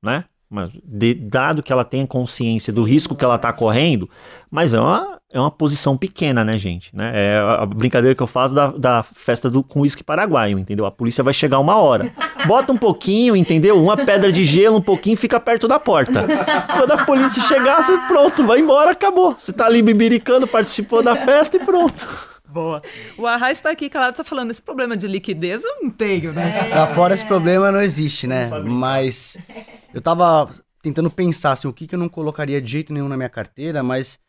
[SPEAKER 4] né? Mas de, dado que ela tenha consciência do risco que ela está correndo, mas é uma, é uma posição pequena, né, gente? Né? É a brincadeira que eu faço da, da festa do, com uísque paraguaio, entendeu? A polícia vai chegar uma hora. Bota um pouquinho, entendeu? Uma pedra de gelo, um pouquinho, fica perto da porta. Quando a polícia chegar, você pronto, vai embora, acabou. Você tá ali bibiricando, participou da festa e pronto.
[SPEAKER 3] Boa. O Arraiz está aqui calado, está falando, esse problema de liquidez eu não tenho, né?
[SPEAKER 5] Lá fora esse problema não existe, né? Mas eu tava tentando pensar assim, o que, que eu não colocaria de jeito nenhum na minha carteira, mas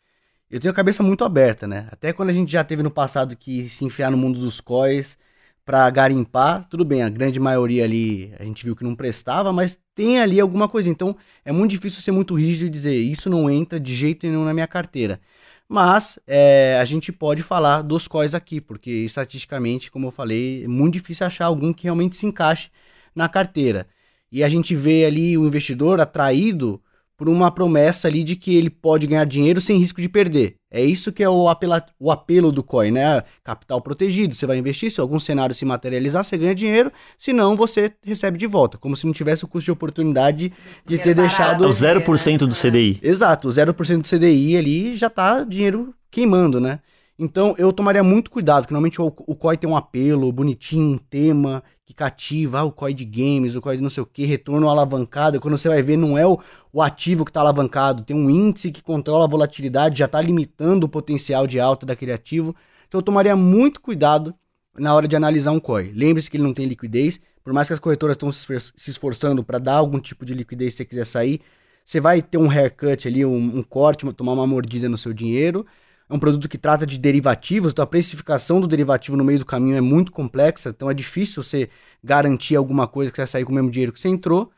[SPEAKER 5] eu tenho a cabeça muito aberta, né? Até quando a gente já teve no passado que se enfiar no mundo dos COIs para garimpar, tudo bem, a grande maioria ali a gente viu que não prestava, mas tem ali alguma coisa. Então é muito difícil ser muito rígido e dizer isso não entra de jeito nenhum na minha carteira. Mas é, a gente pode falar dos COIs aqui, porque estatisticamente, como eu falei, é muito difícil achar algum que realmente se encaixe na carteira. E a gente vê ali o investidor atraído por uma promessa ali de que ele pode ganhar dinheiro sem risco de perder. É isso que é o, apela, o apelo do COI, né? Capital protegido. Você vai investir, se algum cenário se materializar, você ganha dinheiro, se não, você recebe de volta. Como se não tivesse o custo de oportunidade de ter deixado.
[SPEAKER 4] É o 0% do CDI.
[SPEAKER 5] Exato, o 0% do CDI ali já tá dinheiro queimando, né? Então eu tomaria muito cuidado, que normalmente o, o COI tem um apelo bonitinho, um tema que cativa, ah, o de games, o COI de não sei o que, retorno alavancado, quando você vai ver não é o, o ativo que está alavancado, tem um índice que controla a volatilidade, já está limitando o potencial de alta daquele ativo. Então eu tomaria muito cuidado na hora de analisar um COI. Lembre-se que ele não tem liquidez, por mais que as corretoras estão se esforçando para dar algum tipo de liquidez se você quiser sair, você vai ter um haircut ali, um, um corte, tomar uma mordida no seu dinheiro, é um produto que trata de derivativos, então a precificação do derivativo no meio do caminho é muito complexa, então é difícil você garantir alguma coisa que você vai sair com o mesmo dinheiro que você entrou.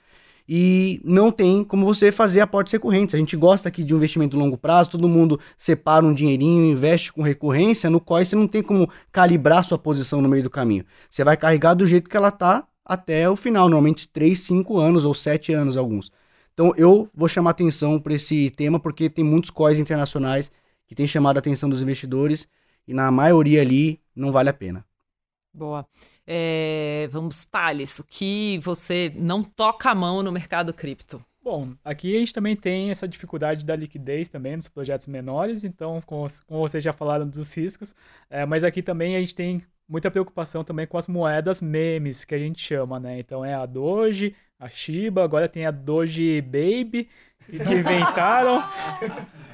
[SPEAKER 5] E não tem como você fazer aportes recorrentes. A gente gosta aqui de investimento de longo prazo, todo mundo separa um dinheirinho, investe com recorrência, no qual você não tem como calibrar sua posição no meio do caminho. Você vai carregar do jeito que ela tá até o final, normalmente 3, 5 anos ou 7 anos alguns. Então eu vou chamar atenção para esse tema porque tem muitos COIs internacionais que tem chamado a atenção dos investidores e na maioria ali não vale a pena.
[SPEAKER 3] Boa. É, vamos, Thales, o que você não toca a mão no mercado cripto?
[SPEAKER 6] Bom, aqui a gente também tem essa dificuldade da liquidez também nos projetos menores, então, como, como vocês já falaram dos riscos, é, mas aqui também a gente tem muita preocupação também com as moedas memes, que a gente chama, né? Então é a Doge, a Shiba, agora tem a Doge Baby, que inventaram. (laughs)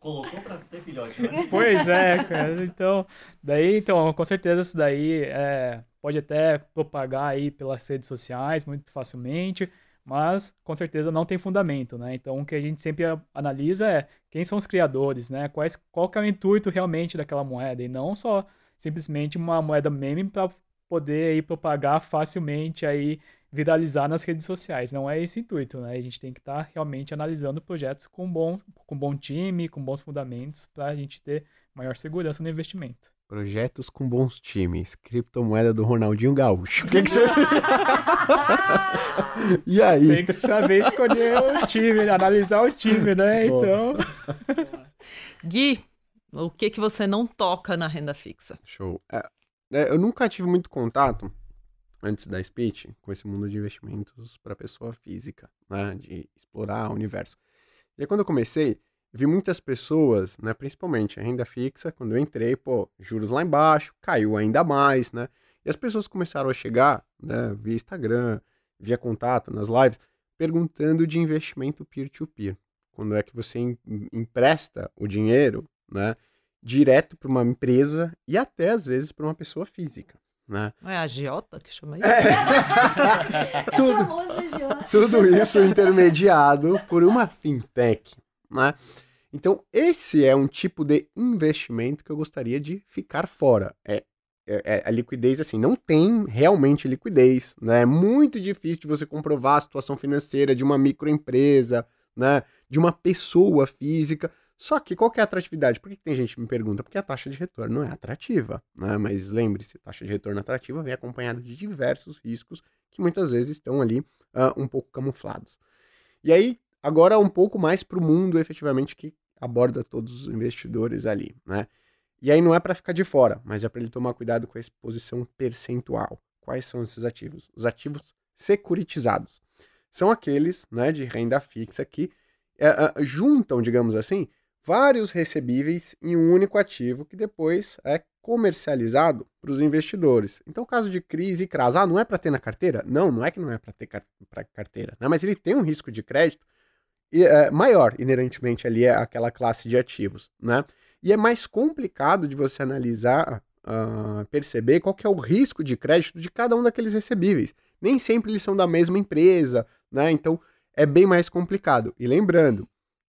[SPEAKER 4] Colocou pra ter filhote, né?
[SPEAKER 6] Pois é, cara. Então, daí, então, com certeza isso daí é, pode até propagar aí pelas redes sociais muito facilmente, mas com certeza não tem fundamento, né? Então, o que a gente sempre analisa é quem são os criadores, né? Quais, qual que é o intuito realmente daquela moeda e não só simplesmente uma moeda meme para poder aí propagar facilmente aí viralizar nas redes sociais. Não é esse o intuito, né? A gente tem que estar tá realmente analisando projetos com bom, com bom time, com bons fundamentos, para a gente ter maior segurança no investimento.
[SPEAKER 1] Projetos com bons times. Criptomoeda do Ronaldinho Gaúcho. O que, que você. (laughs) e aí?
[SPEAKER 6] Tem que saber escolher o time, analisar o time, né? Então. (laughs)
[SPEAKER 3] Gui, o que, que você não toca na renda fixa?
[SPEAKER 1] Show. É, é eu nunca tive muito contato antes da speech, com esse mundo de investimentos para pessoa física, né, de explorar o universo. E aí, quando eu comecei, vi muitas pessoas, né, principalmente a renda fixa, quando eu entrei, pô, juros lá embaixo, caiu ainda mais, né? E as pessoas começaram a chegar, né, via Instagram, via contato, nas lives, perguntando de investimento peer-to-peer. Quando é que você em, empresta o dinheiro, né, direto para uma empresa e até às vezes para uma pessoa física. Né?
[SPEAKER 3] Não é a agiota que chama isso?
[SPEAKER 2] É (laughs)
[SPEAKER 1] tudo,
[SPEAKER 2] famoso agiota.
[SPEAKER 1] tudo isso intermediado por uma fintech. Né? Então, esse é um tipo de investimento que eu gostaria de ficar fora. É, é, é a liquidez, assim, não tem realmente liquidez. Né? É muito difícil de você comprovar a situação financeira de uma microempresa, né? de uma pessoa física. Só que qual que é a atratividade? Por que, que tem gente que me pergunta? Porque a taxa de retorno não é atrativa, né? Mas lembre-se, taxa de retorno atrativa vem acompanhada de diversos riscos que muitas vezes estão ali uh, um pouco camuflados. E aí, agora um pouco mais para o mundo efetivamente que aborda todos os investidores ali, né? E aí não é para ficar de fora, mas é para ele tomar cuidado com a exposição percentual. Quais são esses ativos? Os ativos securitizados. São aqueles, né, de renda fixa que uh, uh, juntam, digamos assim, vários recebíveis em um único ativo que depois é comercializado para os investidores. Então, caso de crise e CRAS, ah, não é para ter na carteira? Não, não é que não é para ter car carteira, né? mas ele tem um risco de crédito é, maior, inerentemente, ali é aquela classe de ativos. Né? E é mais complicado de você analisar, uh, perceber qual que é o risco de crédito de cada um daqueles recebíveis. Nem sempre eles são da mesma empresa, né? então é bem mais complicado. E lembrando,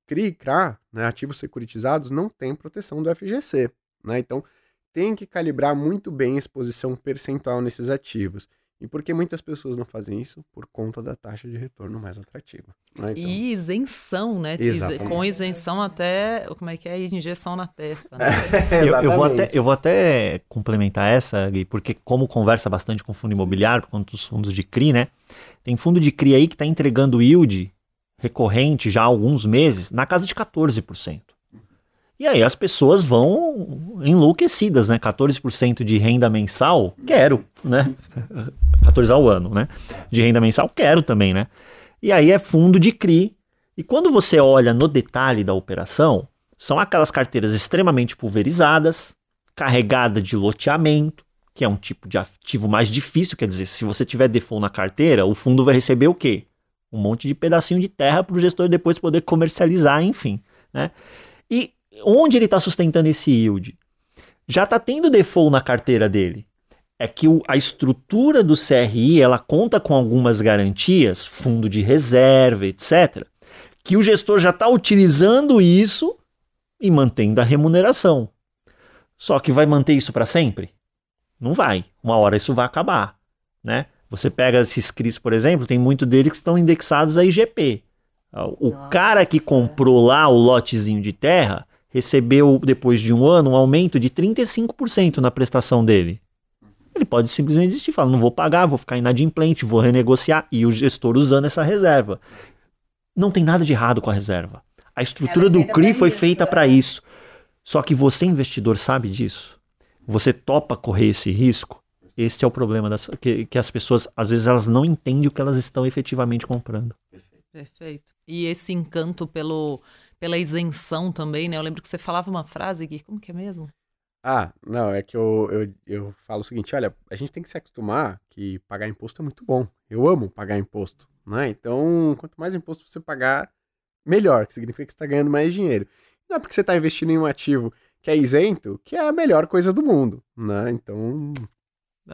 [SPEAKER 1] CRI e CRA, né, ativos securitizados, não tem proteção do FGC. Né? Então, tem que calibrar muito bem a exposição percentual nesses ativos. E por que muitas pessoas não fazem isso? Por conta da taxa de retorno mais atrativa. Né? Então...
[SPEAKER 3] E isenção, né?
[SPEAKER 1] Exatamente.
[SPEAKER 3] Com isenção até. Como é que é? Injeção na testa. Né? (laughs)
[SPEAKER 4] eu, eu, vou até, eu vou até complementar essa, Gui, porque, como conversa bastante com fundo imobiliário, por conta dos fundos de CRI, né? Tem fundo de CRI aí que está entregando yield recorrente já há alguns meses na casa de 14%. E aí as pessoas vão enlouquecidas, né? 14% de renda mensal, quero, né? (laughs) 14 ao ano, né? De renda mensal, quero também, né? E aí é fundo de CRI. E quando você olha no detalhe da operação, são aquelas carteiras extremamente pulverizadas, carregada de loteamento, que é um tipo de ativo mais difícil, quer dizer, se você tiver default na carteira, o fundo vai receber o quê? Um monte de pedacinho de terra para o gestor depois poder comercializar, enfim. Né? E onde ele está sustentando esse yield? Já está tendo default na carteira dele. É que o, a estrutura do CRI ela conta com algumas garantias, fundo de reserva, etc., que o gestor já está utilizando isso e mantendo a remuneração. Só que vai manter isso para sempre? Não vai. Uma hora isso vai acabar, né? Você pega esses CRIs, por exemplo, tem muito deles que estão indexados a IGP. O Nossa. cara que comprou lá o lotezinho de terra recebeu, depois de um ano, um aumento de 35% na prestação dele. Ele pode simplesmente desistir, falar, não vou pagar, vou ficar inadimplente, vou renegociar, e o gestor usando essa reserva. Não tem nada de errado com a reserva. A estrutura é do CRI foi isso, feita para isso. Só que você, investidor, sabe disso. Você topa correr esse risco? Este é o problema das, que, que as pessoas, às vezes, elas não entendem o que elas estão efetivamente comprando.
[SPEAKER 3] Perfeito. E esse encanto pelo, pela isenção também, né? Eu lembro que você falava uma frase aqui, como que é mesmo?
[SPEAKER 1] Ah, não, é que eu, eu, eu falo o seguinte, olha, a gente tem que se acostumar que pagar imposto é muito bom. Eu amo pagar imposto, né? Então, quanto mais imposto você pagar, melhor, que significa que você está ganhando mais dinheiro. Não é porque você está investindo em um ativo que é isento, que é a melhor coisa do mundo, né? Então,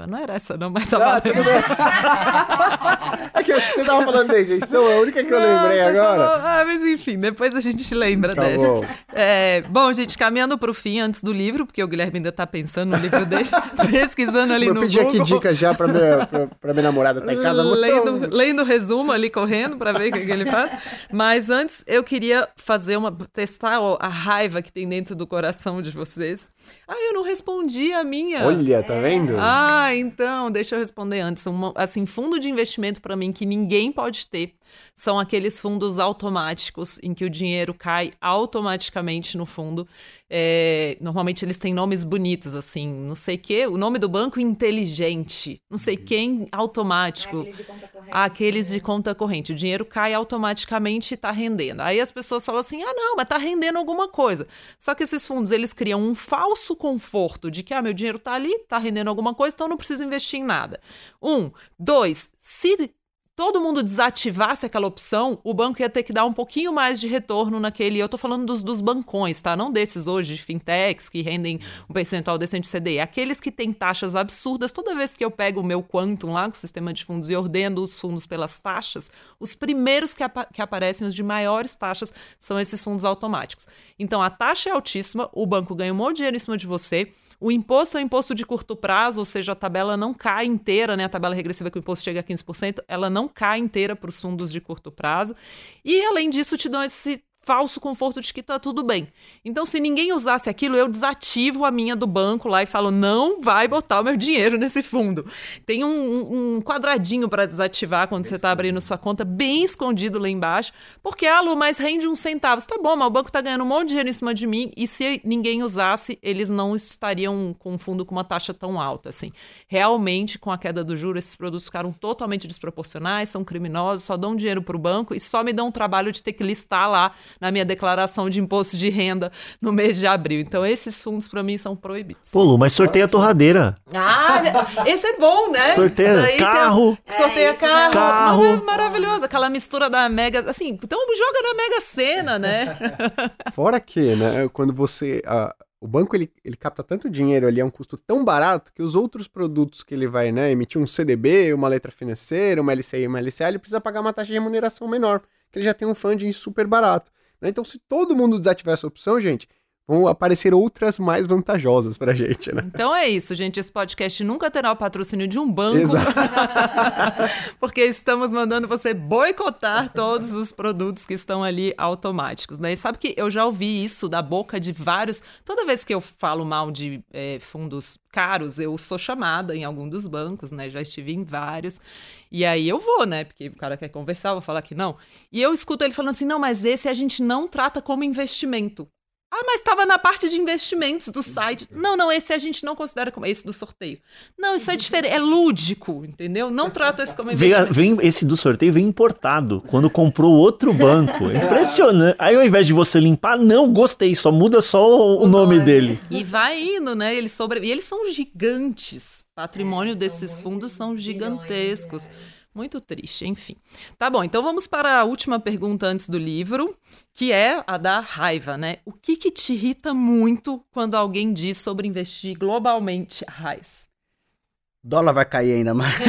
[SPEAKER 3] não era essa, não, mas tava.
[SPEAKER 1] Ah, tudo bem. (laughs) é que eu acho que você tava falando da isenção, é a única que eu não, lembrei agora.
[SPEAKER 3] Falou... Ah, mas enfim, depois a gente lembra tá dessa. Bom. É, bom, gente, caminhando pro fim antes do livro, porque o Guilherme ainda tá pensando no livro dele, (laughs) pesquisando ali
[SPEAKER 1] eu
[SPEAKER 3] no
[SPEAKER 1] pedi
[SPEAKER 3] Google.
[SPEAKER 1] aqui dicas já pra minha, pra, pra minha namorada tá em casa.
[SPEAKER 3] Lendo, lendo o resumo ali, correndo, pra ver o que, que ele faz. Mas antes, eu queria fazer uma. testar a raiva que tem dentro do coração de vocês. Ah, eu não respondi a minha.
[SPEAKER 1] Olha, tá vendo?
[SPEAKER 3] Ah, então, deixa eu responder antes. Um, assim, fundo de investimento para mim que ninguém pode ter são aqueles fundos automáticos em que o dinheiro cai automaticamente no fundo. É, normalmente eles têm nomes bonitos, assim, não sei o quê. O nome do banco inteligente, não sei quem automático.
[SPEAKER 2] aqueles de conta corrente.
[SPEAKER 3] Aqueles de
[SPEAKER 2] né?
[SPEAKER 3] conta corrente. O dinheiro cai automaticamente e está rendendo. Aí as pessoas falam assim: ah, não, mas está rendendo alguma coisa. Só que esses fundos eles criam um falso conforto de que ah, meu dinheiro está ali, está rendendo alguma coisa, então eu não preciso investir em nada. Um. Dois, se todo mundo desativasse aquela opção, o banco ia ter que dar um pouquinho mais de retorno naquele. Eu tô falando dos, dos bancões, tá? Não desses hoje de fintechs que rendem um percentual decente do CDI. Aqueles que têm taxas absurdas. Toda vez que eu pego o meu Quantum lá, com o sistema de fundos, e ordeno os fundos pelas taxas, os primeiros que, apa que aparecem, os de maiores taxas, são esses fundos automáticos. Então a taxa é altíssima, o banco ganha um monte de dinheiro em cima de você. O imposto é um imposto de curto prazo, ou seja, a tabela não cai inteira, né? A tabela regressiva que o imposto chega a 15%, ela não cai inteira para os fundos de curto prazo. E, além disso, te dão esse falso conforto de que tá tudo bem. Então, se ninguém usasse aquilo, eu desativo a minha do banco lá e falo: não vai botar o meu dinheiro nesse fundo. Tem um, um quadradinho para desativar quando você está abrindo sua conta, bem escondido lá embaixo, porque, ah, Lu, mas rende uns centavos. Tá bom, mas o banco tá ganhando um monte de dinheiro em cima de mim e se ninguém usasse, eles não estariam com um fundo com uma taxa tão alta assim. Realmente, com a queda do juro, esses produtos ficaram totalmente desproporcionais, são criminosos, só dão dinheiro para o banco e só me dão o trabalho de ter que listar lá na minha declaração de imposto de renda no mês de abril. Então, esses fundos, para mim, são proibidos.
[SPEAKER 4] Pô, Lu, mas sorteia a torradeira.
[SPEAKER 3] Ah, esse é bom, né? (laughs)
[SPEAKER 4] Sorteia
[SPEAKER 3] daí tem-
[SPEAKER 4] carro.
[SPEAKER 3] Sorteia
[SPEAKER 2] esse
[SPEAKER 3] carro.
[SPEAKER 4] Carro.
[SPEAKER 3] Não, é maravilhoso. Aquela mistura da Mega. Assim, então joga na Mega Sena, né? (laughs)
[SPEAKER 1] Fora que, né, quando você. ah, o banco ele, ele capta tanto dinheiro ali a um custo tão barato que os outros produtos que ele vai né, emitir, um CDB, uma letra financeira, uma LCI e uma LCA, ele precisa pagar uma taxa de remuneração menor, porque ele já tem um funding super barato. Né? Então, se todo mundo desativar essa opção, gente, vão aparecer outras mais vantajosas pra gente, né?
[SPEAKER 3] Então é isso, gente. Esse podcast nunca terá o patrocínio de um banco.
[SPEAKER 1] Exato. (laughs)
[SPEAKER 3] porque estamos mandando você boicotar todos os produtos que estão ali automáticos, né? E sabe que eu já ouvi isso da boca de vários. Toda vez que eu falo mal de é, fundos caros, eu sou chamada em algum dos bancos, né? Já estive em vários. E aí eu vou, né? Porque o cara quer conversar, eu vou falar que não. E eu escuto ele falando assim: não, mas esse a gente não trata como investimento. Ah, mas estava na parte de investimentos do site. Não, não, esse a gente não considera como esse do sorteio. Não, isso é diferente, é lúdico, entendeu? Não trato esse como
[SPEAKER 4] Vem,
[SPEAKER 3] investimento.
[SPEAKER 4] vem- esse do sorteio vem importado. Quando comprou outro banco. É Impressionante. Aí ao invés de você limpar, não, gostei. Só muda só o, o nome
[SPEAKER 2] nome.
[SPEAKER 4] dele.
[SPEAKER 3] E vai indo, né? Eles sobre... E eles são gigantes. Patrimônio
[SPEAKER 2] É,
[SPEAKER 3] desses fundos são
[SPEAKER 2] de
[SPEAKER 3] gigantescos. Muito triste, enfim. Tá bom, então vamos para a última pergunta antes do livro, que é a da raiva, né? O que que te irrita muito quando alguém diz sobre investir globalmente, Raiz?
[SPEAKER 5] Dólar vai cair ainda mais. (laughs)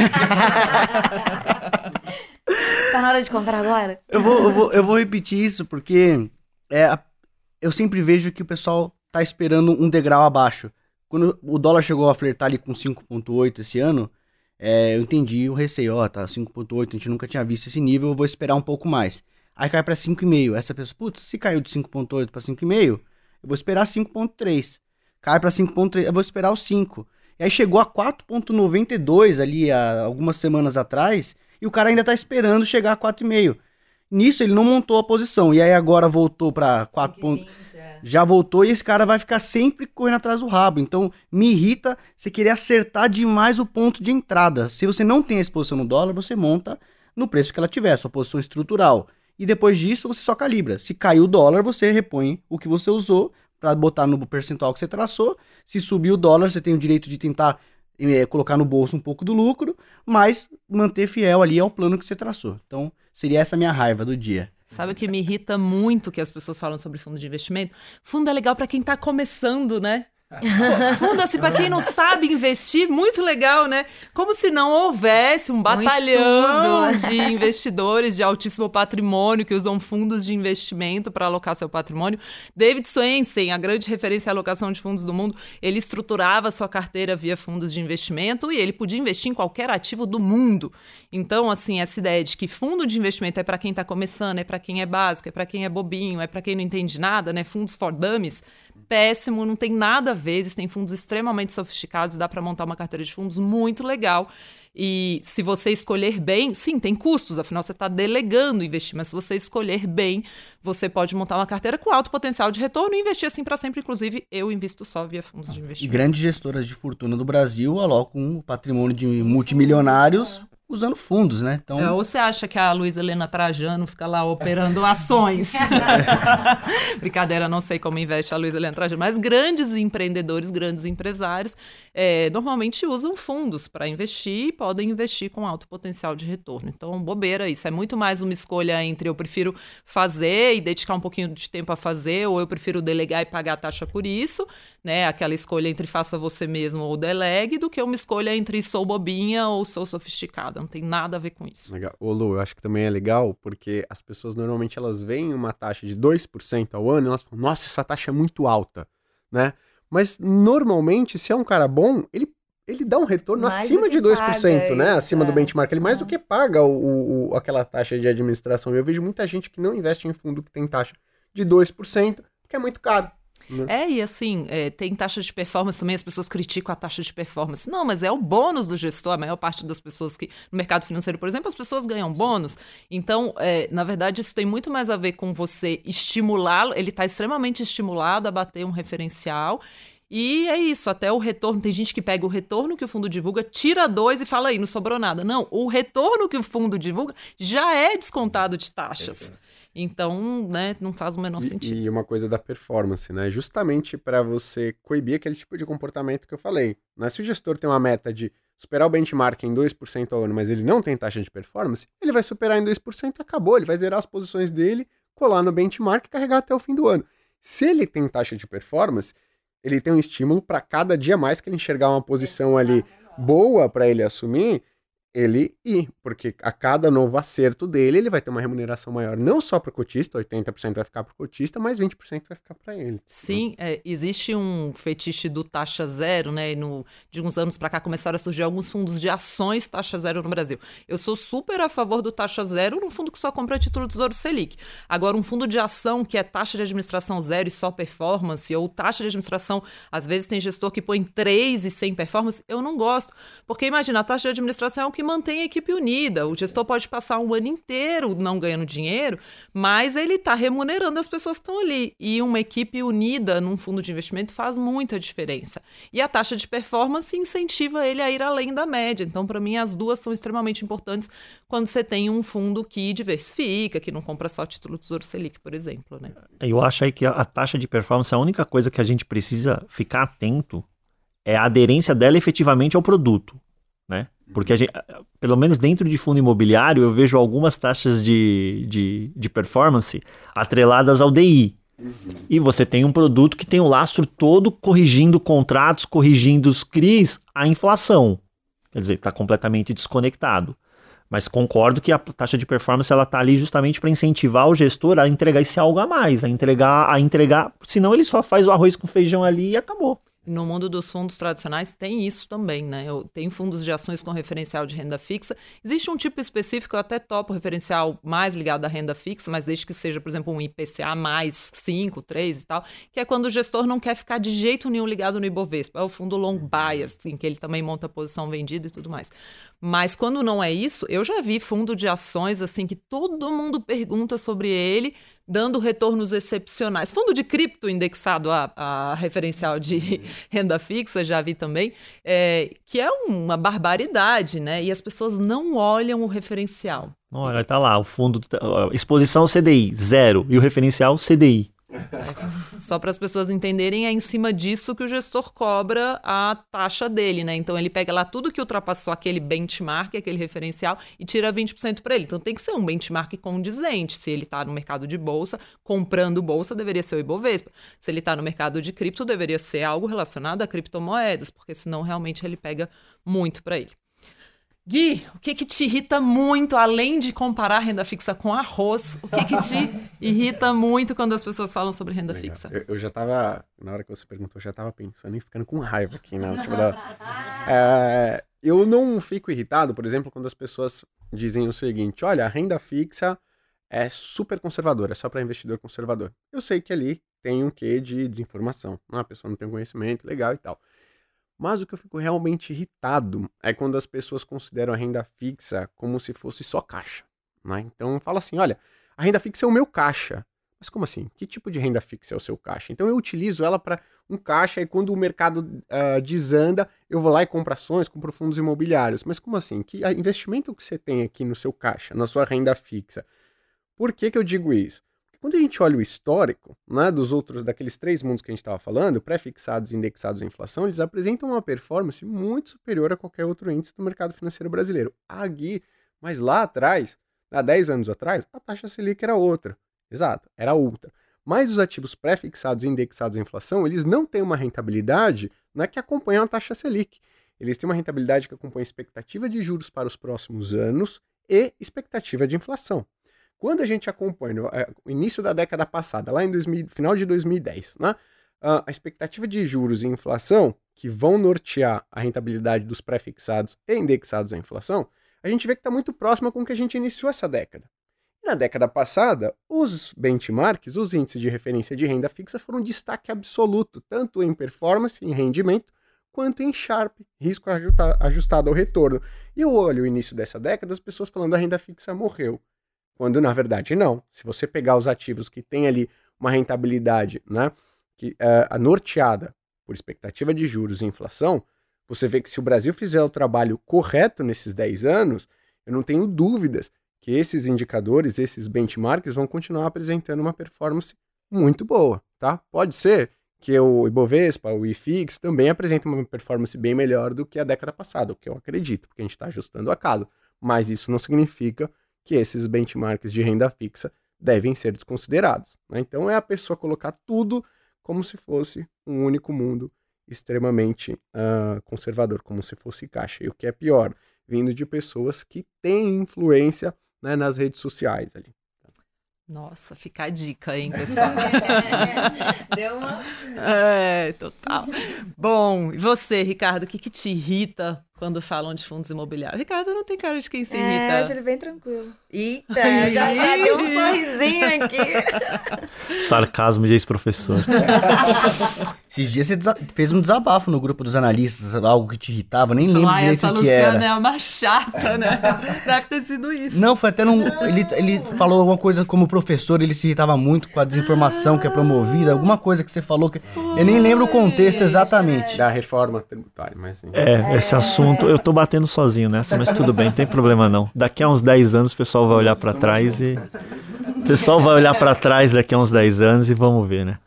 [SPEAKER 2] Tá na hora de comprar agora?
[SPEAKER 5] Eu vou, eu vou, eu vou repetir isso porque é, a- eu sempre vejo que o pessoal tá esperando um degrau abaixo. Quando o dólar chegou a flertar ali com 5,8 esse ano, é, eu entendi o receio. Ó, tá 5,8, a gente nunca tinha visto esse nível, eu vou esperar um pouco mais. Aí cai pra 5,5. Essa pessoa, putz, se caiu de 5,8 pra 5,5, eu vou esperar 5,3. Cai pra 5,3, eu vou esperar o 5. E aí chegou a 4,92 ali há algumas semanas atrás, e o cara ainda tá esperando chegar a 4,5. Nisso ele não montou a posição. E aí agora voltou pra 4 pontos.
[SPEAKER 2] 5,20, é.
[SPEAKER 5] Já voltou e esse cara vai ficar sempre correndo atrás do rabo. Então me irrita você querer acertar demais o ponto de entrada. Se você não tem a exposição no dólar, você monta no preço que ela tiver, sua posição estrutural. E depois disso você só calibra. Se caiu o dólar, você repõe o que você usou para botar no percentual que você traçou. Se subir o dólar, você tem o direito de tentar eh, colocar no bolso um pouco do lucro, mas manter fiel ali ao plano que você traçou. Então, seria essa minha raiva do dia.
[SPEAKER 3] Sabe o que me irrita muito que as pessoas falam sobre fundo de investimento? Fundo é legal para quem tá começando, né? Fundo, assim, para quem não sabe investir, muito legal, né? Como se não houvesse um batalhão
[SPEAKER 2] estudo.
[SPEAKER 3] de investidores de altíssimo patrimônio que usam fundos de investimento para alocar seu patrimônio. David Swensen, a grande referência à alocação de fundos do mundo, ele estruturava sua carteira via fundos de investimento e ele podia investir em qualquer ativo do mundo. Então, assim, essa ideia de que fundo de investimento é para quem está começando, é para quem é básico, é para quem é bobinho, é para quem não entende nada, né? Fundos for dummies. Péssimo, não tem nada a ver. Existem fundos extremamente sofisticados, dá para montar uma carteira de fundos muito legal. E se você escolher bem, sim, tem custos, afinal você está delegando investir, mas se você escolher bem, você pode montar uma carteira com alto potencial de retorno e investir assim para sempre. Inclusive, eu invisto só via fundos de
[SPEAKER 5] E
[SPEAKER 3] investimento.
[SPEAKER 5] grandes gestoras de fortuna do Brasil alocam um patrimônio de multimilionários usando fundos, né? Então,
[SPEAKER 3] É, ou você acha que a Luiz Helena Trajano fica lá operando ações? (laughs) Brincadeira, não sei como investe a Luiz Helena Trajano, mas grandes empreendedores, grandes empresários, é, normalmente usam fundos para investir e podem investir com alto potencial de retorno. Então, bobeira isso. É muito mais uma escolha entre eu prefiro fazer e dedicar um pouquinho de tempo a fazer, ou eu prefiro delegar e pagar a taxa por isso, né? Aquela escolha entre faça você mesmo ou delegue, do que uma escolha entre sou bobinha ou sou sofisticada. Não tem nada a ver com isso.
[SPEAKER 1] Legal. Ô Lu, eu acho que também é legal porque as pessoas normalmente elas veem uma taxa de 2% ao ano e elas falam, nossa, essa taxa é muito alta, né? Mas normalmente, se é um cara bom, ele, ele dá um retorno
[SPEAKER 2] Mais
[SPEAKER 1] acima
[SPEAKER 2] do
[SPEAKER 1] de
[SPEAKER 2] que
[SPEAKER 1] 2%,
[SPEAKER 2] paga,
[SPEAKER 1] né?
[SPEAKER 2] isso,
[SPEAKER 1] acima do
[SPEAKER 2] é.
[SPEAKER 1] benchmark. Ele mais
[SPEAKER 2] É.
[SPEAKER 1] do que paga o, o- aquela taxa de administração. E eu vejo muita gente que não investe em fundo que tem taxa de 2%, porque é muito caro. Né?
[SPEAKER 3] É, e assim, é, tem taxa de performance também, as pessoas criticam a taxa de performance. Não, mas é o bônus do gestor, a maior parte das pessoas que. No mercado financeiro, por exemplo, as pessoas ganham bônus. Então, é, na verdade, isso tem muito mais a ver com você estimulá-lo, ele está extremamente estimulado a bater um referencial. E é isso, até o retorno. Tem gente que pega o retorno que o fundo divulga, tira dois e fala aí, não sobrou nada. Não, o retorno que o fundo divulga já é descontado de taxas. Então, né, não faz o menor
[SPEAKER 1] E-
[SPEAKER 3] sentido.
[SPEAKER 1] E, uma coisa da performance, né? Justamente para você coibir aquele tipo de comportamento que eu falei. Né? Se o gestor tem uma meta de superar o benchmark em 2% ao ano, mas ele não tem taxa de performance, ele vai superar em 2% e acabou. Ele vai zerar as posições dele, colar no benchmark e carregar até o fim do ano. Se ele tem taxa de performance, ele tem um estímulo para cada dia mais que ele enxergar uma posição ali boa para ele assumir, ele ir, porque a cada novo acerto dele, ele vai ter uma remuneração maior, não só para o cotista, 80% vai ficar para o cotista, mas 20% vai ficar para ele.
[SPEAKER 3] Sim, é, existe um fetiche do taxa zero, né? E no, de uns anos para cá começaram a surgir alguns fundos de ações taxa zero no Brasil. Eu sou super a favor do taxa zero num fundo que só compra título do Tesouro Selic. Agora, um fundo de ação que é taxa de administração zero e só performance, ou taxa de administração, às vezes tem gestor que põe 3 e sem performance, eu não gosto. Porque imagina, a taxa de administração é o que mantém a equipe unida. O gestor pode passar um ano inteiro não ganhando dinheiro, mas ele está remunerando as pessoas que estão ali. E uma equipe unida num fundo de investimento faz muita diferença. E a taxa de performance incentiva ele a ir além da média. Então, para mim, as duas são extremamente importantes quando você tem um fundo que diversifica, que não compra só título Tesouro Selic, por exemplo. Né?
[SPEAKER 4] Eu acho aí que a, a taxa de performance, a única coisa que a gente precisa ficar atento é a aderência dela efetivamente ao produto, né? Porque a gente, pelo menos dentro de fundo imobiliário, eu vejo algumas taxas de, de, de performance atreladas ao DI. E você tem um produto que tem o lastro todo corrigindo contratos, corrigindo os CRIs, a inflação. Quer dizer, está completamente desconectado. Mas concordo que a taxa de performance ela tá ali justamente para incentivar o gestor a entregar esse algo a mais, a entregar, a entregar, senão ele só faz o arroz com feijão ali e acabou.
[SPEAKER 3] No mundo dos fundos tradicionais tem isso também, né? Eu, tem fundos de ações com referencial de renda fixa. Existe um tipo específico, eu até topo referencial mais ligado à renda fixa, mas desde que seja, por exemplo, um IPCA mais 5, 3 e tal, que é quando o gestor não quer ficar de jeito nenhum ligado no Ibovespa. É o fundo long bias, em que ele também monta posição vendida e tudo mais. Mas quando não é isso, eu já vi fundo de ações assim que todo mundo pergunta sobre ele, dando retornos excepcionais. Fundo de cripto indexado a, a referencial de (laughs) renda fixa, já vi também, é, que é uma barbaridade, né? E as pessoas não olham o referencial.
[SPEAKER 4] Olha, tá lá, o fundo, exposição CDI, zero, e o referencial CDI.
[SPEAKER 3] Só para as pessoas entenderem, é em cima disso que o gestor cobra a taxa dele, né? Então ele pega lá tudo que ultrapassou aquele benchmark, aquele referencial, e tira 20% para ele. Então tem que ser um benchmark condizente. Se ele está no mercado de bolsa, comprando bolsa, deveria ser o Ibovespa. Se ele está no mercado de cripto, deveria ser algo relacionado a criptomoedas, porque senão realmente ele pega muito para ele. Gui, o que que te irrita muito, além de comparar renda fixa com arroz, o que que te (laughs) irrita muito quando as pessoas falam sobre renda
[SPEAKER 1] Legal.
[SPEAKER 3] fixa?
[SPEAKER 1] Eu, eu já tava, na hora que você perguntou, eu já tava pensando e ficando com raiva aqui, né? Tipo, da- (laughs) É, eu não fico irritado, por exemplo, quando as pessoas dizem o seguinte: olha, a renda fixa é super conservadora, é só para investidor conservador. Eu sei que ali tem um quê de desinformação. Ah, a pessoa não tem conhecimento, legal e tal. Mas o que eu fico realmente irritado é quando as pessoas consideram a renda fixa como se fosse só caixa. Né? Então fala assim: olha, a renda fixa é o meu caixa. Mas como assim? Que tipo de renda fixa é o seu caixa? Então eu utilizo ela para um caixa e quando o mercado uh, desanda, eu vou lá e compro ações, compro fundos imobiliários. Mas como assim? Que investimento que você tem aqui no seu caixa, na sua renda fixa? Por que, que eu digo isso? Quando a gente olha o histórico né, dos outros, daqueles três mundos que a gente estava falando, pré-fixados, indexados à inflação, eles apresentam uma performance muito superior a qualquer outro índice do mercado financeiro brasileiro. Aqui, mas lá atrás, há 10 anos atrás, a taxa Selic era outra. Exato, era outra. Mas os ativos pré-fixados e indexados à inflação, eles não têm uma rentabilidade né, que acompanha a taxa Selic. Eles têm uma rentabilidade que acompanha a expectativa de juros para os próximos anos e expectativa de inflação. Quando a gente acompanha é, o início da década passada, lá em 2000, final de 2010, né, a expectativa de juros e inflação, que vão nortear a rentabilidade dos pré-fixados e indexados à inflação, a gente vê que está muito próxima com que a gente iniciou essa década. Na década passada, os benchmarks, os índices de referência de renda fixa, foram destaque absoluto, tanto em performance, em rendimento, quanto em Sharp, risco ajustado ao retorno. E eu olho o início dessa década, as pessoas falando a renda fixa morreu. Quando na verdade não. Se você pegar os ativos que têm ali uma rentabilidade né, que, uh, norteada por expectativa de juros e inflação, você vê que se o Brasil fizer o trabalho correto nesses 10 anos, eu não tenho dúvidas que esses indicadores, esses benchmarks vão continuar apresentando uma performance muito boa, tá? Pode ser que o Ibovespa, o IFIX também apresentem uma performance bem melhor do que a década passada, o que eu acredito, porque a gente está ajustando a casa. Mas isso não significa que esses benchmarks de renda fixa devem ser desconsiderados. Né? Então é a pessoa colocar tudo como se fosse um único mundo extremamente uh, conservador, como se fosse caixa. E o que é pior, vindo de pessoas que têm influência né, nas redes sociais ali.
[SPEAKER 3] Nossa, fica a dica, hein, (laughs) pessoal? (laughs)
[SPEAKER 2] Deu uma.
[SPEAKER 3] É, total. Bom, e você, Ricardo, o que, que te irrita quando falam de fundos imobiliários. Ricardo não tem cara de quem se irrita.
[SPEAKER 2] É, eu acho ele bem tranquilo. Eita, (laughs) já, já deu um sorrisinho aqui.
[SPEAKER 4] Sarcasmo de ex-professor. (laughs)
[SPEAKER 5] Esses dias você fez um desabafo no grupo dos analistas, algo que te irritava, nem lembro
[SPEAKER 3] Ai,
[SPEAKER 5] direito
[SPEAKER 3] essa
[SPEAKER 5] o que era.
[SPEAKER 3] Luciana é uma chata, né? (laughs) Deve ter sido isso.
[SPEAKER 5] Não, foi até num... Ele, ele falou alguma coisa como professor, ele se irritava muito com a desinformação que é promovida, alguma coisa que você falou que... Eu nem lembro o contexto exatamente.
[SPEAKER 1] Da reforma tributária, mas sim.
[SPEAKER 4] É, esse assunto Eu tô batendo sozinho nessa, mas tudo bem, não tem problema não. Daqui a uns 10 anos o pessoal vai olhar para trás e. O pessoal vai olhar para trás daqui a uns 10 anos e vamos ver, né?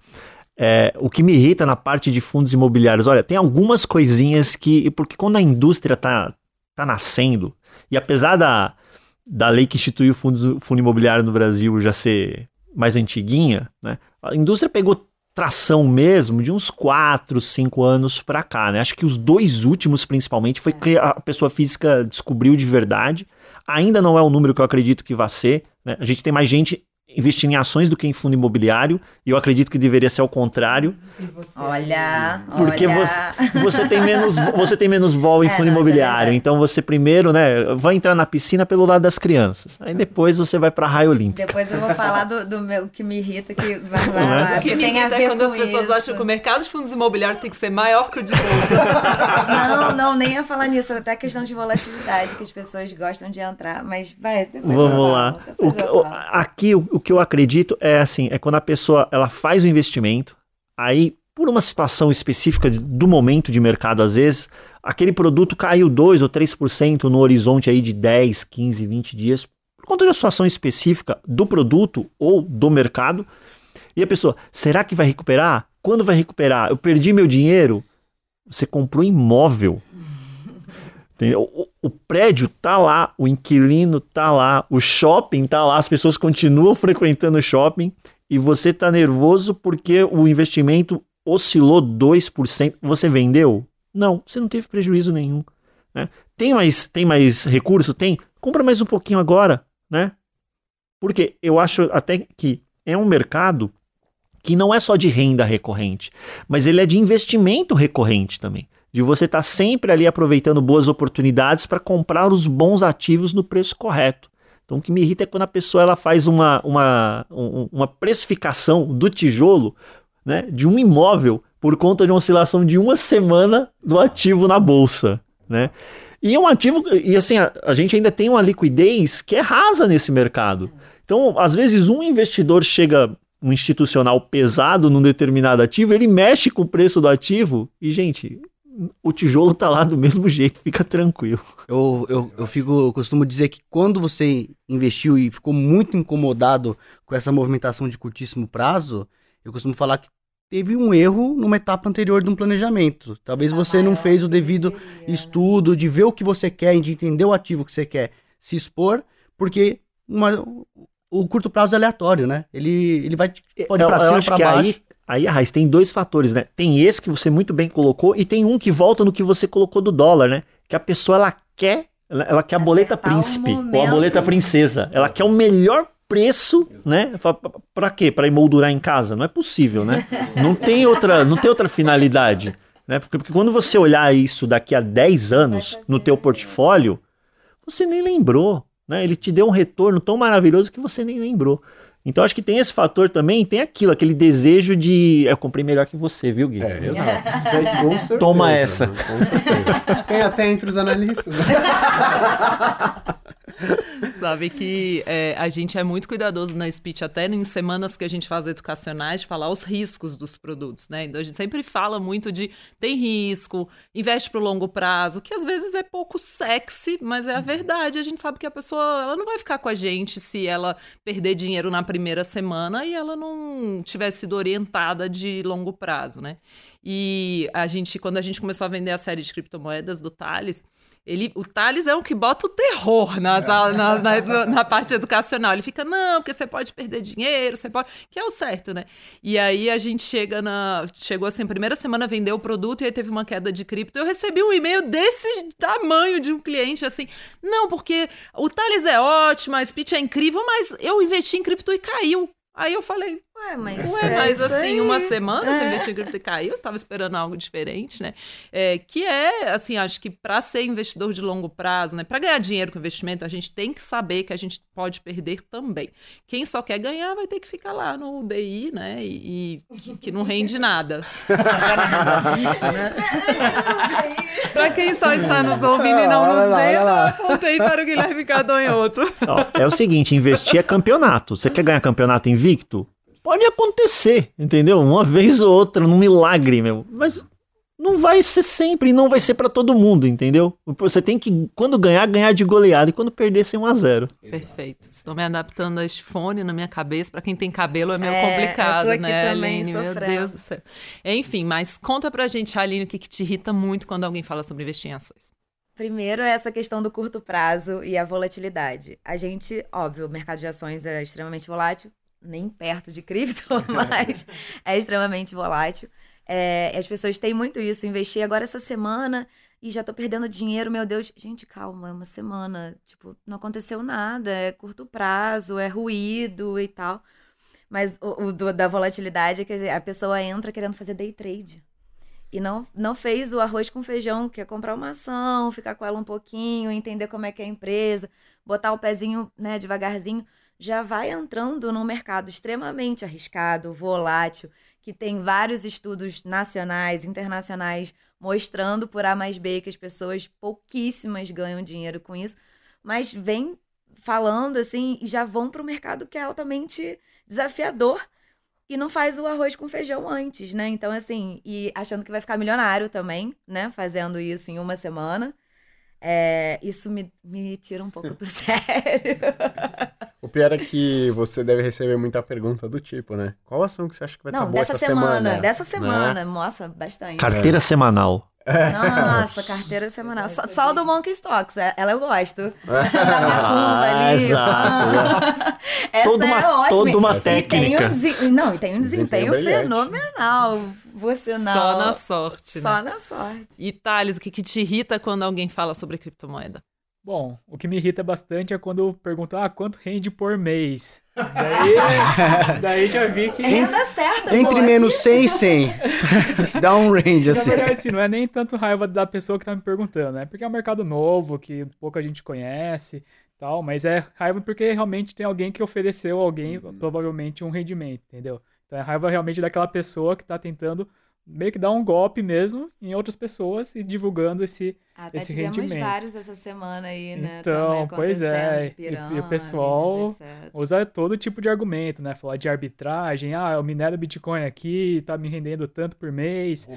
[SPEAKER 4] É, o que me irrita na parte de fundos imobiliários, olha, tem algumas coisinhas que. Porque quando a indústria tá, tá nascendo, e apesar da, da lei que instituiu o fundo, fundo imobiliário no Brasil já ser mais antiguinha, né? A indústria pegou tração mesmo de uns 4, 5 anos para cá, né? Acho que os dois últimos, principalmente, foi que a pessoa física descobriu de verdade. Ainda não é o número que eu acredito que vai ser. Né? A gente tem mais gente investindo em ações do que em fundo imobiliário, e eu acredito que deveria ser ao contrário.
[SPEAKER 2] Olha,
[SPEAKER 4] porque
[SPEAKER 2] olha.
[SPEAKER 4] Você, você tem menos você tem menos vol em
[SPEAKER 2] É,
[SPEAKER 4] fundo
[SPEAKER 2] não, é
[SPEAKER 4] imobiliário,
[SPEAKER 2] verdade.
[SPEAKER 4] então você primeiro, né, vai entrar na piscina pelo lado das crianças. Aí depois você vai para raio olímpico.
[SPEAKER 2] Depois eu vou falar do, do meu que me irrita, que vai,
[SPEAKER 4] é?
[SPEAKER 2] lá,
[SPEAKER 3] O que
[SPEAKER 2] que
[SPEAKER 3] me
[SPEAKER 2] tem a
[SPEAKER 3] irrita
[SPEAKER 2] ver
[SPEAKER 3] é quando
[SPEAKER 2] com
[SPEAKER 3] as pessoas
[SPEAKER 2] isso.
[SPEAKER 3] acham que o mercado de fundos imobiliários tem que ser maior que o de bolsa.
[SPEAKER 2] Não, não, nem ia falar nisso. Até questão de volatilidade, que as pessoas gostam de entrar. Mas vai,
[SPEAKER 4] Vamos
[SPEAKER 2] falo,
[SPEAKER 4] lá. O, aqui o, o que eu acredito é assim, é quando a pessoa ela faz o investimento, aí por uma situação específica do momento de mercado às vezes, aquele produto caiu 2 ou 3% no horizonte aí de 10, 15, 20 dias, por conta de uma situação específica do produto ou do mercado. E a pessoa, será que vai recuperar? Quando vai recuperar? Eu perdi meu dinheiro? Você comprou imóvel. O, o prédio tá lá, o inquilino tá lá, o shopping tá lá, as pessoas continuam frequentando o shopping e você tá nervoso porque o investimento oscilou 2%. Você vendeu? Não, você não teve prejuízo nenhum. né? Tem, mais, tem mais recurso? Tem. Compra mais um pouquinho agora, né? Porque eu acho até que é um mercado que não é só de renda recorrente, mas ele é de investimento recorrente também. De você estar sempre ali aproveitando boas oportunidades para comprar os bons ativos no preço correto. Então o que me irrita é quando a pessoa ela faz uma, uma, um- uma precificação do tijolo né, de um imóvel por conta de uma oscilação de uma semana do ativo na bolsa, né? E é um ativo, e assim, a, a gente ainda tem uma liquidez que é rasa nesse mercado. Então, às vezes, um investidor chega, um institucional pesado num determinado ativo, ele mexe com o preço do ativo e, gente, o tijolo tá lá do mesmo jeito, fica tranquilo.
[SPEAKER 5] Eu, eu, eu, fico, eu costumo dizer que quando você investiu e ficou muito incomodado com essa movimentação de curtíssimo prazo, eu costumo falar que teve um erro numa etapa anterior de um planejamento. Talvez você não fez o devido estudo de ver o que você quer, de entender o ativo que você quer se expor, porque uma, o curto prazo é aleatório, né? Ele, ele vai pode ir pra cima, pra baixo.
[SPEAKER 4] Aí... Aí, Raiz, tem dois fatores, né? Tem esse que você muito bem colocou e tem um que volta no que você colocou do dólar, né? Que a pessoa, ela quer, ela, ela quer a boleta príncipe ou a boleta princesa. Ela quer o melhor preço, né? Para quê? Para emoldurar em casa? Não é possível, né? (laughs) Não tem outra, não tem outra finalidade, né? Porque, porque quando você olhar isso daqui a 10 anos no teu portfólio, você nem lembrou, né? Ele te deu um retorno tão maravilhoso que você nem lembrou. Então acho que tem esse fator também, tem aquilo, aquele desejo de eu comprei melhor que você, viu, Gui?
[SPEAKER 1] É, exato. (laughs) Daí, com certeza,
[SPEAKER 4] Toma essa.
[SPEAKER 1] Com certeza. Tem até entre os analistas. (laughs) (laughs)
[SPEAKER 3] Sabe que é, a gente é muito cuidadoso na speech, até em semanas que a gente faz educacionais, de falar os riscos dos produtos, né? Então a gente sempre fala muito de tem risco, investe pro longo prazo, que às vezes é pouco sexy, mas é a verdade. A gente sabe que a pessoa ela não vai ficar com a gente se ela perder dinheiro na primeira semana e ela não tiver sido orientada de longo prazo, né? E a gente, quando a gente começou a vender a série de criptomoedas do Thales, ele, o Thales é o que bota o terror nas, na, na, na, parte educacional. Ele fica, não, porque você pode perder dinheiro, você pode. Que é o certo, né? E aí a gente chega na. Chegou assim, primeira semana vendeu o produto e aí teve uma queda de cripto. Eu recebi um e-mail desse tamanho de um cliente assim. Não, porque o Thales é ótimo, a speech é incrível, mas eu investi em cripto e caiu. Aí eu falei,
[SPEAKER 2] ué, mas,
[SPEAKER 3] ué, mas assim, aí. uma semana é. você investiu em cripto e caiu, você estava esperando algo diferente, né? É, que é, assim, acho que para ser investidor de longo prazo, né? Para ganhar dinheiro com investimento, a gente tem que saber que a gente pode perder também. Quem só quer ganhar vai ter que ficar lá no DI, né? E, e que, que, não rende nada. (laughs) para quem só está nos ouvindo e não nos vê, eu apontei para o Guilherme Cardonhoto.
[SPEAKER 4] É o seguinte, investir é campeonato. Você quer ganhar campeonato invicto? Pode acontecer, entendeu? Uma vez ou outra, num milagre, meu. Mas não vai ser sempre, não vai ser para todo mundo, entendeu? Você tem que, quando ganhar, ganhar de goleada e quando perder, ser 1 a 0
[SPEAKER 3] Perfeito. Estou me adaptando a este fone na minha cabeça. Para quem tem cabelo é meio é, complicado, né, Aline? Meu Deus do céu. Enfim, mas conta pra gente, Aline, o que, que te irrita muito quando alguém fala sobre investir em ações.
[SPEAKER 2] Primeiro é essa questão do curto prazo e a volatilidade. A gente, óbvio, o mercado de ações é extremamente volátil, nem perto de cripto, (laughs) mas é extremamente volátil. É, as pessoas têm muito isso. Investi agora essa semana e já tô perdendo dinheiro, meu Deus. Gente, calma, é uma semana. Tipo, não aconteceu nada, é curto prazo, é ruído e tal. Mas o, o do, da volatilidade, quer dizer, a pessoa entra querendo fazer day trade. E não, não fez o arroz com feijão, que é comprar uma ação, ficar com ela um pouquinho, entender como é que é a empresa, botar o pezinho, né, devagarzinho já vai entrando num mercado extremamente arriscado, volátil, que tem vários estudos nacionais, internacionais, mostrando por A mais B que as pessoas pouquíssimas ganham dinheiro com isso, mas vem falando assim e já vão para o mercado que é altamente desafiador e não faz o arroz com feijão antes, né? Então, assim, e achando que vai ficar milionário também, né? Fazendo isso em uma semana. É, isso me, me tira um pouco do (laughs) sério.
[SPEAKER 1] O pior é que você deve receber muita pergunta do tipo, né? Qual ação que você acha que vai estar tá boa
[SPEAKER 2] essa
[SPEAKER 1] semana?
[SPEAKER 2] semana? Dessa semana, né? mostra bastante.
[SPEAKER 4] Carteira é. semanal.
[SPEAKER 2] Nossa, carteira semanal. Só, só do Monkey Stocks, é, ela eu gosto. (laughs) da macumba ali.
[SPEAKER 4] Exato. (laughs) Essa toda uma, é ótima. Toda uma técnica.
[SPEAKER 2] E um, não, e tem um desempenho, desempenho fenomenal. Você não.
[SPEAKER 3] Só na sorte,
[SPEAKER 2] Só né? na sorte.
[SPEAKER 3] E Thales, o que, que te irrita quando alguém fala sobre criptomoeda?
[SPEAKER 6] Bom, o que me irrita bastante é quando perguntam, ah, quanto rende por mês? Daí, (laughs) daí já vi que...
[SPEAKER 2] Renda certa,
[SPEAKER 5] Entre
[SPEAKER 2] pô,
[SPEAKER 5] menos 100 e 100. Dá um range, assim.
[SPEAKER 6] Na verdade, assim, não é nem tanto raiva da pessoa que tá me perguntando, né? Porque é um mercado novo, que pouca gente conhece tal, mas é raiva porque realmente tem alguém que ofereceu alguém, uhum. provavelmente, um rendimento, entendeu? Então é raiva realmente daquela pessoa que está tentando meio que dar um golpe mesmo em outras pessoas e divulgando esse,
[SPEAKER 2] Até
[SPEAKER 6] esse
[SPEAKER 2] tivemos
[SPEAKER 6] rendimento.
[SPEAKER 2] vários essa semana aí, né?
[SPEAKER 6] Então,
[SPEAKER 2] também
[SPEAKER 6] pois é, e- e o pessoal
[SPEAKER 2] etc.
[SPEAKER 6] Usa todo tipo de argumento, né? Falar de arbitragem, ah, eu minero Bitcoin aqui, tá me rendendo tanto por mês,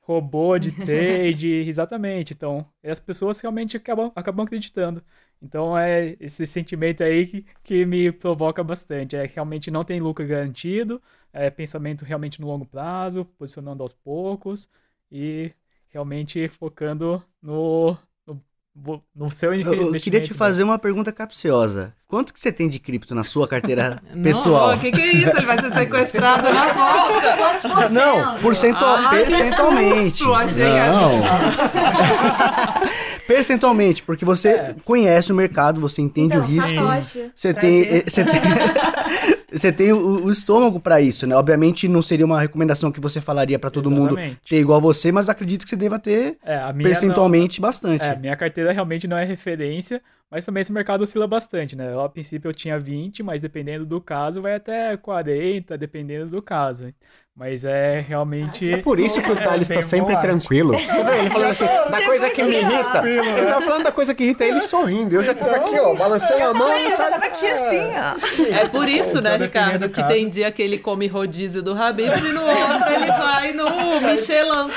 [SPEAKER 6] robô de (laughs) trade, exatamente. Então, e as pessoas realmente acabam, acabam acreditando. Então, é esse sentimento aí que, que me provoca bastante. É realmente não tem lucro garantido, é pensamento realmente no longo prazo, posicionando aos poucos e realmente focando no, no, no seu
[SPEAKER 5] Eu,
[SPEAKER 6] investimento.
[SPEAKER 5] eu queria te fazer uma pergunta capciosa. Quanto que você tem de cripto na sua carteira (laughs) pessoal?
[SPEAKER 3] o que, que é isso? Ele vai ser sequestrado na volta.
[SPEAKER 2] Quantos por cento?
[SPEAKER 5] Não, percentual,
[SPEAKER 3] Ah, que
[SPEAKER 5] percentualmente.
[SPEAKER 3] susto, achei
[SPEAKER 5] Não. (laughs) percentualmente, porque você conhece o mercado, você entende
[SPEAKER 2] Então,
[SPEAKER 5] o risco. Você tem,
[SPEAKER 2] prazer.
[SPEAKER 5] você tem, (laughs) você tem o, o estômago pra isso, né? Obviamente não seria uma recomendação que você falaria pra todo mundo
[SPEAKER 6] Exatamente.
[SPEAKER 5] ter igual você, mas acredito que você deva ter
[SPEAKER 6] É, a minha
[SPEAKER 5] percentualmente bastante.
[SPEAKER 6] É, minha carteira realmente não é referência, mas também esse mercado oscila bastante, né? Eu, a princípio eu tinha 20, mas dependendo do caso vai até 40, dependendo do caso. Mas é realmente.
[SPEAKER 1] É por isso que o Thales tá
[SPEAKER 6] bem
[SPEAKER 1] sempre tranquilo. (laughs) Você vê ele falando assim, da coisa que me irrita. Ele tava falando da coisa que irrita ele sorrindo. Eu já tava aqui, ó, balançando a mão.
[SPEAKER 2] Eu já tava aqui assim, ó.
[SPEAKER 3] É por isso, né,
[SPEAKER 6] dependendo
[SPEAKER 3] Ricardo,
[SPEAKER 6] do
[SPEAKER 3] que tem dia que ele come rodízio do Habib e no outro ele vai no Michelin.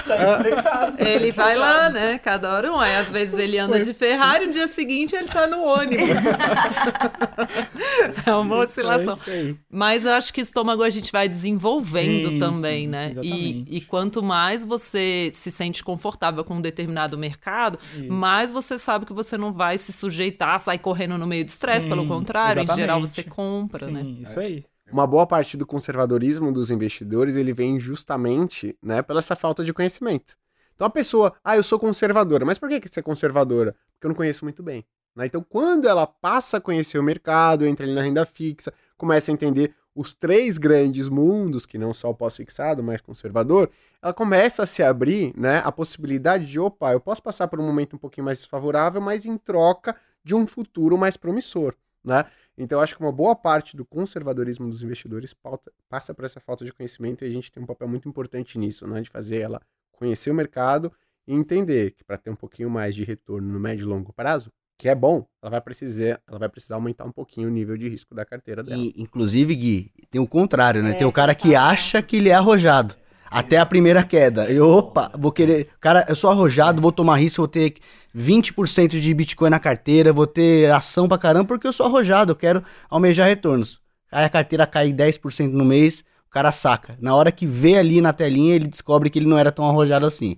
[SPEAKER 3] Ele vai lá, né? Cada hora um. Aí às vezes ele anda de Ferrari, no dia seguinte ele tá no ônibus. (laughs) É uma oscilação.
[SPEAKER 6] É aí.
[SPEAKER 3] Mas eu acho que estômago a gente vai desenvolvendo
[SPEAKER 6] Sim,
[SPEAKER 3] também,
[SPEAKER 6] sim,
[SPEAKER 3] né? E,
[SPEAKER 6] exatamente.
[SPEAKER 3] e quanto mais você se sente confortável com um determinado mercado,
[SPEAKER 6] Isso.
[SPEAKER 3] mais você sabe que você não vai se sujeitar, sair correndo no meio do estresse. Pelo contrário, em geral
[SPEAKER 6] exatamente.
[SPEAKER 3] você compra,
[SPEAKER 6] Sim,
[SPEAKER 3] né?
[SPEAKER 6] isso aí.
[SPEAKER 1] Uma boa parte do conservadorismo dos investidores, ele vem justamente, né, pela essa falta de conhecimento. Então a pessoa, ah, eu sou conservadora, mas por que que você é conservadora? Porque eu não conheço muito bem. né? Então quando ela passa a conhecer o mercado, entra ali na renda fixa, começa a entender os três grandes mundos, que não só o pós-fixado, mas conservador, ela começa a se abrir, né, a possibilidade de, opa, eu posso passar por um momento um pouquinho mais desfavorável, mas em troca de um futuro mais promissor, né? Então, acho que uma boa parte do conservadorismo dos investidores pauta- passa por essa falta de conhecimento e a gente tem um papel muito importante nisso, né? De fazer ela conhecer o mercado e entender que para ter um pouquinho mais de retorno no médio e longo prazo, que é bom, ela vai precisar, ela vai precisar aumentar um pouquinho o nível de risco da carteira dela.
[SPEAKER 5] E, inclusive, Gui, tem o contrário, né?
[SPEAKER 2] É,
[SPEAKER 5] tem o cara
[SPEAKER 2] eu
[SPEAKER 5] que acha que ele é arrojado. Até a primeira queda. Ele, opa, vou querer. Cara, eu sou arrojado, vou tomar risco, vou ter 20% de Bitcoin na carteira, vou ter ação pra caramba, porque eu sou arrojado, eu quero almejar retornos. Aí a carteira cai 10% no mês, cara saca. Na hora que vê ali na telinha, ele descobre que ele não era tão arrojado assim.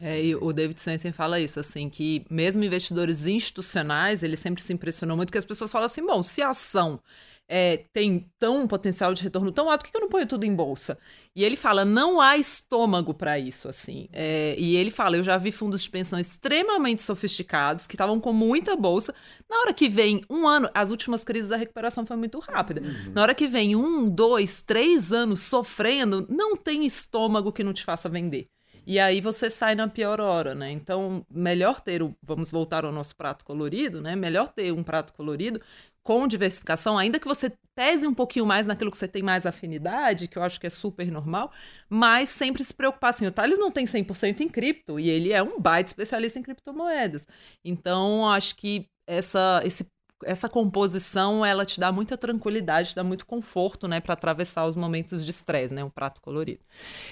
[SPEAKER 3] É, e o David Swensen fala isso, assim, que mesmo investidores institucionais, ele sempre se impressionou muito que as pessoas falam assim, bom, se a ação é, tem tão um potencial de retorno tão alto, por que eu não ponho tudo em bolsa? E ele fala, não há estômago para isso, assim. É, e ele fala, eu já vi fundos de pensão extremamente sofisticados, que estavam com muita bolsa. Na hora que vem um ano, as últimas crises da recuperação foi muito rápida. Na hora que vem um, dois, três anos sofrendo, não tem estômago que não te faça vender. E aí você sai na pior hora, né? Então, melhor ter o. Vamos voltar ao nosso prato colorido, né? Melhor ter um prato colorido com diversificação, ainda que você pese um pouquinho mais naquilo que você tem mais afinidade, que eu acho que é super normal, mas sempre se preocupar assim, o Thales não tem 100% em cripto e ele é um baita especialista em criptomoedas. Então, acho que essa esse essa composição, ela te dá muita tranquilidade, te dá muito conforto, né, para atravessar os momentos de estresse, né, um prato colorido.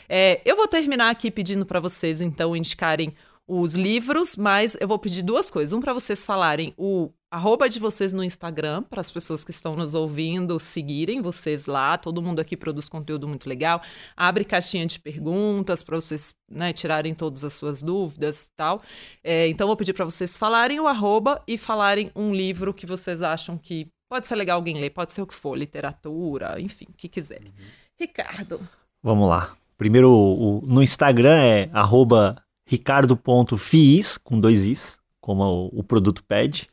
[SPEAKER 3] É, eu vou terminar aqui pedindo para vocês, então, indicarem os livros, mas eu vou pedir duas coisas. Um, para vocês falarem o arroba de vocês no Instagram, para as pessoas que estão nos ouvindo seguirem vocês lá. Todo mundo aqui produz conteúdo muito legal. Abre caixinha de perguntas para vocês né, tirarem todas as suas dúvidas e tal. É, então, vou pedir para vocês falarem o arroba e falarem um livro que vocês acham que pode ser legal alguém ler, pode ser o que for, literatura, enfim, o que quiser. Ricardo.
[SPEAKER 4] Vamos lá. Primeiro, o- no Instagram é arroba ricardo.fiis, com dois is, como o, o produto pede.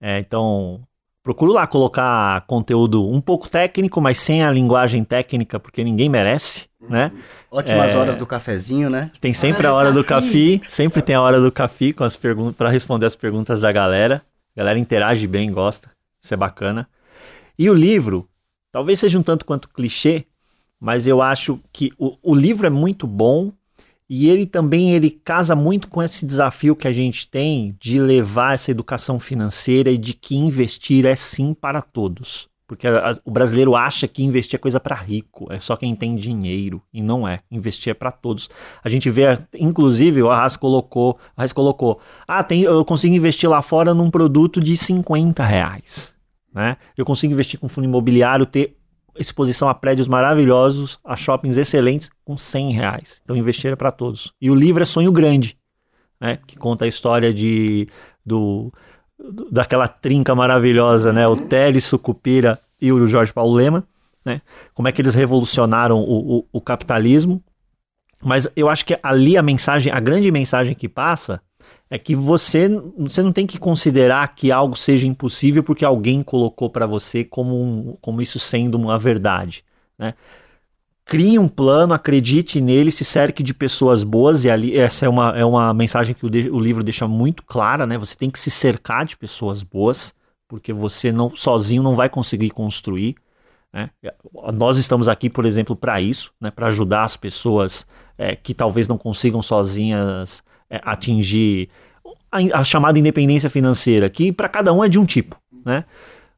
[SPEAKER 4] É, então, procuro lá colocar conteúdo um pouco técnico, mas sem a linguagem técnica, porque ninguém merece, né?
[SPEAKER 5] Ótimas
[SPEAKER 4] É.
[SPEAKER 5] horas do cafezinho, né?
[SPEAKER 4] Tem sempre a hora do café, sempre tem a hora do café com as perguntas para responder as perguntas da galera. A galera interage bem, gosta. Isso é bacana. E o livro, talvez seja um tanto quanto clichê, mas eu acho que o, o livro é muito bom e ele também ele casa muito com esse desafio que a gente tem de levar essa educação financeira e de que investir é sim para todos. Porque a, a, o brasileiro acha que investir é coisa para rico, é só quem tem dinheiro. E não é. Investir é para todos. A gente vê, inclusive, o Arras colocou, Arras colocou, ah, tem, eu consigo investir lá fora num produto de 50 reais. Né? Eu consigo investir com fundo imobiliário, ter exposição a prédios maravilhosos, a shoppings excelentes, com 100 reais. Então, investir é para todos. E o livro é Sonho Grande, né? que conta a história de, do, daquela trinca maravilhosa, né? O Teles Sucupira e o Jorge Paulo Lema, né? Como é que eles revolucionaram o, o, o, capitalismo. Mas eu acho que ali a mensagem, a grande mensagem que passa é que você, você não tem que considerar que algo seja impossível porque alguém colocou para você como, um, como isso sendo uma verdade, né? crie um plano, acredite nele, se cerque de pessoas boas, e ali essa é uma, é uma mensagem que o, de, o livro deixa muito clara, né? Você tem que se cercar de pessoas boas, porque você não sozinho não vai conseguir construir. Né? Nós estamos aqui, por exemplo, para isso, né? para ajudar as pessoas é, que talvez não consigam sozinhas atingir a, a, chamada independência financeira, que para cada um é de um tipo. Né?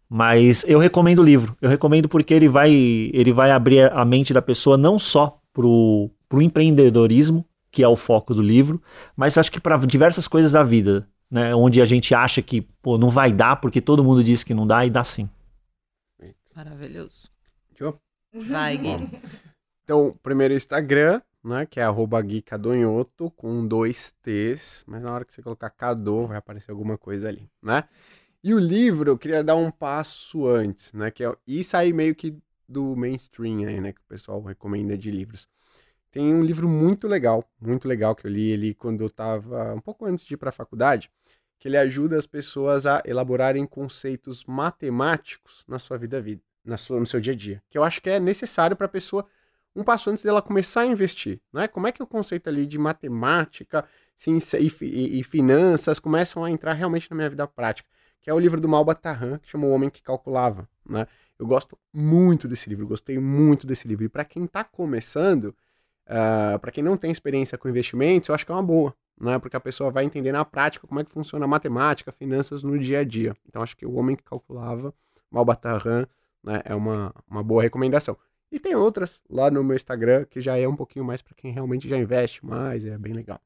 [SPEAKER 4] Mas eu recomendo o livro. Eu recomendo porque ele vai, ele vai abrir a mente da pessoa não só pro, pro empreendedorismo, que é o foco do livro, mas acho que para diversas coisas da vida, né? Onde a gente acha que pô, não vai dar porque todo mundo diz que não dá e dá sim.
[SPEAKER 3] Maravilhoso. Vai, Gui.
[SPEAKER 1] Então, primeiro Instagram, né? Que é arroba Gui Cadonhoto, com dois T's, mas na hora que você colocar Cado, vai aparecer alguma coisa ali, né? E o livro, eu queria dar um passo antes, né? Que é, e sair meio que do mainstream aí, né? Que o pessoal recomenda de livros. Tem um livro muito legal, muito legal que eu li ele quando eu tava um pouco antes de ir para a faculdade, que ele ajuda as pessoas a elaborarem conceitos matemáticos na sua vida vida, na sua no seu dia a dia, que eu acho que é necessário para a pessoa um passo antes dela começar a investir, né? Como é que o conceito ali de matemática e, e, e finanças começam a entrar realmente na minha vida prática? que é o livro do Malbatarran, que chama O Homem que Calculava, né? Eu gosto muito desse livro, gostei muito desse livro. E para quem está começando, uh, ah, para quem não tem experiência com investimentos, eu acho que é uma boa, né? Porque a pessoa vai entender na prática como é que funciona a matemática, finanças no dia a dia. Então acho que O Homem que Calculava, Malbatarran, né, é uma, uma boa recomendação. E tem outras lá no meu Instagram que já é um pouquinho mais para quem realmente já investe mais, é bem legal.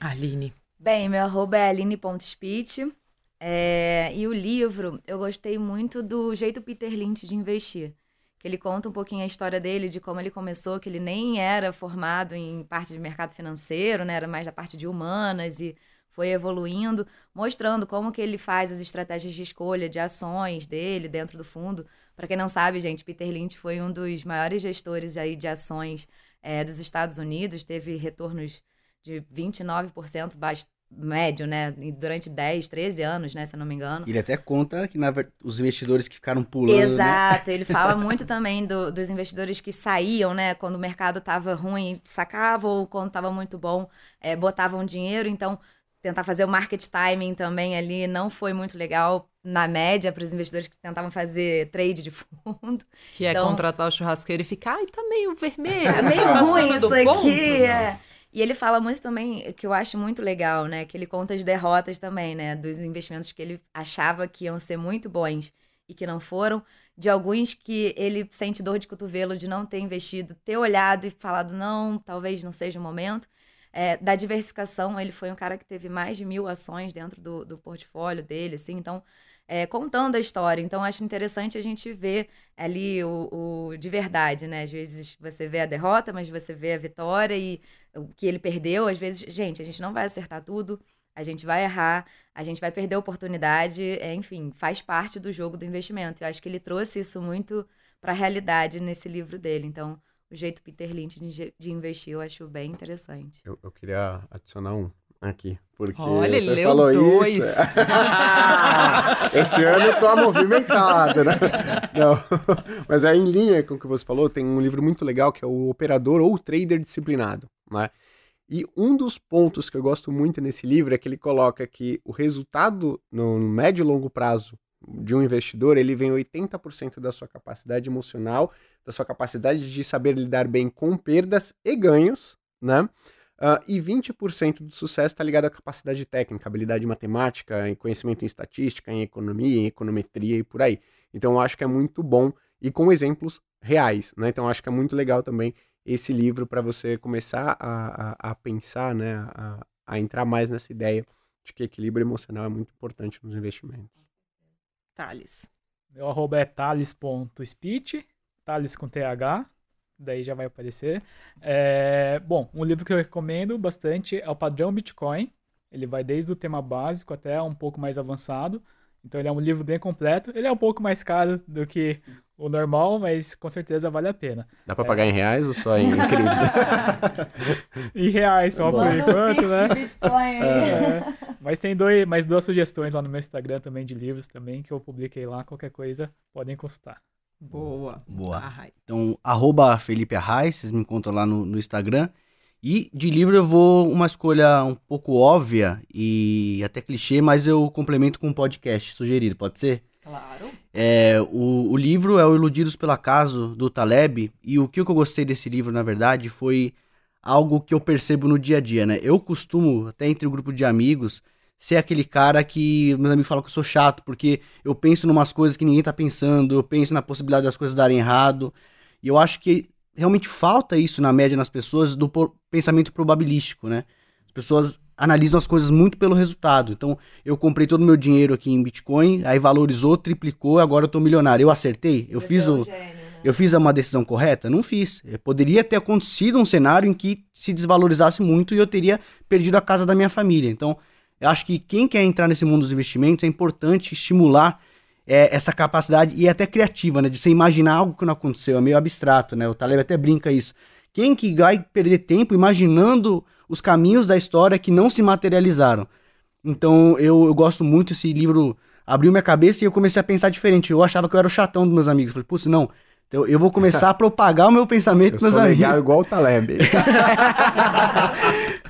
[SPEAKER 3] Aline.
[SPEAKER 2] Bem, meu arroba é aline.speech. É, e o livro, eu gostei muito do jeito Peter Lynch de investir. Que ele conta um pouquinho a história dele, de como ele começou, que ele nem era formado em parte de mercado financeiro, né? Era mais da parte de humanas e foi evoluindo, mostrando como que ele faz as estratégias de escolha de ações dele dentro do fundo. Para quem não sabe, gente, Peter Lynch foi um dos maiores gestores aí de ações é, dos Estados Unidos, teve retornos de 29%, médio, né? Durante 10, 13 anos, né? Se eu não me engano.
[SPEAKER 5] Ele até conta que na, os investidores que ficaram pulando. Né?
[SPEAKER 2] Exato, né? ele fala (laughs) muito também do, dos investidores que saíam, né? Quando o mercado estava ruim, sacavam, ou quando estava muito bom, é, botavam dinheiro. Então, tentar fazer o market timing também ali não foi muito legal na média para os investidores que tentavam fazer trade de (laughs) fundo.
[SPEAKER 3] Que é então, contratar o churrasqueiro e ficar, ai, tá meio vermelho.
[SPEAKER 2] É meio ruim isso aqui, ponto, é. E ele fala muito também, que eu acho muito legal, né? Que ele conta as derrotas também, né? Dos investimentos que ele achava que iam ser muito bons e que não foram. De alguns que ele sente dor de cotovelo de não ter investido, ter olhado e falado, não, talvez não seja o momento. É, da diversificação, ele foi um cara que teve mais de mil ações dentro do, do portfólio dele, assim. Então, é, contando a história. Então, acho interessante a gente ver ali o, o, de verdade, né? Às vezes você vê a derrota, mas você vê a vitória e o que ele perdeu. Às vezes, gente, a gente não vai acertar tudo, a gente vai errar, a gente vai perder a oportunidade, é, enfim, faz parte do jogo do investimento. Eu acho que ele trouxe isso muito para a realidade nesse livro dele. Então, o jeito Peter Lynch de, de investir eu acho bem interessante.
[SPEAKER 1] Eu, eu queria adicionar um aqui. Porque
[SPEAKER 3] Olha,
[SPEAKER 1] você
[SPEAKER 3] leu
[SPEAKER 1] falou
[SPEAKER 3] dois.
[SPEAKER 1] isso. (laughs) Esse ano eu tô movimentado, né? Não. (laughs) Mas é em linha com o que você falou, tem um livro muito legal que é o Operador ou Trader Disciplinado, né? E um dos pontos que eu gosto muito nesse livro é que ele coloca que o resultado no médio e longo prazo de um investidor, ele vem 80% da sua capacidade emocional, da sua capacidade de saber lidar bem com perdas e ganhos, né? Uh, e 20% do sucesso está ligado à capacidade técnica, habilidade matemática, em conhecimento em estatística, em economia, em econometria e por aí. Então eu acho que é muito bom e com exemplos reais, né? Então eu acho que é muito legal também esse livro para você começar a, a, a pensar, né? A, a entrar mais nessa ideia de que equilíbrio emocional é muito importante nos investimentos.
[SPEAKER 3] Thales.
[SPEAKER 6] Meu arroba é thales.speech, Thales com TH, daí já vai aparecer. É, bom, um livro que eu recomendo bastante é o Padrão Bitcoin. Ele vai desde o tema básico até um pouco mais avançado. Então ele é um livro bem completo. Ele é um pouco mais caro do que o normal, mas com certeza vale a pena.
[SPEAKER 1] Dá pra é. pagar em reais ou só em (laughs) cripto?
[SPEAKER 6] em reais só por enquanto, né? Bitcoin. É, mas tem dois, mais duas sugestões lá no meu Instagram também de livros também que eu publiquei lá. Qualquer coisa podem consultar.
[SPEAKER 3] Boa.
[SPEAKER 5] Boa. Arraiz. Então, arroba Felipe Arraes, vocês me encontram lá no, no Instagram. E de livro eu vou uma escolha um pouco óbvia e até clichê, mas eu complemento com um podcast sugerido, pode ser?
[SPEAKER 3] Claro.
[SPEAKER 5] É, o, o livro é o Iludidos pelo Acaso, do Taleb, e o que eu gostei desse livro, na verdade, foi algo que eu percebo no dia a dia, né? Eu costumo, até entre o um grupo de amigos, ser aquele cara que meus amigos falam que eu sou chato, porque eu penso em umas coisas que ninguém tá pensando, eu penso na possibilidade das coisas darem errado. E eu acho que realmente falta isso na média nas pessoas do pensamento probabilístico, né? As pessoas analisam as coisas muito pelo resultado. Então, eu comprei todo o meu dinheiro aqui em Bitcoin, aí valorizou, triplicou, agora eu tô milionário. Eu acertei? Eu fiz é o gênio, né? Eu fiz uma decisão correta? Não fiz. Poderia ter acontecido um cenário em que se desvalorizasse muito e eu teria perdido a casa da minha família. Então, eu acho que quem quer entrar nesse mundo dos investimentos é importante estimular é, essa capacidade e até criativa, né? De você imaginar algo que não aconteceu, é meio abstrato, né? O Taleb até brinca isso. Quem que vai perder tempo imaginando os caminhos da história que não se materializaram? Então eu, eu gosto muito esse livro abriu minha cabeça e eu comecei a pensar diferente. Eu achava que eu era o chatão dos meus amigos. falei, putz, não, então, eu vou começar a (laughs) propagar o meu pensamento
[SPEAKER 1] eu meus sou amigos. legal igual o Taleb. (laughs)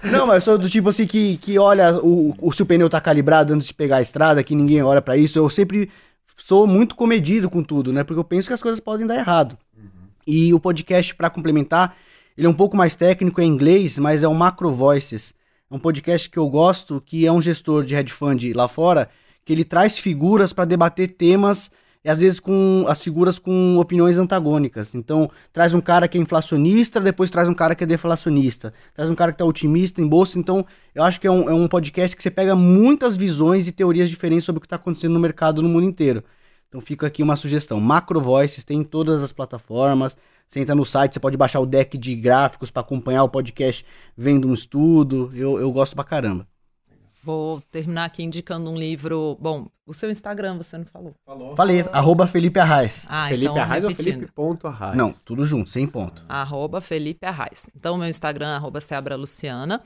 [SPEAKER 5] Não, mas eu sou do tipo assim que, que olha o, o, se o pneu tá calibrado antes de pegar a estrada, que ninguém olha para isso. Eu sempre sou muito comedido com tudo, né? Porque eu penso que as coisas podem dar errado. Uhum. E o podcast, para complementar, ele é um pouco mais técnico, é inglês, mas é o Macro Voices. É um podcast que eu gosto, que é um gestor de hedge fund lá fora, que ele traz figuras para debater temas e às vezes com as figuras com opiniões antagônicas. Então, traz um cara que é inflacionista, depois traz um cara que é deflacionista, traz um cara que está otimista em bolsa. Então, eu acho que é um, é um podcast que você pega muitas visões e teorias diferentes sobre o que está acontecendo no mercado no mundo inteiro. Então, fica aqui uma sugestão. Macro Voices tem em todas as plataformas. Você entra no site, você pode baixar o deck de gráficos para acompanhar o podcast vendo um estudo. Eu, eu gosto pra caramba.
[SPEAKER 3] Vou terminar aqui indicando um livro. Bom, o seu Instagram você não falou.
[SPEAKER 5] Falou. Falei, arroba Felipe Arraes.
[SPEAKER 1] Ah, Felipe então, Arraes repetindo. ou Felipe ponto Arraes?
[SPEAKER 5] Não, tudo junto, sem ponto.
[SPEAKER 3] Arroba Felipe Arraes. Então, meu Instagram, arroba Seabra Luciana.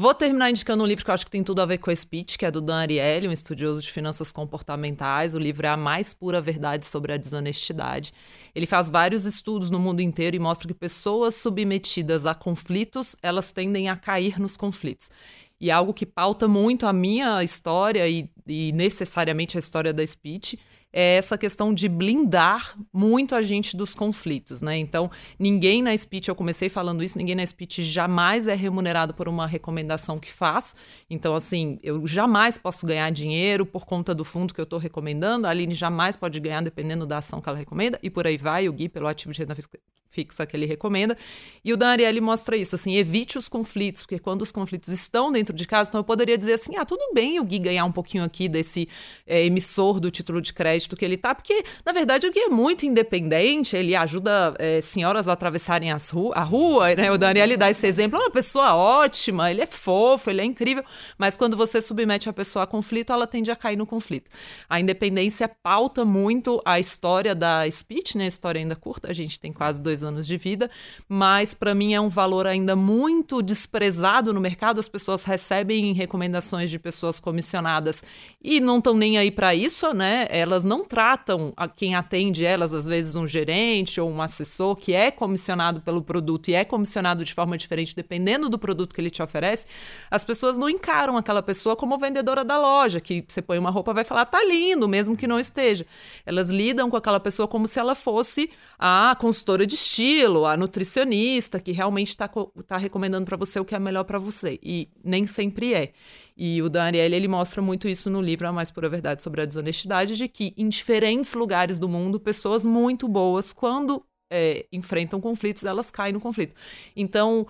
[SPEAKER 3] Vou terminar indicando um livro que eu acho que tem tudo a ver com a speech, que é do Dan Ariely, um estudioso de finanças comportamentais. O livro é A Mais Pura Verdade sobre a Desonestidade. Ele faz vários estudos no mundo inteiro e mostra que pessoas submetidas a conflitos, elas tendem a cair nos conflitos. E é algo que pauta muito a minha história e, e necessariamente a história da speech é essa questão de blindar muito a gente dos conflitos, né? Então, ninguém na speech, eu comecei falando isso, ninguém na speech jamais é remunerado por uma recomendação que faz. Então, assim, eu jamais posso ganhar dinheiro por conta do fundo que eu estou recomendando, a Aline jamais pode ganhar dependendo da ação que ela recomenda, e por aí vai, o Gui pelo ativo de renda fixa que ele recomenda. E o Dan Ariely mostra isso, assim, evite os conflitos, porque quando os conflitos estão dentro de casa, então eu poderia dizer assim, ah, tudo bem o Gui ganhar um pouquinho aqui desse é, emissor do título de crédito que ele tá, porque, na verdade, o Gui é muito independente, ele ajuda é, senhoras a atravessarem as ru a rua, né? O Dan Ariely dá esse exemplo, é uma pessoa ótima, ele é fofo, ele é incrível, mas quando você submete a pessoa a conflito, ela tende a cair no conflito. A independência pauta muito a história da speech, né? A história ainda curta, a gente tem quase dois anos anos de vida, mas para mim é um valor ainda muito desprezado no mercado. As pessoas recebem recomendações de pessoas comissionadas e não estão nem aí para isso, né? Elas não tratam a quem atende elas, às vezes um gerente ou um assessor que é comissionado pelo produto e é comissionado de forma diferente dependendo do produto que ele te oferece. As pessoas não encaram aquela pessoa como vendedora da loja, que você põe uma roupa vai falar tá lindo, mesmo que não esteja. Elas lidam com aquela pessoa como se ela fosse a consultora de estilo, a nutricionista que realmente está tá recomendando para você o que é melhor para você. E nem sempre é. E o Dan ele mostra muito isso no livro A Mais Pura Verdade sobre a Desonestidade, de que em diferentes lugares do mundo, pessoas muito boas, quando é, enfrentam conflitos, elas caem no conflito. Então,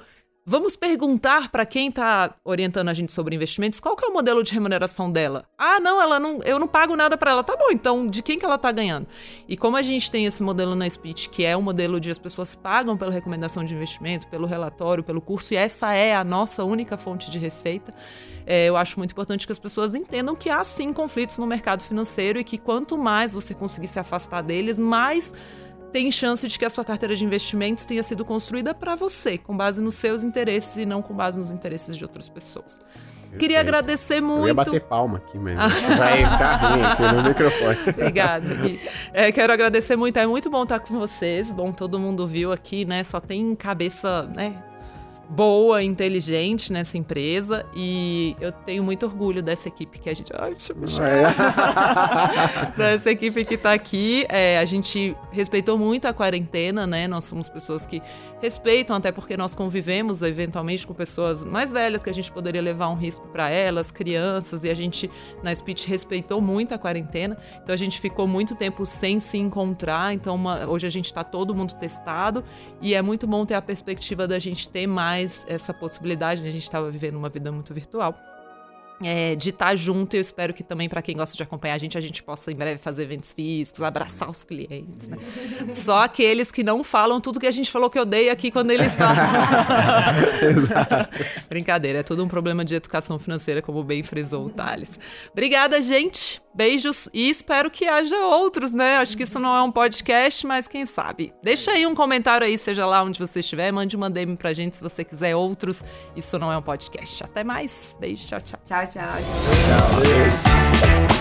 [SPEAKER 3] Vamos perguntar para quem está orientando a gente sobre investimentos qual que é o modelo de remuneração dela. Ah, não, ela não, eu não pago nada para ela. Tá bom, então de quem que ela está ganhando? E como a gente tem esse modelo na Speech, que é um modelo de as pessoas pagam pela recomendação de investimento, pelo relatório, pelo curso, e essa é a nossa única fonte de receita, é, eu acho muito importante que as pessoas entendam que há sim conflitos no mercado financeiro e que quanto mais você conseguir se afastar deles, mais tem chance de que a sua carteira de investimentos tenha sido construída para você, com base nos seus interesses e não com base nos interesses de outras pessoas. Perfeito. Queria agradecer muito. Eu ia
[SPEAKER 1] bater palma aqui, mas (laughs) vai ficar ruim aqui no microfone. (laughs)
[SPEAKER 3] Obrigada. é, quero agradecer muito. É muito bom estar com vocês. Bom, todo mundo viu aqui, né? Só tem cabeça, né? Boa, inteligente nessa empresa e eu tenho muito orgulho dessa equipe que a gente. Ai, deixa eu é. (laughs) Dessa equipe que está aqui. É, a gente respeitou muito a quarentena, né? Nós somos pessoas que respeitam, até porque nós convivemos eventualmente com pessoas mais velhas que a gente poderia levar um risco para elas, crianças, e a gente na Speech respeitou muito a quarentena. Então a gente ficou muito tempo sem se encontrar. Então uma, hoje a gente está todo mundo testado e é muito bom ter a perspectiva da gente ter mais essa possibilidade. Né? A gente estava vivendo uma vida muito virtual é, de estar tá junto. Eu espero que também, para quem gosta de acompanhar a gente, a gente possa em breve fazer eventos físicos, abraçar os clientes. Né? Só aqueles que não falam tudo que a gente falou que odeia aqui quando eles falam. (laughs) Brincadeira, é tudo um problema de educação financeira, como bem frisou o Thales. Obrigada, gente. Beijos e espero que haja outros, né? Acho que isso não é um podcast, mas quem sabe. Deixa aí um comentário aí, seja lá onde você estiver, mande uma DM pra gente se você quiser outros. Isso não é um podcast. Até mais. Beijo, tchau, tchau.
[SPEAKER 2] Tchau, 家。谢谢